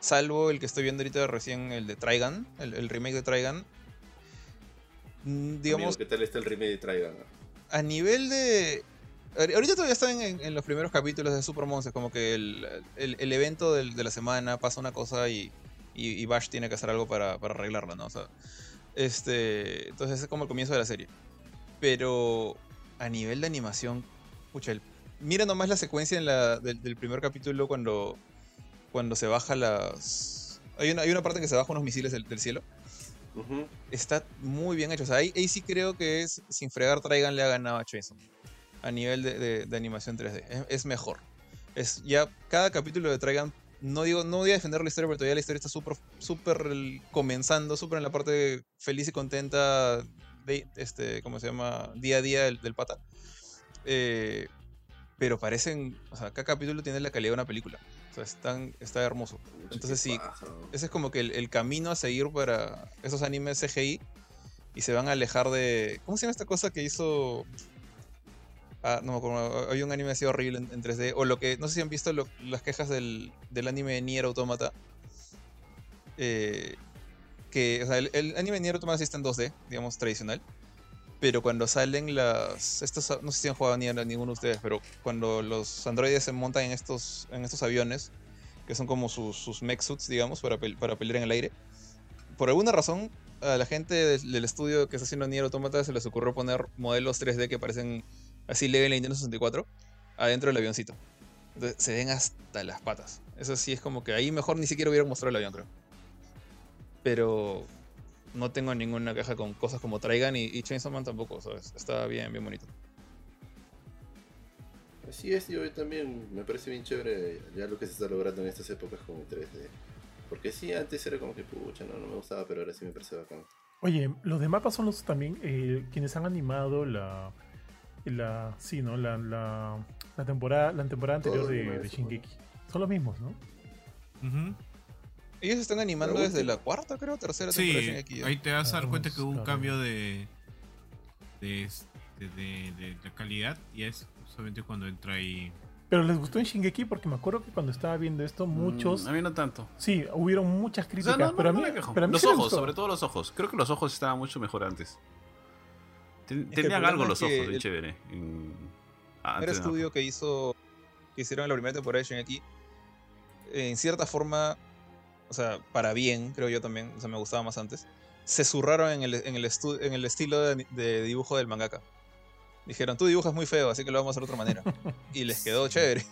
Salvo el que estoy viendo ahorita recién, el de Trigun, el, el remake de Trigun. Mm, Digamos, Amigo, ¿qué tal está el remake de Traigan? a nivel de. Ahor- Ahorita todavía están en, en los primeros capítulos de Super Monsters, como que el, el- el evento del- de la semana pasa una cosa y, y, y Bash tiene que hacer algo para, para arreglarla, ¿no? O sea, este, entonces es como el comienzo de la serie. Pero a nivel de animación, pucha, el- mira nomás la secuencia en la, del, del primer capítulo cuando, cuando se baja las. Hay una, hay una parte que se baja unos misiles del- del cielo está muy bien hecho. O sea, ahí, ahí sí creo que es sin fregar Traigan le ha ganado a Chainsaw. A nivel de, de- de animación 3D. Es, es mejor. Es ya cada capítulo de Traigan. No digo, no voy a defender la historia, pero todavía la historia está súper, el- comenzando, súper en la parte feliz y contenta de este, ¿cómo se llama? Día a día del, del pata. Eh, pero parecen, o sea, cada capítulo tiene la calidad de una película. O sea, están, está hermoso. Entonces sí, ese es como que el, el camino a seguir para esos animes CGI y se van a alejar de. ¿Cómo se llama esta cosa que hizo? Ah, no me acuerdo. Hay un anime así horrible en, en 3D. O lo que. No sé si han visto las quejas del, del anime de Nier Automata. Eh, que. O sea, el, anime de Nier Automata sí está en 2D, digamos, tradicional. Pero cuando salen las. Estos, no sé si han jugado Nier ninguno de ustedes, pero cuando los androides se montan en estos, en estos aviones que son como sus, sus mech suits, digamos, para, para pelear en el aire. Por alguna razón, a la gente del estudio que está haciendo Nier Automata se les ocurrió poner modelos 3D que parecen así leve en la Nintendo 64 adentro del avioncito. Entonces, se ven hasta las patas. Eso sí es como que ahí mejor ni siquiera hubieran mostrado el avión, creo. Pero no tengo ninguna queja con cosas como Traigan y, y Chainsaw Man tampoco, ¿sabes? Está bien, bien bonito. Así es, yo también me parece bien chévere ya lo que se está logrando en estas épocas con el 3D. Porque sí, antes era como que pucha, no, no me gustaba, pero ahora sí me parece bacán. Oye, los de mapas son los también eh, quienes han animado la. La sí, ¿no? La, la, la temporada, la temporada anterior de, de Shingeki. Son los mismos, ¿no? Ellos están animando desde la cuarta, creo, tercera temporada Sí, de Shingeki ya. ahí te vas a dar Ah, cuenta que hubo un claro. cambio de de, este, de, de- de calidad y es justamente cuando entra ahí. Pero les gustó en Shingeki porque me acuerdo que cuando estaba viendo esto, muchos. Mm, a mí no tanto. Sí, hubieron muchas O críticas, sea, no, no, pero a no mí, me quejo. pero a mí Los sí ojos, sobre todo los ojos. Creo que los ojos estaban mucho mejor antes. Ten- que el Tenían algo los ojos, el- chévere. en- ah, primer de estudio que hizo que hicieron la primera temporada de Shingeki en cierta forma o sea para bien creo yo también o sea me gustaba más antes se zurraron en el, en el, estu- en el estilo de, de dibujo del mangaka dijeron tú dibujas muy feo así que lo vamos a hacer de otra manera y les quedó chévere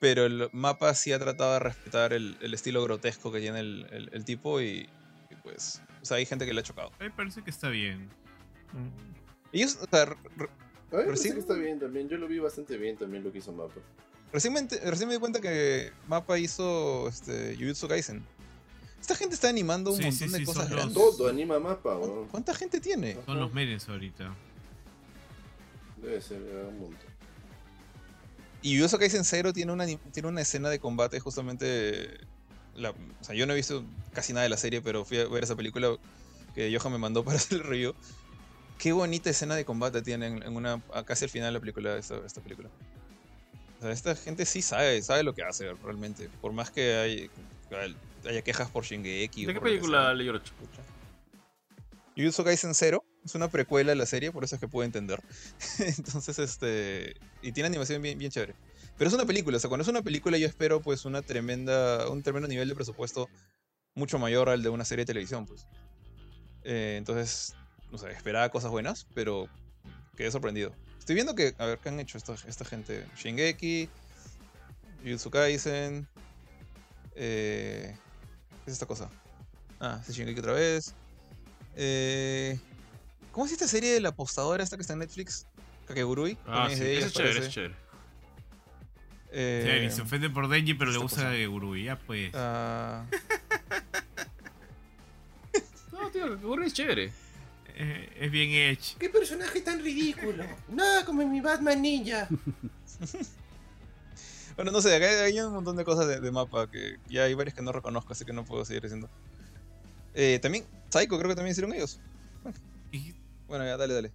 pero el mapa sí ha tratado de respetar el, el estilo grotesco que tiene el, el- el tipo y, y pues o sea hay gente que le ha chocado A mí me parece que está bien. Mm. Ellos o sea, r- r- A mí me Recién- que está bien también. Yo lo vi bastante bien también lo que hizo Mapa. Recién me, recién me di cuenta que Mapa hizo este, Jujutsu Kaisen. Esta gente está animando un Sí, montón sí, de sí, cosas los- grandes. Todo anima Mapa, ¿Cuán- weón. ¿Cuánta gente tiene? Son los medios ahorita. Debe ser eh, un montón. Y Jujutsu Kaisen 0 tiene una, tiene una escena de combate justamente... La, o sea, yo no he visto casi nada de la serie, pero fui a ver esa película que Johan me mandó para hacer el review. Qué bonita escena de combate tiene en, una, casi al final de la película, esta, esta película. O sea, esta gente sí sabe, sabe lo que hace realmente. Por más que hay, haya quejas por Shingeki. o ¿De qué película. Ley Orochi? Jujutsu Kaisen 0 es una precuela de la serie, por eso es que puedo entender. Entonces, este. Y tiene animación bien, bien chévere. Pero es una película, o sea, cuando es una película yo espero pues una tremenda. un tremendo nivel de presupuesto mucho mayor al de una serie de televisión, pues. Eh, entonces, no sé, esperaba cosas buenas, pero quedé sorprendido. Estoy viendo que, a ver, ¿qué han hecho esta, esta gente? Shingeki, Jujutsu Kaisen. Eh, ¿Qué es esta cosa? Ah, es Shingeki otra vez. Eh, ¿Cómo es esta serie de la apostadora esta que está en Netflix? Kakegurui. Ah, es sí, de ellas, es chévere, es chévere. Eh, Sí, se ofende por Denji, pero le gusta cosa. de Gurui. Ya pues. ah, No, tío, que es chévere. Eh, es bien edge. ¡Qué personaje tan ridículo! Nada como mi Batman Ninja. bueno, no sé, acá hay un montón de cosas de, de mapa que ya hay varias que no reconozco, así que no puedo seguir diciendo. Eh, también, Psycho creo que también hicieron ellos. Bueno, ya, dale, dale.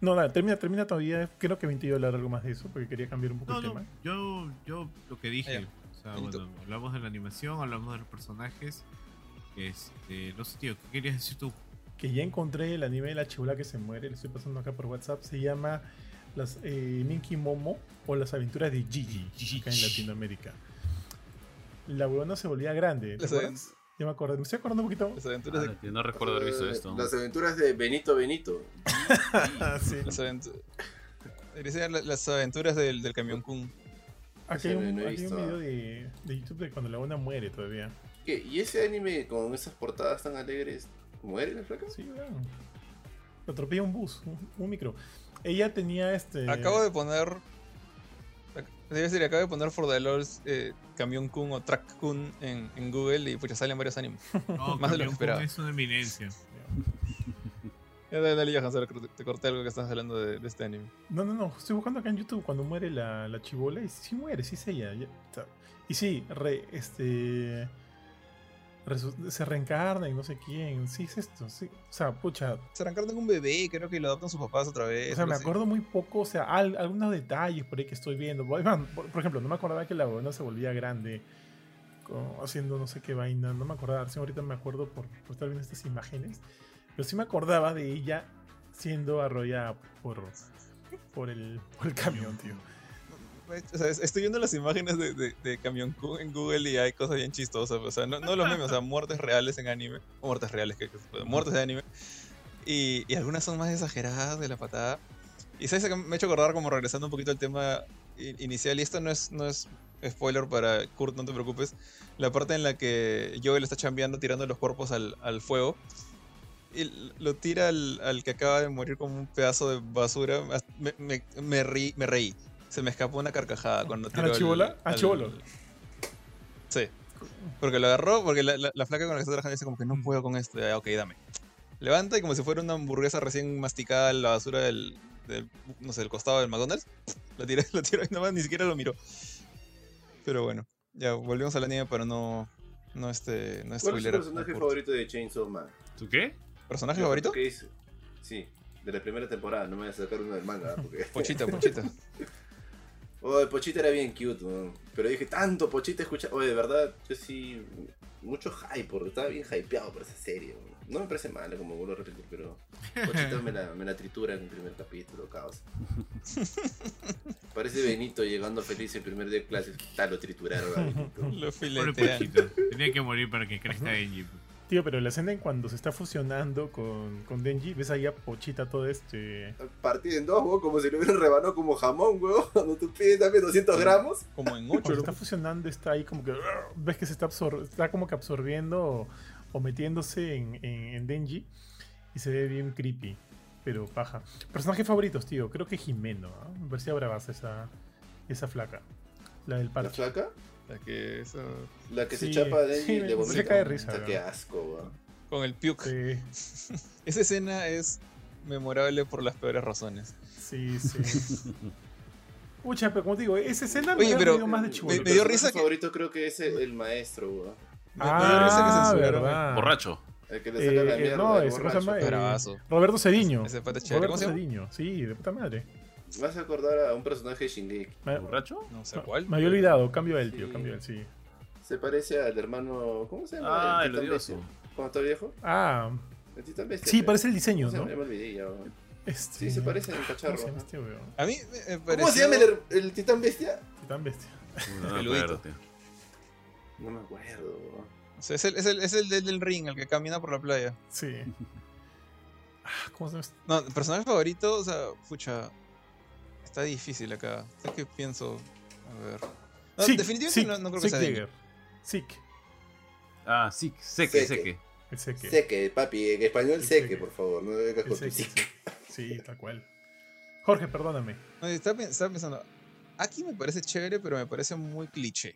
No, nada, termina, termina todavía. Creo que me iba a hablar algo más de eso porque quería cambiar un poco No, el no, tema. yo, yo lo que dije, Ah, o sea, bueno, hablamos de la animación, hablamos de los personajes. Este, no sé, tío, ¿qué querías decir tú? Que ya encontré el anime de la chibula que se muere. Le estoy pasando acá por WhatsApp. Se llama las eh, Minky Momo o las aventuras de Gigi acá en Latinoamérica. La huevona se volvía grande. ¿te Las acuerdas? Ya me acuerdo. Me estoy acordando un poquito. Las aventuras de Ah, tío, no recuerdo haber visto esto. Las aventuras de Benito Benito. Ah, sí. Las aventuras. Las aventuras del, del camión Kun. Aquí hay un, no aquí video de, de YouTube de cuando la huevona muere todavía. ¿Qué? ¿Y ese anime con esas portadas tan alegres muere la flaca? Sí. Lo atropella un bus, un, un micro. Ella tenía este. Acabo de poner. Debe decir, acabo de poner For the Lords eh, Camión Kun o Track Kun en, en Google y pucha, salen varios animes. No, Más de lo que esperaba. Es una eminencia. Ya, dale, dale, Johan, te- corté algo que estás hablando de, de este anime. No, no, no. Estoy buscando acá en YouTube cuando muere la, la chibola y sí muere, sí es ella. ya está. Y sí, re- este. Se reencarna y no sé quién. Sí, es esto. Sí. O sea, pucha. Se arrancaron con un bebé, creo que lo adoptan sus papás otra vez. O sea, me acuerdo muy poco. O sea, al- algunos detalles por ahí que estoy viendo. Por, por- por ejemplo, no me acordaba que la buena se volvía grande. haciendo no sé qué vaina. No me acordaba. Sí, ahorita me acuerdo por, por estar viendo estas imágenes. Pero sí me acordaba de ella siendo arrollada por, por, el, por el camión, tío. O sea, es- estoy viendo las imágenes de, de, de Camión en Google y hay cosas bien chistosas. O sea, no, no los memes, o sea, muertes reales en anime. O muertes reales, que, que- muertes de anime. Y, y algunas son más exageradas de la patada. Y sabes que me ha hecho acordar, como regresando un poquito al tema inicial, y esto no es, no es spoiler para Kurt, no te preocupes. La parte en la que Joel está chambeando tirando los cuerpos al, al fuego. Y lo tira al, al que acaba de morir como un pedazo de basura. Me, me, me reí, me reí. Se me escapó una carcajada cuando la tiró al- chibola? ¿A al- chibolo? Sí. Porque lo agarró, porque la, la- la flaca con la que está trabajando dice como que no puedo con esto. Ya, ok, dame. Levanta y como si fuera una hamburguesa recién masticada en la basura del, del, no sé, del costado del McDonald's. Lo tiró, lo tiró y nada más ni siquiera lo miró. Pero bueno, ya volvemos a la nieve para no, no este, no ¿Cuál es tu personaje favorito de Chainsaw Man? ¿Tú qué? ¿Personaje favorito? ¿Qué dice? Sí, de la primera temporada, no me voy a sacar uno del manga. Porque... Pochita, Pochita. Oh, el Pochita era bien cute, weón. pero dije, tanto Pochita escucha. Oye, de verdad, yo sí. Mucho hype, porque estaba bien hypeado por esa serie. weón. No me parece mala, como vuelvo a repetir, pero Pochita me la, me la tritura en el primer capítulo, caos. Parece Benito llegando feliz el primer día de clases. Tal, lo trituraron a Benito. Lo Pobre filetean. Pochita. Tenía que morir para que crezca Denji. Tío, pero la escena en cuando se está fusionando con, con Denji, ves ahí a Pochita todo este. Partido en dos, weón, como si lo hubieran rebanado como jamón, weón. Cuando tú pides también 200 gramos. Como en 8, Cuando se está fusionando, está ahí como que. Ves que se está, absor- está como que absorbiendo o, o metiéndose en, en- en Denji. Y se ve bien creepy. Pero paja. Personajes favoritos, tío. Creo que Jimeno. ¿ah? Me parecía bravaza esa, esa flaca. La del ¿La parche. flaca? La que eso. La que Sí, se chapa de sí, le me- se vomita. cae de risa, weón. Qué asco, weón. Con el puke. Sí, Esa escena es memorable por las peores razones. sí, sí. Pucha, pero como te digo, esa escena Oye, me pero- dio más de Mi chivolo. me dio risa que- favorito creo que es el, el maestro, weón. Me- me dio risa que Ah, censuraron. verdad. Borracho. El que le saca la Eh, mierda. no, ese. Eh. Roberto Cediño. Ese pata es chévere. Roberto. Cediño, sí, de puta madre. Me vas a acordar a un personaje de Shingeki. ¿Borracho? No sé cuál. me había olvidado, cambio él, tío, cambio él, sí. Se parece al hermano. ¿Cómo se llama? Ah, el Titán odioso. Bestia. ¿Cuándo está viejo? Ah, El Titán Bestia. sí, parece el diseño, ¿Cómo se ¿no? me olvidé ya. Este, Sí, se parece en el ¿Cómo cacharro. se llama este weón? A mí me ¿Cómo pareció... se llama el, el Titán Bestia? Titán bestia. No me Peludito. acuerdo, tío. No me acuerdo. O sea, es el, es el, es el del, del ring, el que camina por la playa. Sí. Ah, ¿Cómo se llama? este? No, personaje favorito, o sea, pucha. Está difícil acá. ¿Sabes qué pienso? A ver. No, Sick, definitivamente Sick, no, no creo que Sick sea. Jäger. Sick. Ah, sí, seque, Seque. seque. Seque. Seque, papi. En español, seque, seque. por favor. No vengas con sí. Tal cual. Jorge, perdóname. No, estaba, estaba pensando. Aquí me parece chévere, pero me parece muy cliché.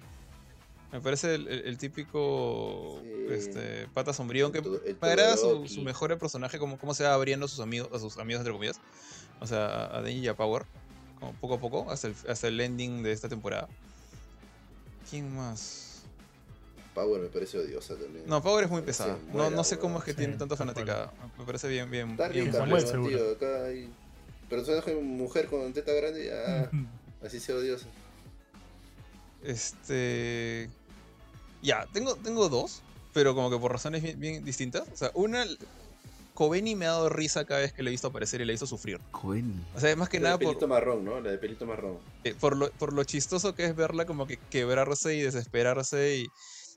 Me parece el, el- el típico Sí. este, pata sombrío, aunque me agrada su, su mejor personaje, como cómo se va abriendo a sus amigos, a sus amigos entre comillas. O sea, a Denji y a Power. Como poco a poco, hasta el, hasta el ending de esta temporada. ¿Quién más? Power me parece odiosa también. No, Power es muy Se pesada. No, no sé cómo es que Sí, tiene tanta fanaticada. Me parece bien, bien, Está bien rica, Samuel, pero, seguro. tío. Acá hay personaje mujer con teta grande, ya. Así sea odiosa. Este. Ya, tengo, tengo dos, pero como que por razones bien, bien distintas. O sea, una. Kobeni me ha dado risa cada vez que le he visto aparecer y le hizo sufrir. Coven. O sea, más que La nada de por, pelito marrón, ¿no? La de pelito marrón. eh, por, lo, por lo chistoso que es verla como que quebrarse y desesperarse y,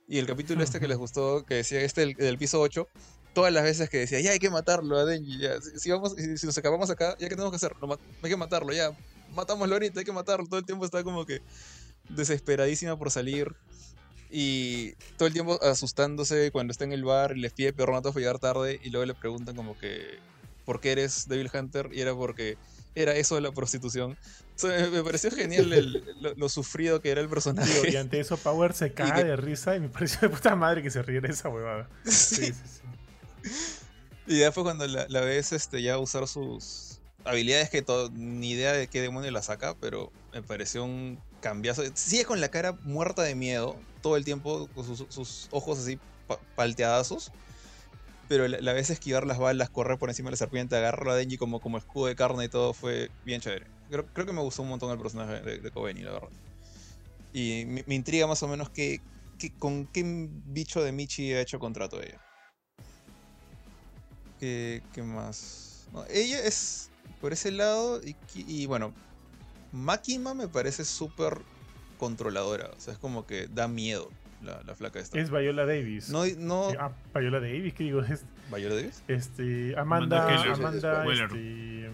y el capítulo este que les gustó, que decía este del, del piso 8, todas las veces que decía, ya hay que matarlo a Denji, ya, si, si vamos, si, si nos acabamos acá, ya que tenemos que hacer, Lo ma- hay que matarlo, ya, matámoslo ahorita, hay que matarlo, todo el tiempo está como que desesperadísima por salir y todo el tiempo asustándose cuando está en el bar y les pide perronatos por llegar tarde y luego le preguntan como que, ¿por qué eres Devil Hunter? Y era porque era eso de la prostitución. O sea, me- me pareció genial el- lo, lo sufrido que era el Tío, y personaje. ante eso Power se cae que- de risa y me pareció de puta madre que se riera esa huevada. Sí, Sí. sí, sí. Y ya fue cuando la, la ves este, ya usar sus habilidades que to- ni idea de qué demonio la saca, pero me pareció un cambiazo. Sigue con la cara muerta de miedo todo el tiempo, con sus, ojos así pa- palteadazos. Pero la, ves esquivar las balas, correr por encima de la serpiente, agarrar a Denji como, como escudo de carne y todo, fue bien chévere. Creo, creo que me gustó un montón el personaje de, de la verdad. Y me, intriga más o menos qué- con qué bicho de Michi ha hecho contrato ella. ¿Qué, qué más? Ella es por ese lado y, y bueno, Makima me parece súper controladora. O sea, es como que da miedo la, la flaca esta. Es Viola Davis. No, no, Ah, Viola Davis, ¿qué digo? Es, ¿Viola Davis? este, Amanda Amanda, Keller. Amanda, Weller. este,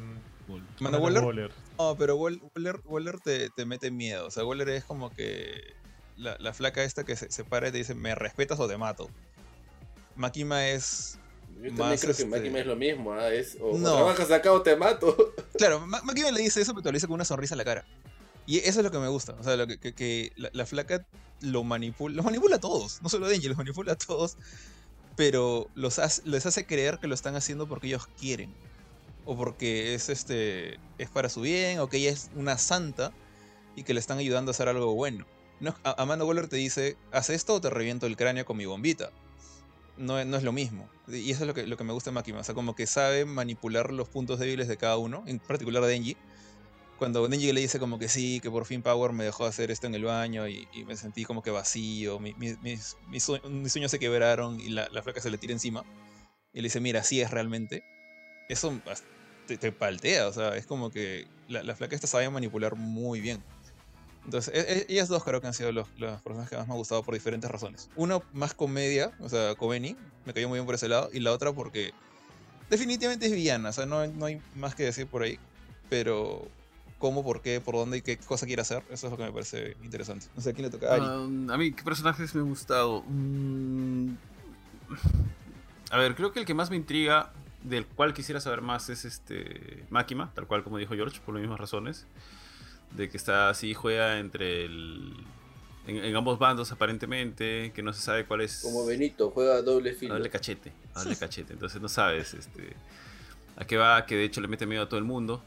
¿Amanda Amanda Waller? No, pero Wall- Waller, Waller te, te mete miedo. O sea, Waller es como que la, la flaca esta que se, se para y te dice, ¿me respetas o te mato? Makima es... Yo también Más, creo que este- Máquina es lo mismo, ¿ah? Es o, o No. trabajas acá o te mato. Claro, Ma- Makima le dice eso, pero te lo dice con una sonrisa en la cara. Y eso es lo que me gusta. O sea, lo que, que- la, la flaca lo manipula. Los manipula a todos. No solo a Denji, los manipula a todos. Pero los hace- les hace creer que lo están haciendo porque ellos quieren. O porque es este. es para su bien. O que ella es una santa. Y que le están ayudando a hacer algo bueno. No, Amanda Waller te dice. Haz esto o te reviento el cráneo con mi bombita. No, no es lo mismo. Y eso es lo que, lo que me gusta de Makima. O sea, como que sabe manipular los puntos débiles de cada uno. En particular a Denji cuando Denji le dice como que sí, que por fin Power me dejó hacer esto en el baño y, me sentí como que vacío, mi- mi- mis, mis, sue- mis sueños se quebraron y la, la flaca se le tira encima y le dice, mira, así es realmente. Eso te, te paltea, o sea, es como que la, la flaca esta sabe manipular muy bien. Entonces, e- e- ellas dos creo que han sido los, los personajes que más me han gustado por diferentes razones. Uno, más comedia, o sea, Kobeni, me cayó muy bien por ese lado, y la otra porque definitivamente es villana, o sea, no, no hay más que decir por ahí, pero cómo, por qué, por dónde y qué cosa quiere hacer, eso es lo que me parece interesante. No sé, ¿a quién le toca? Ari. Um, a mí, ¿qué personajes me han gustado? Mm, a ver, creo que el que más me intriga, del cual quisiera saber más, es este Máquima, tal cual como dijo George, por las mismas razones. De que está así, juega entre el. En, en ambos bandos aparentemente, que no se sabe cuál es. Como Benito, juega doble a filo. darle cachete, a darle cachete. Entonces no sabes este, a qué va, que de hecho le mete miedo a todo el mundo.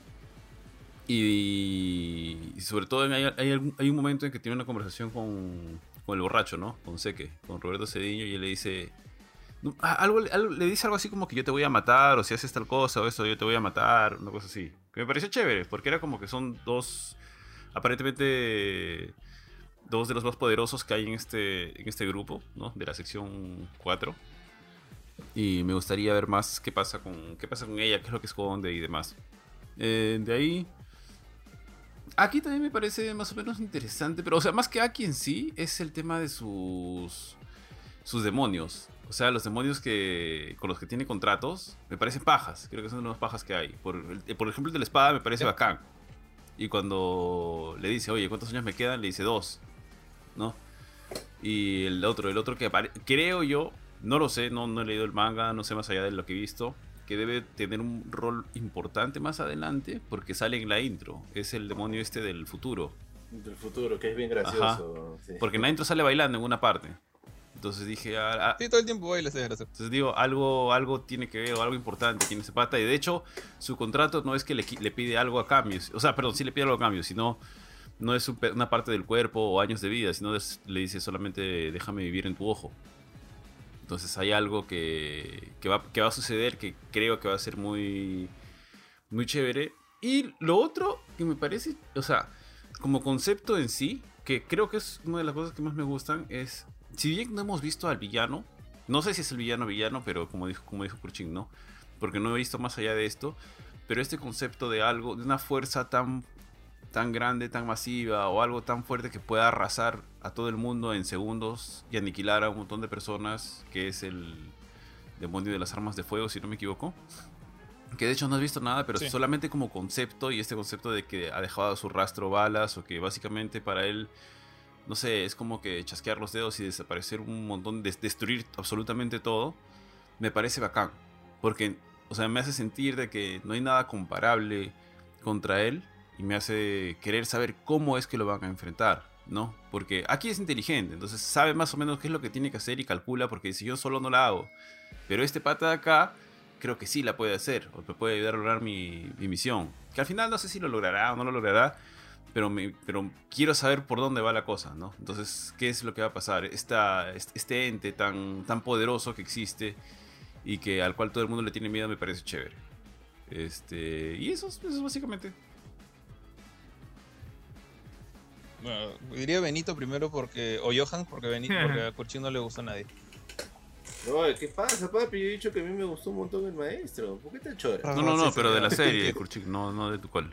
Y, y sobre todo hay, hay un momento en que tiene una conversación con, con el borracho, ¿no? Con Seque, con Roberto Cediño, y él le dice... algo- le dice algo así como que yo te voy a matar, o si haces tal cosa, o eso, yo te voy a matar, una cosa así. Que me pareció chévere, porque era como que son dos, aparentemente, dos de los más poderosos que hay en este, en este grupo, ¿no? De la sección 4. Y me gustaría ver más qué pasa con, qué pasa con ella, qué es lo que esconde y demás. Eh, de ahí... Aquí también me parece más o menos interesante, pero o sea, más que aquí en sí, es el tema de sus sus demonios. O sea, los demonios que con los que tiene contratos, me parecen pajas. Creo que son más pajas que hay. Por, el- por ejemplo, el de la espada me parece bacán. Y cuando le dice, oye, ¿cuántos años me quedan? Le dice dos. ¿No? Y el otro, el otro que apare- creo yo, no lo sé, no, no he leído el manga, no sé más allá de lo que he visto, que debe tener un rol importante más adelante porque sale en la intro. Es el demonio este del futuro. Del futuro, que es bien gracioso. sí. Porque en la intro sale bailando en una parte. Entonces dije, ah, ah, Sí, todo el tiempo baila ese desgraciado. entonces digo, algo, algo tiene que ver o algo importante tiene ese pata. Y de hecho, su contrato no es que le, le pide algo a cambio. O sea, perdón, sí le pide algo a cambio, sino no es una parte del cuerpo o años de vida, sino es- le dice solamente déjame vivir en tu ojo. Entonces hay algo que, que, va, que va a suceder que creo que va a ser muy, muy chévere. Y lo otro que me parece, o sea, como concepto en sí, que creo que es una de las cosas que más me gustan, es, si bien no hemos visto al villano, no sé si es el villano villano, pero como dijo, como dijo Kurchin, no, porque no he visto más allá de esto, pero este concepto de algo, de una fuerza tan, tan grande, tan masiva, o algo tan fuerte que pueda arrasar a todo el mundo en segundos y aniquilar a un montón de personas, que es el demonio de las armas de fuego, si no me equivoco. Que de hecho no has visto nada, pero Sí. solamente como concepto y este concepto de que ha dejado a su rastro balas o que básicamente para él, no sé, es como que chasquear los dedos y desaparecer un montón, de destruir absolutamente todo, me parece bacán. Porque, o sea, me hace sentir de que no hay nada comparable contra él y me hace querer saber cómo es que lo van a enfrentar, ¿no? Porque aquí es inteligente, entonces sabe más o menos qué es lo que tiene que hacer y calcula porque si yo solo no la hago. Pero este pata de acá creo que sí la puede hacer o me puede ayudar a lograr mi, mi misión. Que al final no sé si lo logrará o no lo logrará, pero, me- pero quiero saber por dónde va la cosa, ¿no? Entonces, ¿qué es lo que va a pasar? Esta, este ente tan, tan poderoso que existe y que al cual todo el mundo le tiene miedo me parece chévere. Este, y eso, es- eso es básicamente. Bueno, diría Benito primero porque. O Johan, porque Benito, porque a Kurchin no le gusta a nadie. No, ¿qué pasa, papi? Yo he dicho que a mí me gustó un montón el maestro. ¿Por qué te chora? Ah, No, no, no, sí, pero de la serie, Kurchik, no, no de tu cual.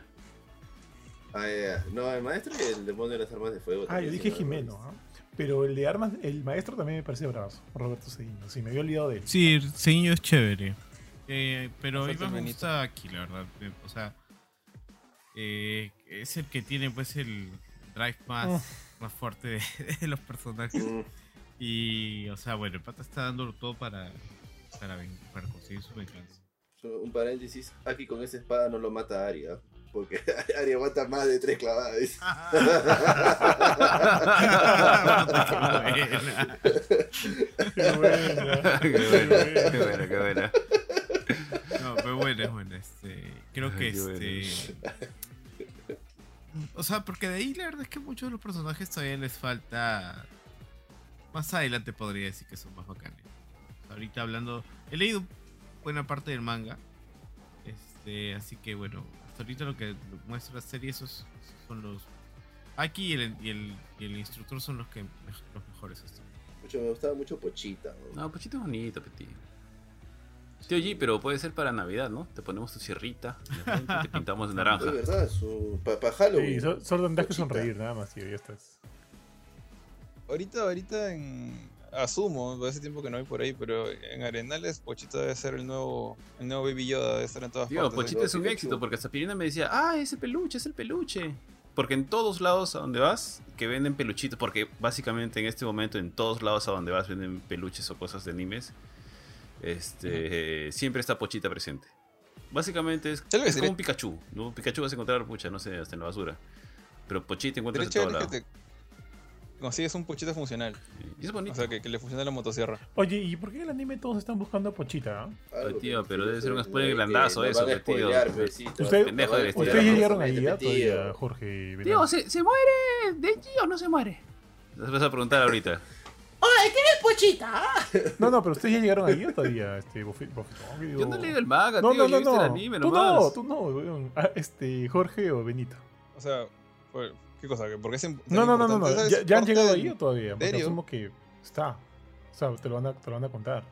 Ah, ya. No, el maestro y el demonio de las armas de fuego. Ah, yo dije Jimeno. ¿ah? Pero el de armas, el maestro también me parece bravo, Roberto Cedillo. Sí, me había olvidado de él. Sí, Señor es chévere. Eh, pero a mí me gusta aquí, la verdad. Eh, O sea, eh, es el que tiene pues el drive más, Mm. más fuerte de, de los personajes. Mm, Y, o sea, bueno, el pata está dándolo todo para, para, para conseguir su venganza. un paréntesis. Aquí con esa espada no lo mata a Aria. Porque Aria aguanta más de tres clavadas. Qué buena. Qué buena. qué buena, qué buena. No, pero bueno, es bueno. Este, creo que Ay, este. O sea, porque de ahí la verdad es que muchos de los personajes todavía les falta. Más adelante podría decir que son más bacanes. Ahorita hablando. He leído buena parte del manga. Este, así que bueno, hasta ahorita lo que muestra la serie, esos, esos son los. Aquí y el, y el, y el instructor son los que los mejores. hasta ahora. Mucho, me gustaba mucho Pochita. ¿no? No, Pochito es bonito, Peti. Tío G, pero puede ser para Navidad, ¿no? Te ponemos tu sierrita, y te pintamos de naranja. Es verdad, su. Para Halloween. Sí, so- solo tendrás que Pochita. sonreír, nada más, tío, ya estás. Ahorita, ahorita en. Asumo, hace tiempo que no hay por ahí, pero en Arenales Pochita debe ser el nuevo, el nuevo Baby Yoda, debe estar en todas Tío, partes. Pochito ¿no? es un Pikachu. éxito porque hasta Pirina me decía, ah, ese peluche, es el peluche. Porque en todos lados a donde vas, que venden peluchitos, porque básicamente en este momento en todos lados a donde vas venden peluches o cosas de animes, este, siempre está Pochita presente. Básicamente es, es como un Pikachu, ¿no? Pikachu vas a encontrar, pucha, no sé, hasta en la basura. Pero Pochita encuentras en todo lado. te consigues un Pochita funcional. Y es bonito. O sea, que, que le funcione la motosierra. Oye, ¿y por qué en el anime todos están buscando a Pochita? ah? Ay, tío, pero debe ser un spoiler grandazo eso, van a tío. Usted-. Ustedes ya spoilear llegaron tío. todavía, Jorge. y Tío? ¿se, ¿se muere Denji o no se muere? Nos vas a preguntar ahorita. No, no, pero ustedes ya llegaron ahí todavía, este, digo- Yo no he leído el manga, No, tío, no, yo no, visto no. el anime tú nomás. no, tú no, weón. Ah, este, Jorge o Benito. O sea, ¿qué cosa? ¿Que ¿Por qué es No, no, no, no, no. ¿Ya, han llegado ahí o todavía? Porque asumo que está. O sea, te lo van a, te lo van a contar.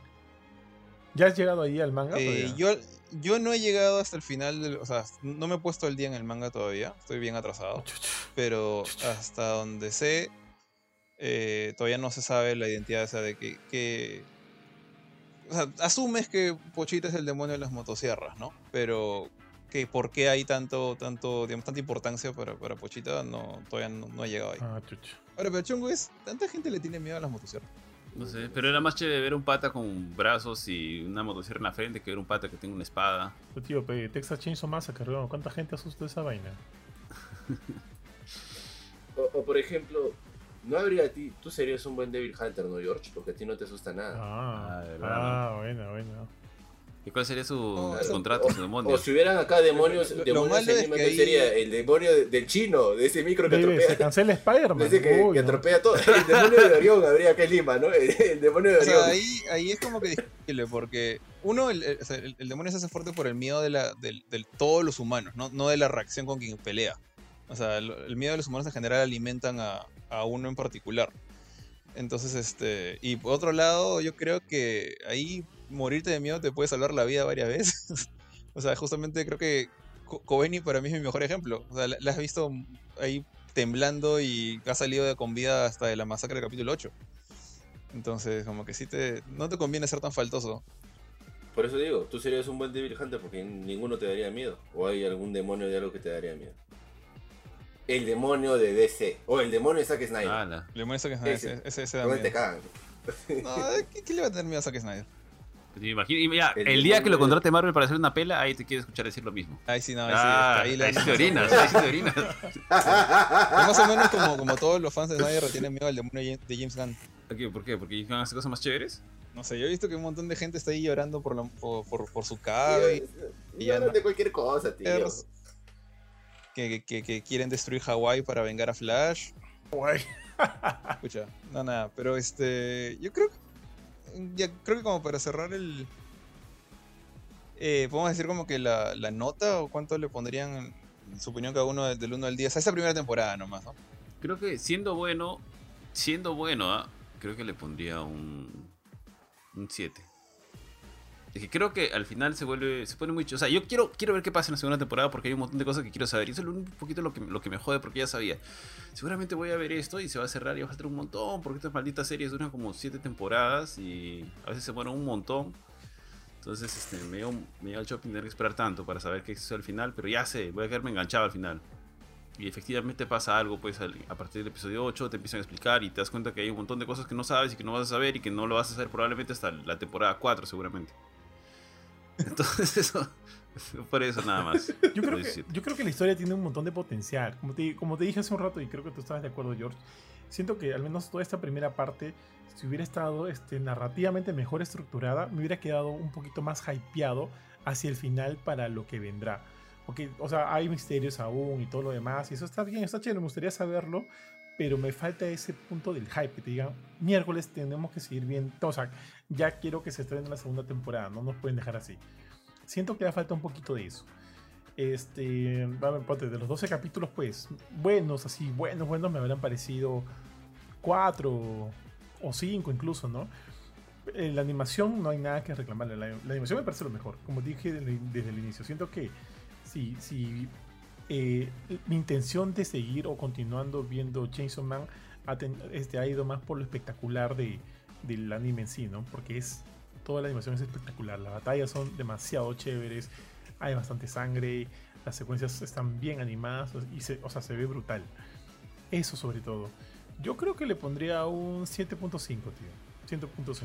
¿Ya has llegado ahí al manga? Eh, todavía? yo, yo no he llegado hasta el final, del, o sea, no me he puesto el día en el manga todavía, estoy bien atrasado, pero hasta donde sé, eh, todavía no se sabe la identidad, o sea, de que, que- O sea, asumes que Pochita es el demonio de las motosierras, ¿no? Pero que por qué hay tanto, tanto, digamos, tanta importancia para, para Pochita, no, todavía no, no ha llegado ahí. Ah, chucha. Ahora, pero chungo es, tanta gente le tiene miedo a las motosierras. No sé, pero era más chévere ver un pata con brazos y una motosierra en la frente que ver un pata que tenga una espada. Pero, tío, pe, Texas Chainsaw Massacre, ¿cuánta gente asusta esa vaina? O, o, por ejemplo, no habría a ti, tú serías un buen Devil Hunter, ¿no, George? Porque a ti no te asusta nada. Ah, Ah, verdad, ah, bueno, bueno. ¿Y cuál sería su, No, su eso- contrato, su demonio? O si hubieran acá demonios, Lo- lo demonios malo es anime, que ¿qué ahí- sería el demonio de- del chino, de ese micro que Baby, se atropella. cancela Spider-Man. Ese que, que atropella todo. El demonio de Orión habría acá en Lima, ¿no? El, el demonio de O Orión. sea, ahí, ahí es como que discutible, porque uno, el, el- o demonio se hace fuerte por el miedo de, la, del- del- todos los humanos, ¿no? no de la reacción con quien pelea. O sea, el, el miedo de los humanos en general alimentan a, a uno en particular. Entonces, este. Y por otro lado, yo creo que ahí morirte de miedo te puede salvar la vida varias veces. o sea, justamente creo que Co- Kobeni para mí es mi mejor ejemplo. O sea, la, has visto ahí temblando y ha salido de con vida hasta de la masacre del capítulo 8. Entonces, como que sí te. No te conviene ser tan faltoso. Por eso digo, tú serías un buen Devil porque ninguno te daría miedo. O hay algún demonio de algo que te daría miedo. El demonio de DC. O el demonio de Zack Snyder. Ala. Le molesta que Snyder. Ese. Ese, ese, da ¿Dónde te miedo. cagan? No, ¿qué, qué le va a tener miedo a Zack Snyder? Te imagino- y mira, El el día que lo demonio- contrate Marvel para hacer una pela, ahí te quiere escuchar decir lo mismo. Ahí sí, no, ahí Ah, sí. ahí le- sí te orinas, ahí sí te orinas. Más o menos como, como todos los fans de Snyder tienen miedo al demonio de James Gunn. ¿Por qué? ¿Por qué? ¿Porque van a hacer cosas más chéveres? No sé, yo he visto que un montón de gente está ahí llorando por, la- por, por, por su cabe. y ya no no- de cualquier cosa, tío. Que, que, quieren destruir Hawái para vengar a Flash. Guay. Escucha, no, nada, pero este. Yo creo que. Ya, creo que como para cerrar el. Eh, podemos decir como que la, la nota o cuánto le pondrían, en su opinión, cada uno del 1 al 10 a esta primera temporada nomás, ¿no? Creo que siendo bueno, siendo bueno, ah, creo que le pondría un un 7. Que creo que al final se vuelve, se pone muy... ch- O sea, yo quiero, quiero ver qué pasa en la segunda temporada porque hay un montón de cosas que quiero saber. Y eso es un poquito lo que, lo que me jode porque ya sabía. Seguramente voy a ver esto y se va a cerrar y va a faltar un montón porque estas malditas series duran como 7 temporadas y a veces se mueren un montón. Entonces este, me dio, me dio el shopping tener que esperar tanto para saber qué es al final, pero ya sé, voy a quedarme enganchado al final. Y efectivamente pasa algo, pues a partir del episodio 8 te empiezan a explicar y te das cuenta que hay un montón de cosas que no sabes y que no vas a saber y que no lo vas a saber probablemente hasta la temporada 4 seguramente. Entonces eso, por eso nada más. Yo creo, que, 17. yo creo que la historia tiene un montón de potencial. Como te, como te dije hace un rato, y creo que tú estabas de acuerdo, George, siento que al menos toda esta primera parte, si hubiera estado este, narrativamente mejor estructurada, me hubiera quedado un poquito más hypeado hacia el final para lo que vendrá. Porque, o sea, hay misterios aún y todo lo demás, y eso está bien, está chévere, me gustaría saberlo, pero me falta ese punto del hype, que te digan, miércoles tenemos que seguir bien, o sea, ya quiero que se estrene la segunda temporada, no nos pueden dejar así. Siento que le falta un poquito de eso. Este, de los 12 capítulos, pues, buenos, así, buenos, buenos, me habrán parecido 4 o 5 incluso, ¿no? Eh, La animación no hay nada que reclamarle. La, la animación me parece lo mejor, como dije desde, desde el inicio. Siento que si, si eh, mi intención de seguir o continuando viendo Chainsaw Man ha, ten- este, ha ido más por lo espectacular de, del anime en sí, ¿no? Porque es toda la animación es espectacular. Las batallas son demasiado chéveres, hay bastante sangre, las secuencias están bien animadas y se, o sea, se ve brutal. Eso sobre todo. Yo creo que le pondría un 7.5, tío. 7.5.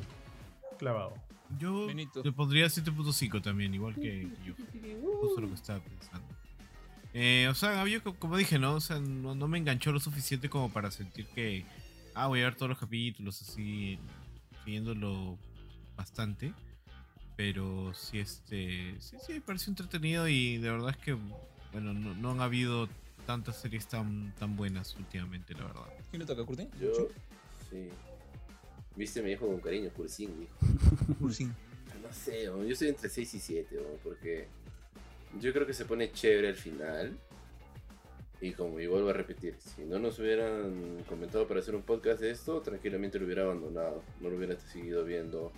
Clavado. Yo Benito. le pondría 7.5 también, igual que yo. Justo lo que estaba pensando. Eh, o sea, yo co- como dije, ¿no? O sea, no, no me enganchó lo suficiente como para sentir que. Ah, voy a ver todos los capítulos así, siguiéndolo bastante. Pero sí, este. Sí, sí, me pareció entretenido y de verdad es que. Bueno, no, no han habido tantas series tan, tan buenas últimamente, la verdad. ¿Quién le toca, Curtin? Yo, sí. Viste, me dijo con cariño, Cursin, dijo. Cursin. No sé, yo estoy entre 6 y 7, hombre, porque yo creo que se pone chévere al final. Y como y vuelvo a repetir, si no nos hubieran comentado para hacer un podcast de esto, tranquilamente lo hubiera abandonado. No lo hubiera seguido viendo.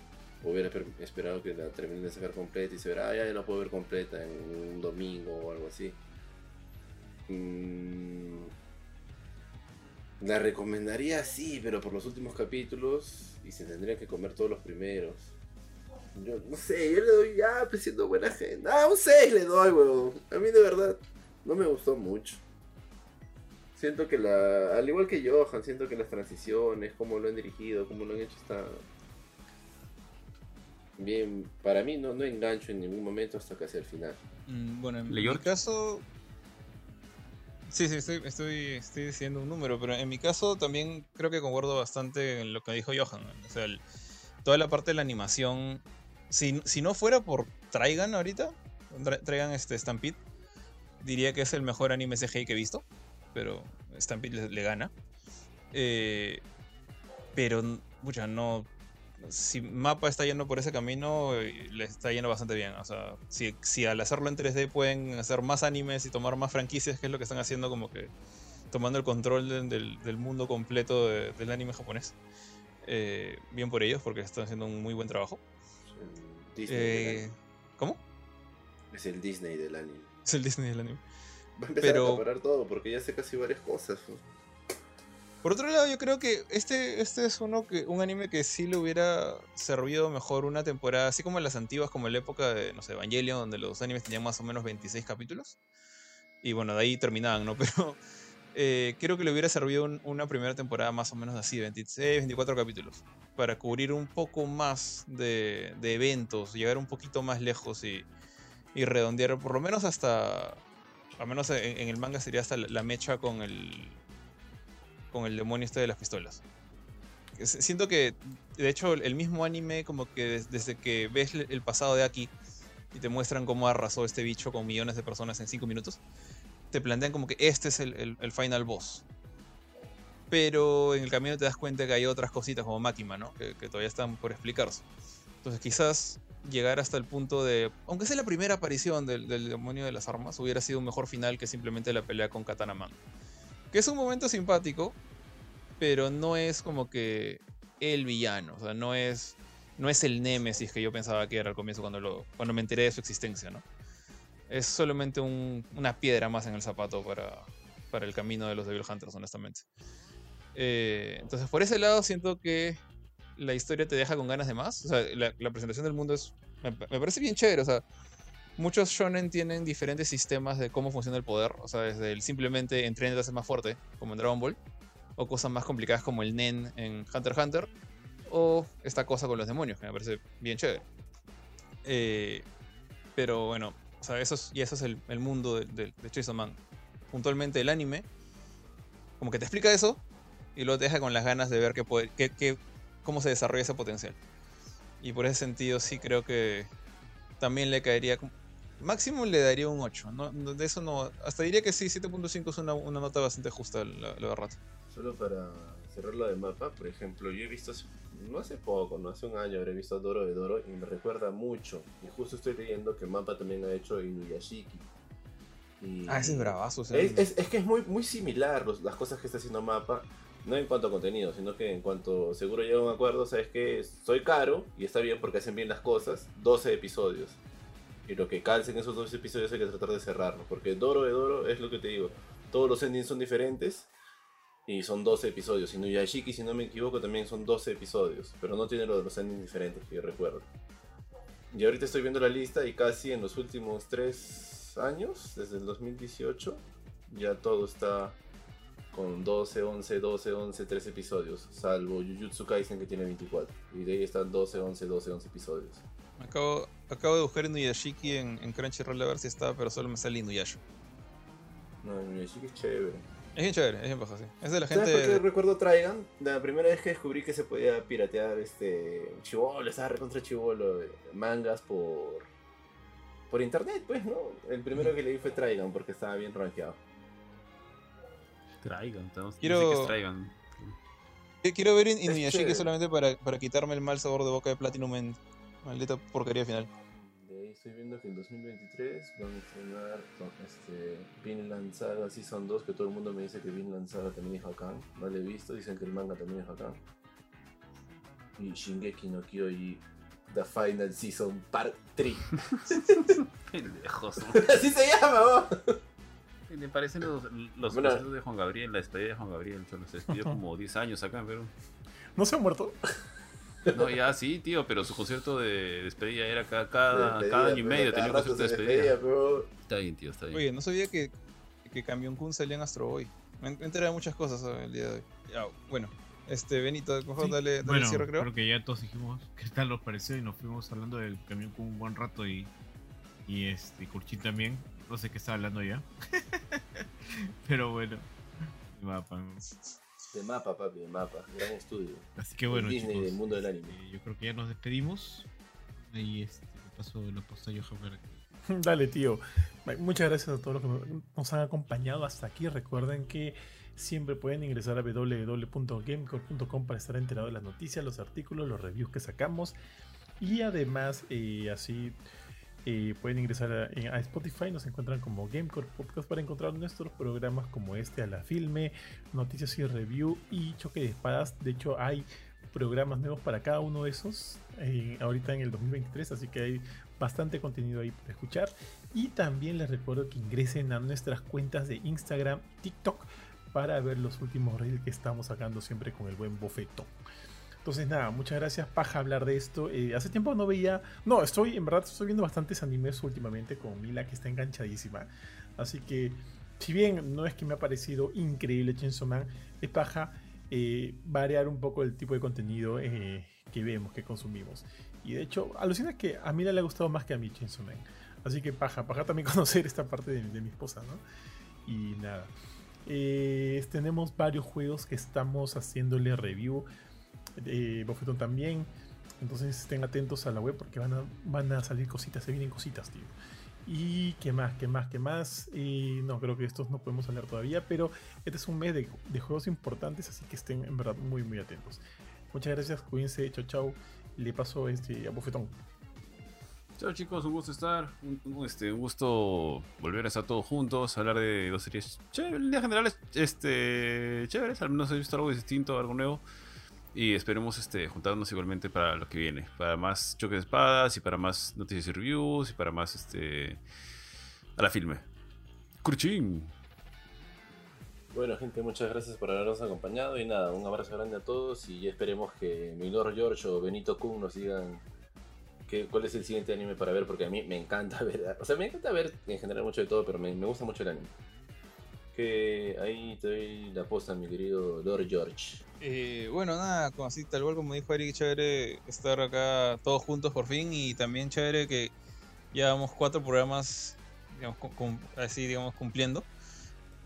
Hubiera per- esperado que la terminen de sacar completa y se verá, ah, ya la puedo ver completa en un domingo o algo así. Mm, la recomendaría sí, pero por los últimos capítulos y se tendrían que comer todos los primeros. Yo no sé, yo le doy ya, pues siendo buena gente. Ah, un 6 le doy, weón. A mí de verdad no me gustó mucho. Siento que la. Al igual que Johan, siento que las transiciones, cómo lo han dirigido, cómo lo han hecho, está. Bien, para mí no, no engancho en ningún momento hasta casi el final. Mm, Bueno, en ¿Leyor? mi caso. Sí, sí, estoy, estoy, estoy diciendo un número, pero en mi caso también creo que concuerdo bastante en lo que dijo Johan. O sea, el- toda la parte de la animación si, si no fuera por Traigan ahorita, Tra- Traigan este Stampede, diría que es el mejor anime CGI que he visto, pero Stampede le, gana. Eh, pero, pucha, no. Si Mapa está yendo por ese camino, le está yendo bastante bien. O sea, si, si al hacerlo en 3D pueden hacer más animes y tomar más franquicias, que es lo que están haciendo, como que tomando el control del, del- mundo completo de- del anime japonés. eh, bien por ellos, porque están haciendo un muy buen trabajo. Disney Eh. ¿Cómo? Es el Disney del anime. Es el Disney del anime. Va a empezar Pero- a acaparar todo porque ya sé casi varias cosas. Por otro lado, yo creo que este, este es uno que, un anime que sí le hubiera servido mejor una temporada, así como en las antiguas, como en la época de, no sé, Evangelion, donde los animes tenían más o menos 26 capítulos. Y bueno, de ahí terminaban, ¿no? Pero eh, creo que le hubiera servido un- una primera temporada más o menos así, 26, 24 capítulos, para cubrir un poco más de, eventos, llegar un poquito más lejos y, y redondear, por lo menos hasta, al menos en, el manga sería hasta la, mecha con el, con el demonio este de las pistolas. Siento que, de hecho, el mismo anime, como que des- desde que ves el pasado de Aki y te muestran cómo arrasó este bicho con millones de personas en 5 minutos, te plantean como que este es el, el- final boss. Pero en el camino te das cuenta que hay otras cositas como Makima, ¿no? Que, que todavía están por explicarse. Entonces quizás llegar hasta el punto de, aunque sea la primera aparición del, del demonio de las armas, hubiera sido un mejor final que simplemente la pelea con Katana Man. Que es un momento simpático, pero no es como que el villano, o sea, no es, no es el némesis que yo pensaba que era al comienzo cuando, lo, cuando me enteré de su existencia, ¿no? Es solamente un- una piedra más en el zapato para, para el camino de los Devil Hunters, honestamente. Eh, entonces, por ese lado, siento que la historia te deja con ganas de más. O sea, la, presentación del mundo es. Me, me parece bien chévere. O sea, muchos shonen tienen diferentes sistemas de cómo funciona el poder. O sea, desde el simplemente entrenar a ser más fuerte, como en Dragon Ball, o cosas más complicadas como el Nen en Hunter x Hunter, o esta cosa con los demonios, que me parece bien chévere. Eh, pero bueno, o sea, eso es, y eso es el, el mundo de, de, de Chainsaw Man. Puntualmente el anime, como que te explica eso, y luego te deja con las ganas de ver qué cómo se desarrolla ese potencial. Y por ese sentido sí creo que también le caería... Máximo le daría un 8. ¿no? No- De eso no... Hasta diría que sí, 7.5 es una, una nota bastante justa, la, la verdad. Solo para cerrar lo de mapa, por ejemplo, yo he visto, hace- no hace poco, no hace un año, habré visto Doro de Doro y me recuerda mucho. Y justo estoy leyendo que Mapa también ha hecho Inuyashiki. Y Ah, ese es bravazo. ese Es, es- es que es muy, muy similar los- las cosas que está haciendo Mapa, no en cuanto a contenido, sino que en cuanto seguro llega a un acuerdo, sabes que soy caro y está bien porque hacen bien las cosas, 12 episodios. Y lo que calcen esos 12 episodios hay que tratar de cerrarlos, porque Doro de Doro es lo que te digo, todos los endings son diferentes y son 12 episodios. Y Nuyashiki, si no me equivoco, también son 12 episodios, pero no tiene lo de los endings diferentes que yo recuerdo. Y ahorita estoy viendo la lista y casi en los últimos 3 años, desde el 2018, ya todo está con 12, 11, 12, 11, 13 episodios, salvo Jujutsu Kaisen que tiene 24. Y de ahí están 12, 11, 12, 11 episodios. Acabo, acabo de buscar Inuyashiki en, en Crunchyroll a ver si está, pero solo me sale Inuyasha. No, Nuyashiki es chévere. Es bien chévere, es bien bajo, sí. Es de la ¿Sabes por qué gente... recuerdo Traigan? La primera vez que descubrí que se podía piratear este chivolo, estaba recontra chivolo, eh, mangas por por internet, pues, ¿no? El primero que leí fue Traigan porque estaba bien rankeado. Traigan, estamos. Quiero- no sé qué es Traigan. Quiero ver In- Inuyashiki solamente para, para quitarme el mal sabor de boca de Platinum en maldita porquería final. Estoy viendo que en 2023 van a estrenar este, Vinland Saga Season 2, que todo el mundo me dice que Vinland Saga también es bacán. No lo he visto, dicen que el manga también es bacán. Y Shingeki no Kyoji The Final Season Part 3. Pendejos. Así se llama, ¿no? Me parecen los, los Bueno. de Juan Gabriel, la despedida de Juan Gabriel. Se los despidió como 10 años acá, pero. ¿No se ha muerto? No, ya sí, tío, pero su concierto de despedida era cada, cada, Despedida, cada año y medio cada tenía un concierto de despedida. pero- Está bien, tío, está bien. Oye, no sabía que, que Camión Kun salía en Astro Boy. Me he enterado de muchas cosas eh, el día de hoy. Ya, bueno, este, Benito, por favor, Sí, dale, dale bueno, cierre, creo. que ya todos dijimos qué tal nos pareció y nos fuimos hablando del camión con un buen rato y, y este Curchín también. No sé qué estaba hablando ya. Pero bueno. De mapa, papi, de mapa. Gran estudio. Así que bueno, Disney chicos, del mundo del anime. eh, yo creo que ya nos despedimos. ahí este, paso la posta a Johan Dale, tío. Muchas gracias a todos los que nos han acompañado hasta aquí. Recuerden que siempre pueden ingresar a www.gamecore.com para estar enterados de las noticias, los artículos, los reviews que sacamos. Y además, eh, así pueden ingresar a, a Spotify. Nos encuentran como Gamecore Podcast para encontrar nuestros programas como este, a la filme, noticias y review y choque de espadas. De hecho, hay programas nuevos para cada uno de esos eh, ahorita en el 2023. Así que hay bastante contenido ahí para escuchar. Y también les recuerdo que ingresen a nuestras cuentas de Instagram, TikTok, para ver los últimos reels que estamos sacando siempre con el buen bofetón. Entonces nada, muchas gracias, paja hablar de esto. Eh, hace tiempo no veía, no, estoy, en verdad estoy viendo bastantes animes últimamente con Mila que está enganchadísima. Así que, si bien no es que me ha parecido increíble Chainsaw Man, es paja eh, variar un poco el tipo de contenido eh, que vemos, que consumimos. Y de hecho, alucina que a Mila le ha gustado más que a mí Chainsaw Man. Así que paja, paja también conocer esta parte de, de mi esposa, ¿no? Y nada. Tenemos varios juegos que estamos haciéndole review. Eh, Bofetón también. Entonces estén atentos a la web porque van a, salir cositas, se vienen cositas, tío. Y qué más, qué más, qué más. Y no, creo que estos no podemos hablar todavía, pero este es un mes de, juegos importantes, así que estén en verdad muy, muy atentos. Muchas gracias, cuídense, chao, chao. Le paso este, a Bofetón. Chao chicos, un gusto estar, un, este, un gusto volver a estar todos juntos, hablar de dos series chéveres, en generales, este, chéveres, al menos he visto algo distinto, algo nuevo. Y esperemos este, juntarnos igualmente para lo que viene, para más choques de espadas y para más noticias y reviews y para más este a la filme. Curchín. Bueno, gente, muchas gracias por habernos acompañado y nada, un abrazo grande a todos y esperemos que mi Lord George o Benito Kun nos digan qué, cuál es el siguiente anime para ver, porque a mí me encanta ver, o sea, me encanta ver en general mucho de todo, pero me, me gusta mucho el anime. Ahí te doy la posta, mi querido Lord George. Eh, bueno, nada, como así, tal cual como dijo Eric, chévere estar acá todos juntos por fin y también chévere que llevamos cuatro programas, así, digamos, cumpliendo.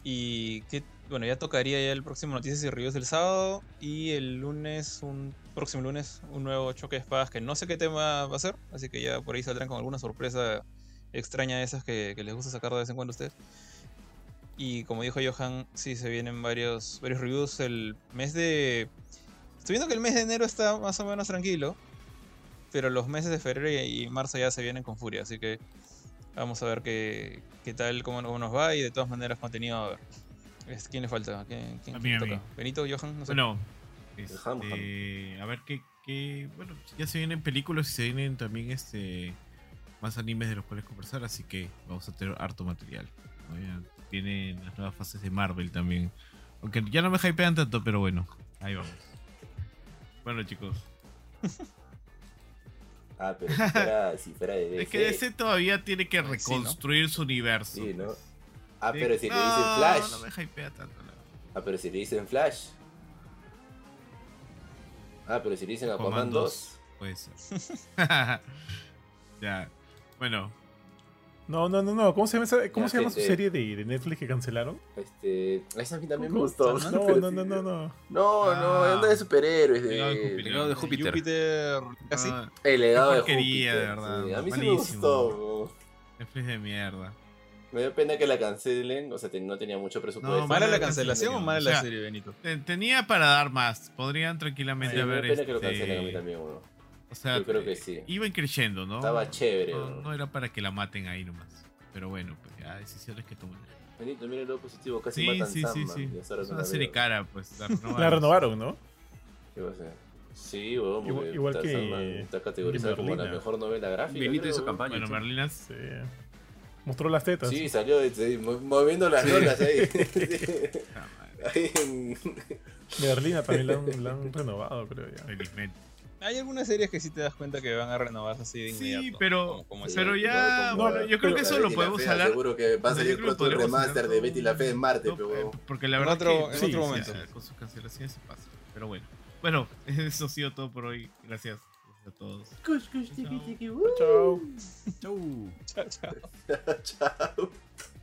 Y que, bueno, ya tocaría ya el próximo Noticias y Reviews del sábado y el lunes, un próximo lunes, un nuevo choque de espadas que no sé qué tema va a ser, así que ya por ahí saldrán con alguna sorpresa extraña de esas que, que les gusta sacar de vez en cuando a ustedes. Y como dijo Johan, sí se vienen varios, varios reviews. El mes de. Estoy viendo que el mes de enero está más o menos tranquilo. Pero los meses de febrero y marzo ya se vienen con furia. Así que vamos a ver qué, qué tal, cómo, cómo nos va. Y de todas maneras, contenido a ver. ¿Quién le falta? ¿Quién, quién- A quién mí, a toca? mí. ¿Benito, Johan? No sé. Bueno, Dejamos, este, a ver qué, qué. Bueno, ya se vienen películas y se vienen también este más animes de los cuales conversar, así que vamos a tener harto material. ¿no? Ya Tienen las nuevas fases de Marvel también. Aunque ya no me hypean tanto, pero bueno, ahí vamos. Bueno, chicos. Ah, pero si fuera, si fuera de DC. Es que DC todavía tiene que Sí, ¿no? reconstruir su universo. Sí, ¿no? pues. Ah, Sí. pero si le dicen Flash. No me hypea tanto. la verdad. Ah, pero si le dicen Flash. Ah, pero si le dicen Aquaman 2. Puede ser. ya. Bueno, No, no, no, no. ¿Cómo se llama, esa- cómo Ya, se llama su serie de, de Netflix que cancelaron? Este. Esa a mí también me gustó. No, no, no, no, no. No, no, Ah. anda de superhéroes. De De... Júpiter. Legado de Júpiter. Júpiter. Casi. ah, El legado de Júpiter. de verdad, sí. A mí sí me gustó. Netflix de mierda. Me dio pena que la cancelen. O sea, te- no tenía mucho presupuesto. No, ¿Mala la cancelación o mala o la serie, Benito? Te- Tenía para dar más. Podrían tranquilamente Sí, me haber. dio pena que lo este, cancelen a mí también, uno. Sea, Yo creo que sí. Iban creciendo, ¿no? Estaba chévere. No, era para que la maten ahí nomás. Pero bueno, pues ya decisiones que toman. Benito, mira lo positivo. Casi Sí, matan sí, sí, Sandman, sí. ahora Es una la serie cara, pues. La renovaron. La renovaron, ¿no? ¿Qué va a ser? Sí, weón, Igual- igual está que- Sandman está categorizada como la Merlina. mejor novela gráfica. Benito creo. hizo campaña. Bueno, che. Merlinas. Sí. Mostró las tetas. Sí, salió sí, mo- moviendo las lolas ahí. ah, ahí en- Merlina también la han, la han renovado, creo ya. Felizmente. Hay algunas series que sí te das cuenta que van a renovarse así de Sí, inmediato. pero- como- como Sí. Pero no, ya. como bueno, yo creo que eso lo Betty podemos Fea, hablar. Seguro que va a salir pronto el remaster hablar de Betty la Fea en Marte, No, pero eh. Porque la En verdad otro- que en Sí, otro momento. con sus cancelaciones se pasa. Pero bueno. Bueno, eso ha sido todo por hoy. Gracias a todos. Chao. Chau. Chao, chao. Chao.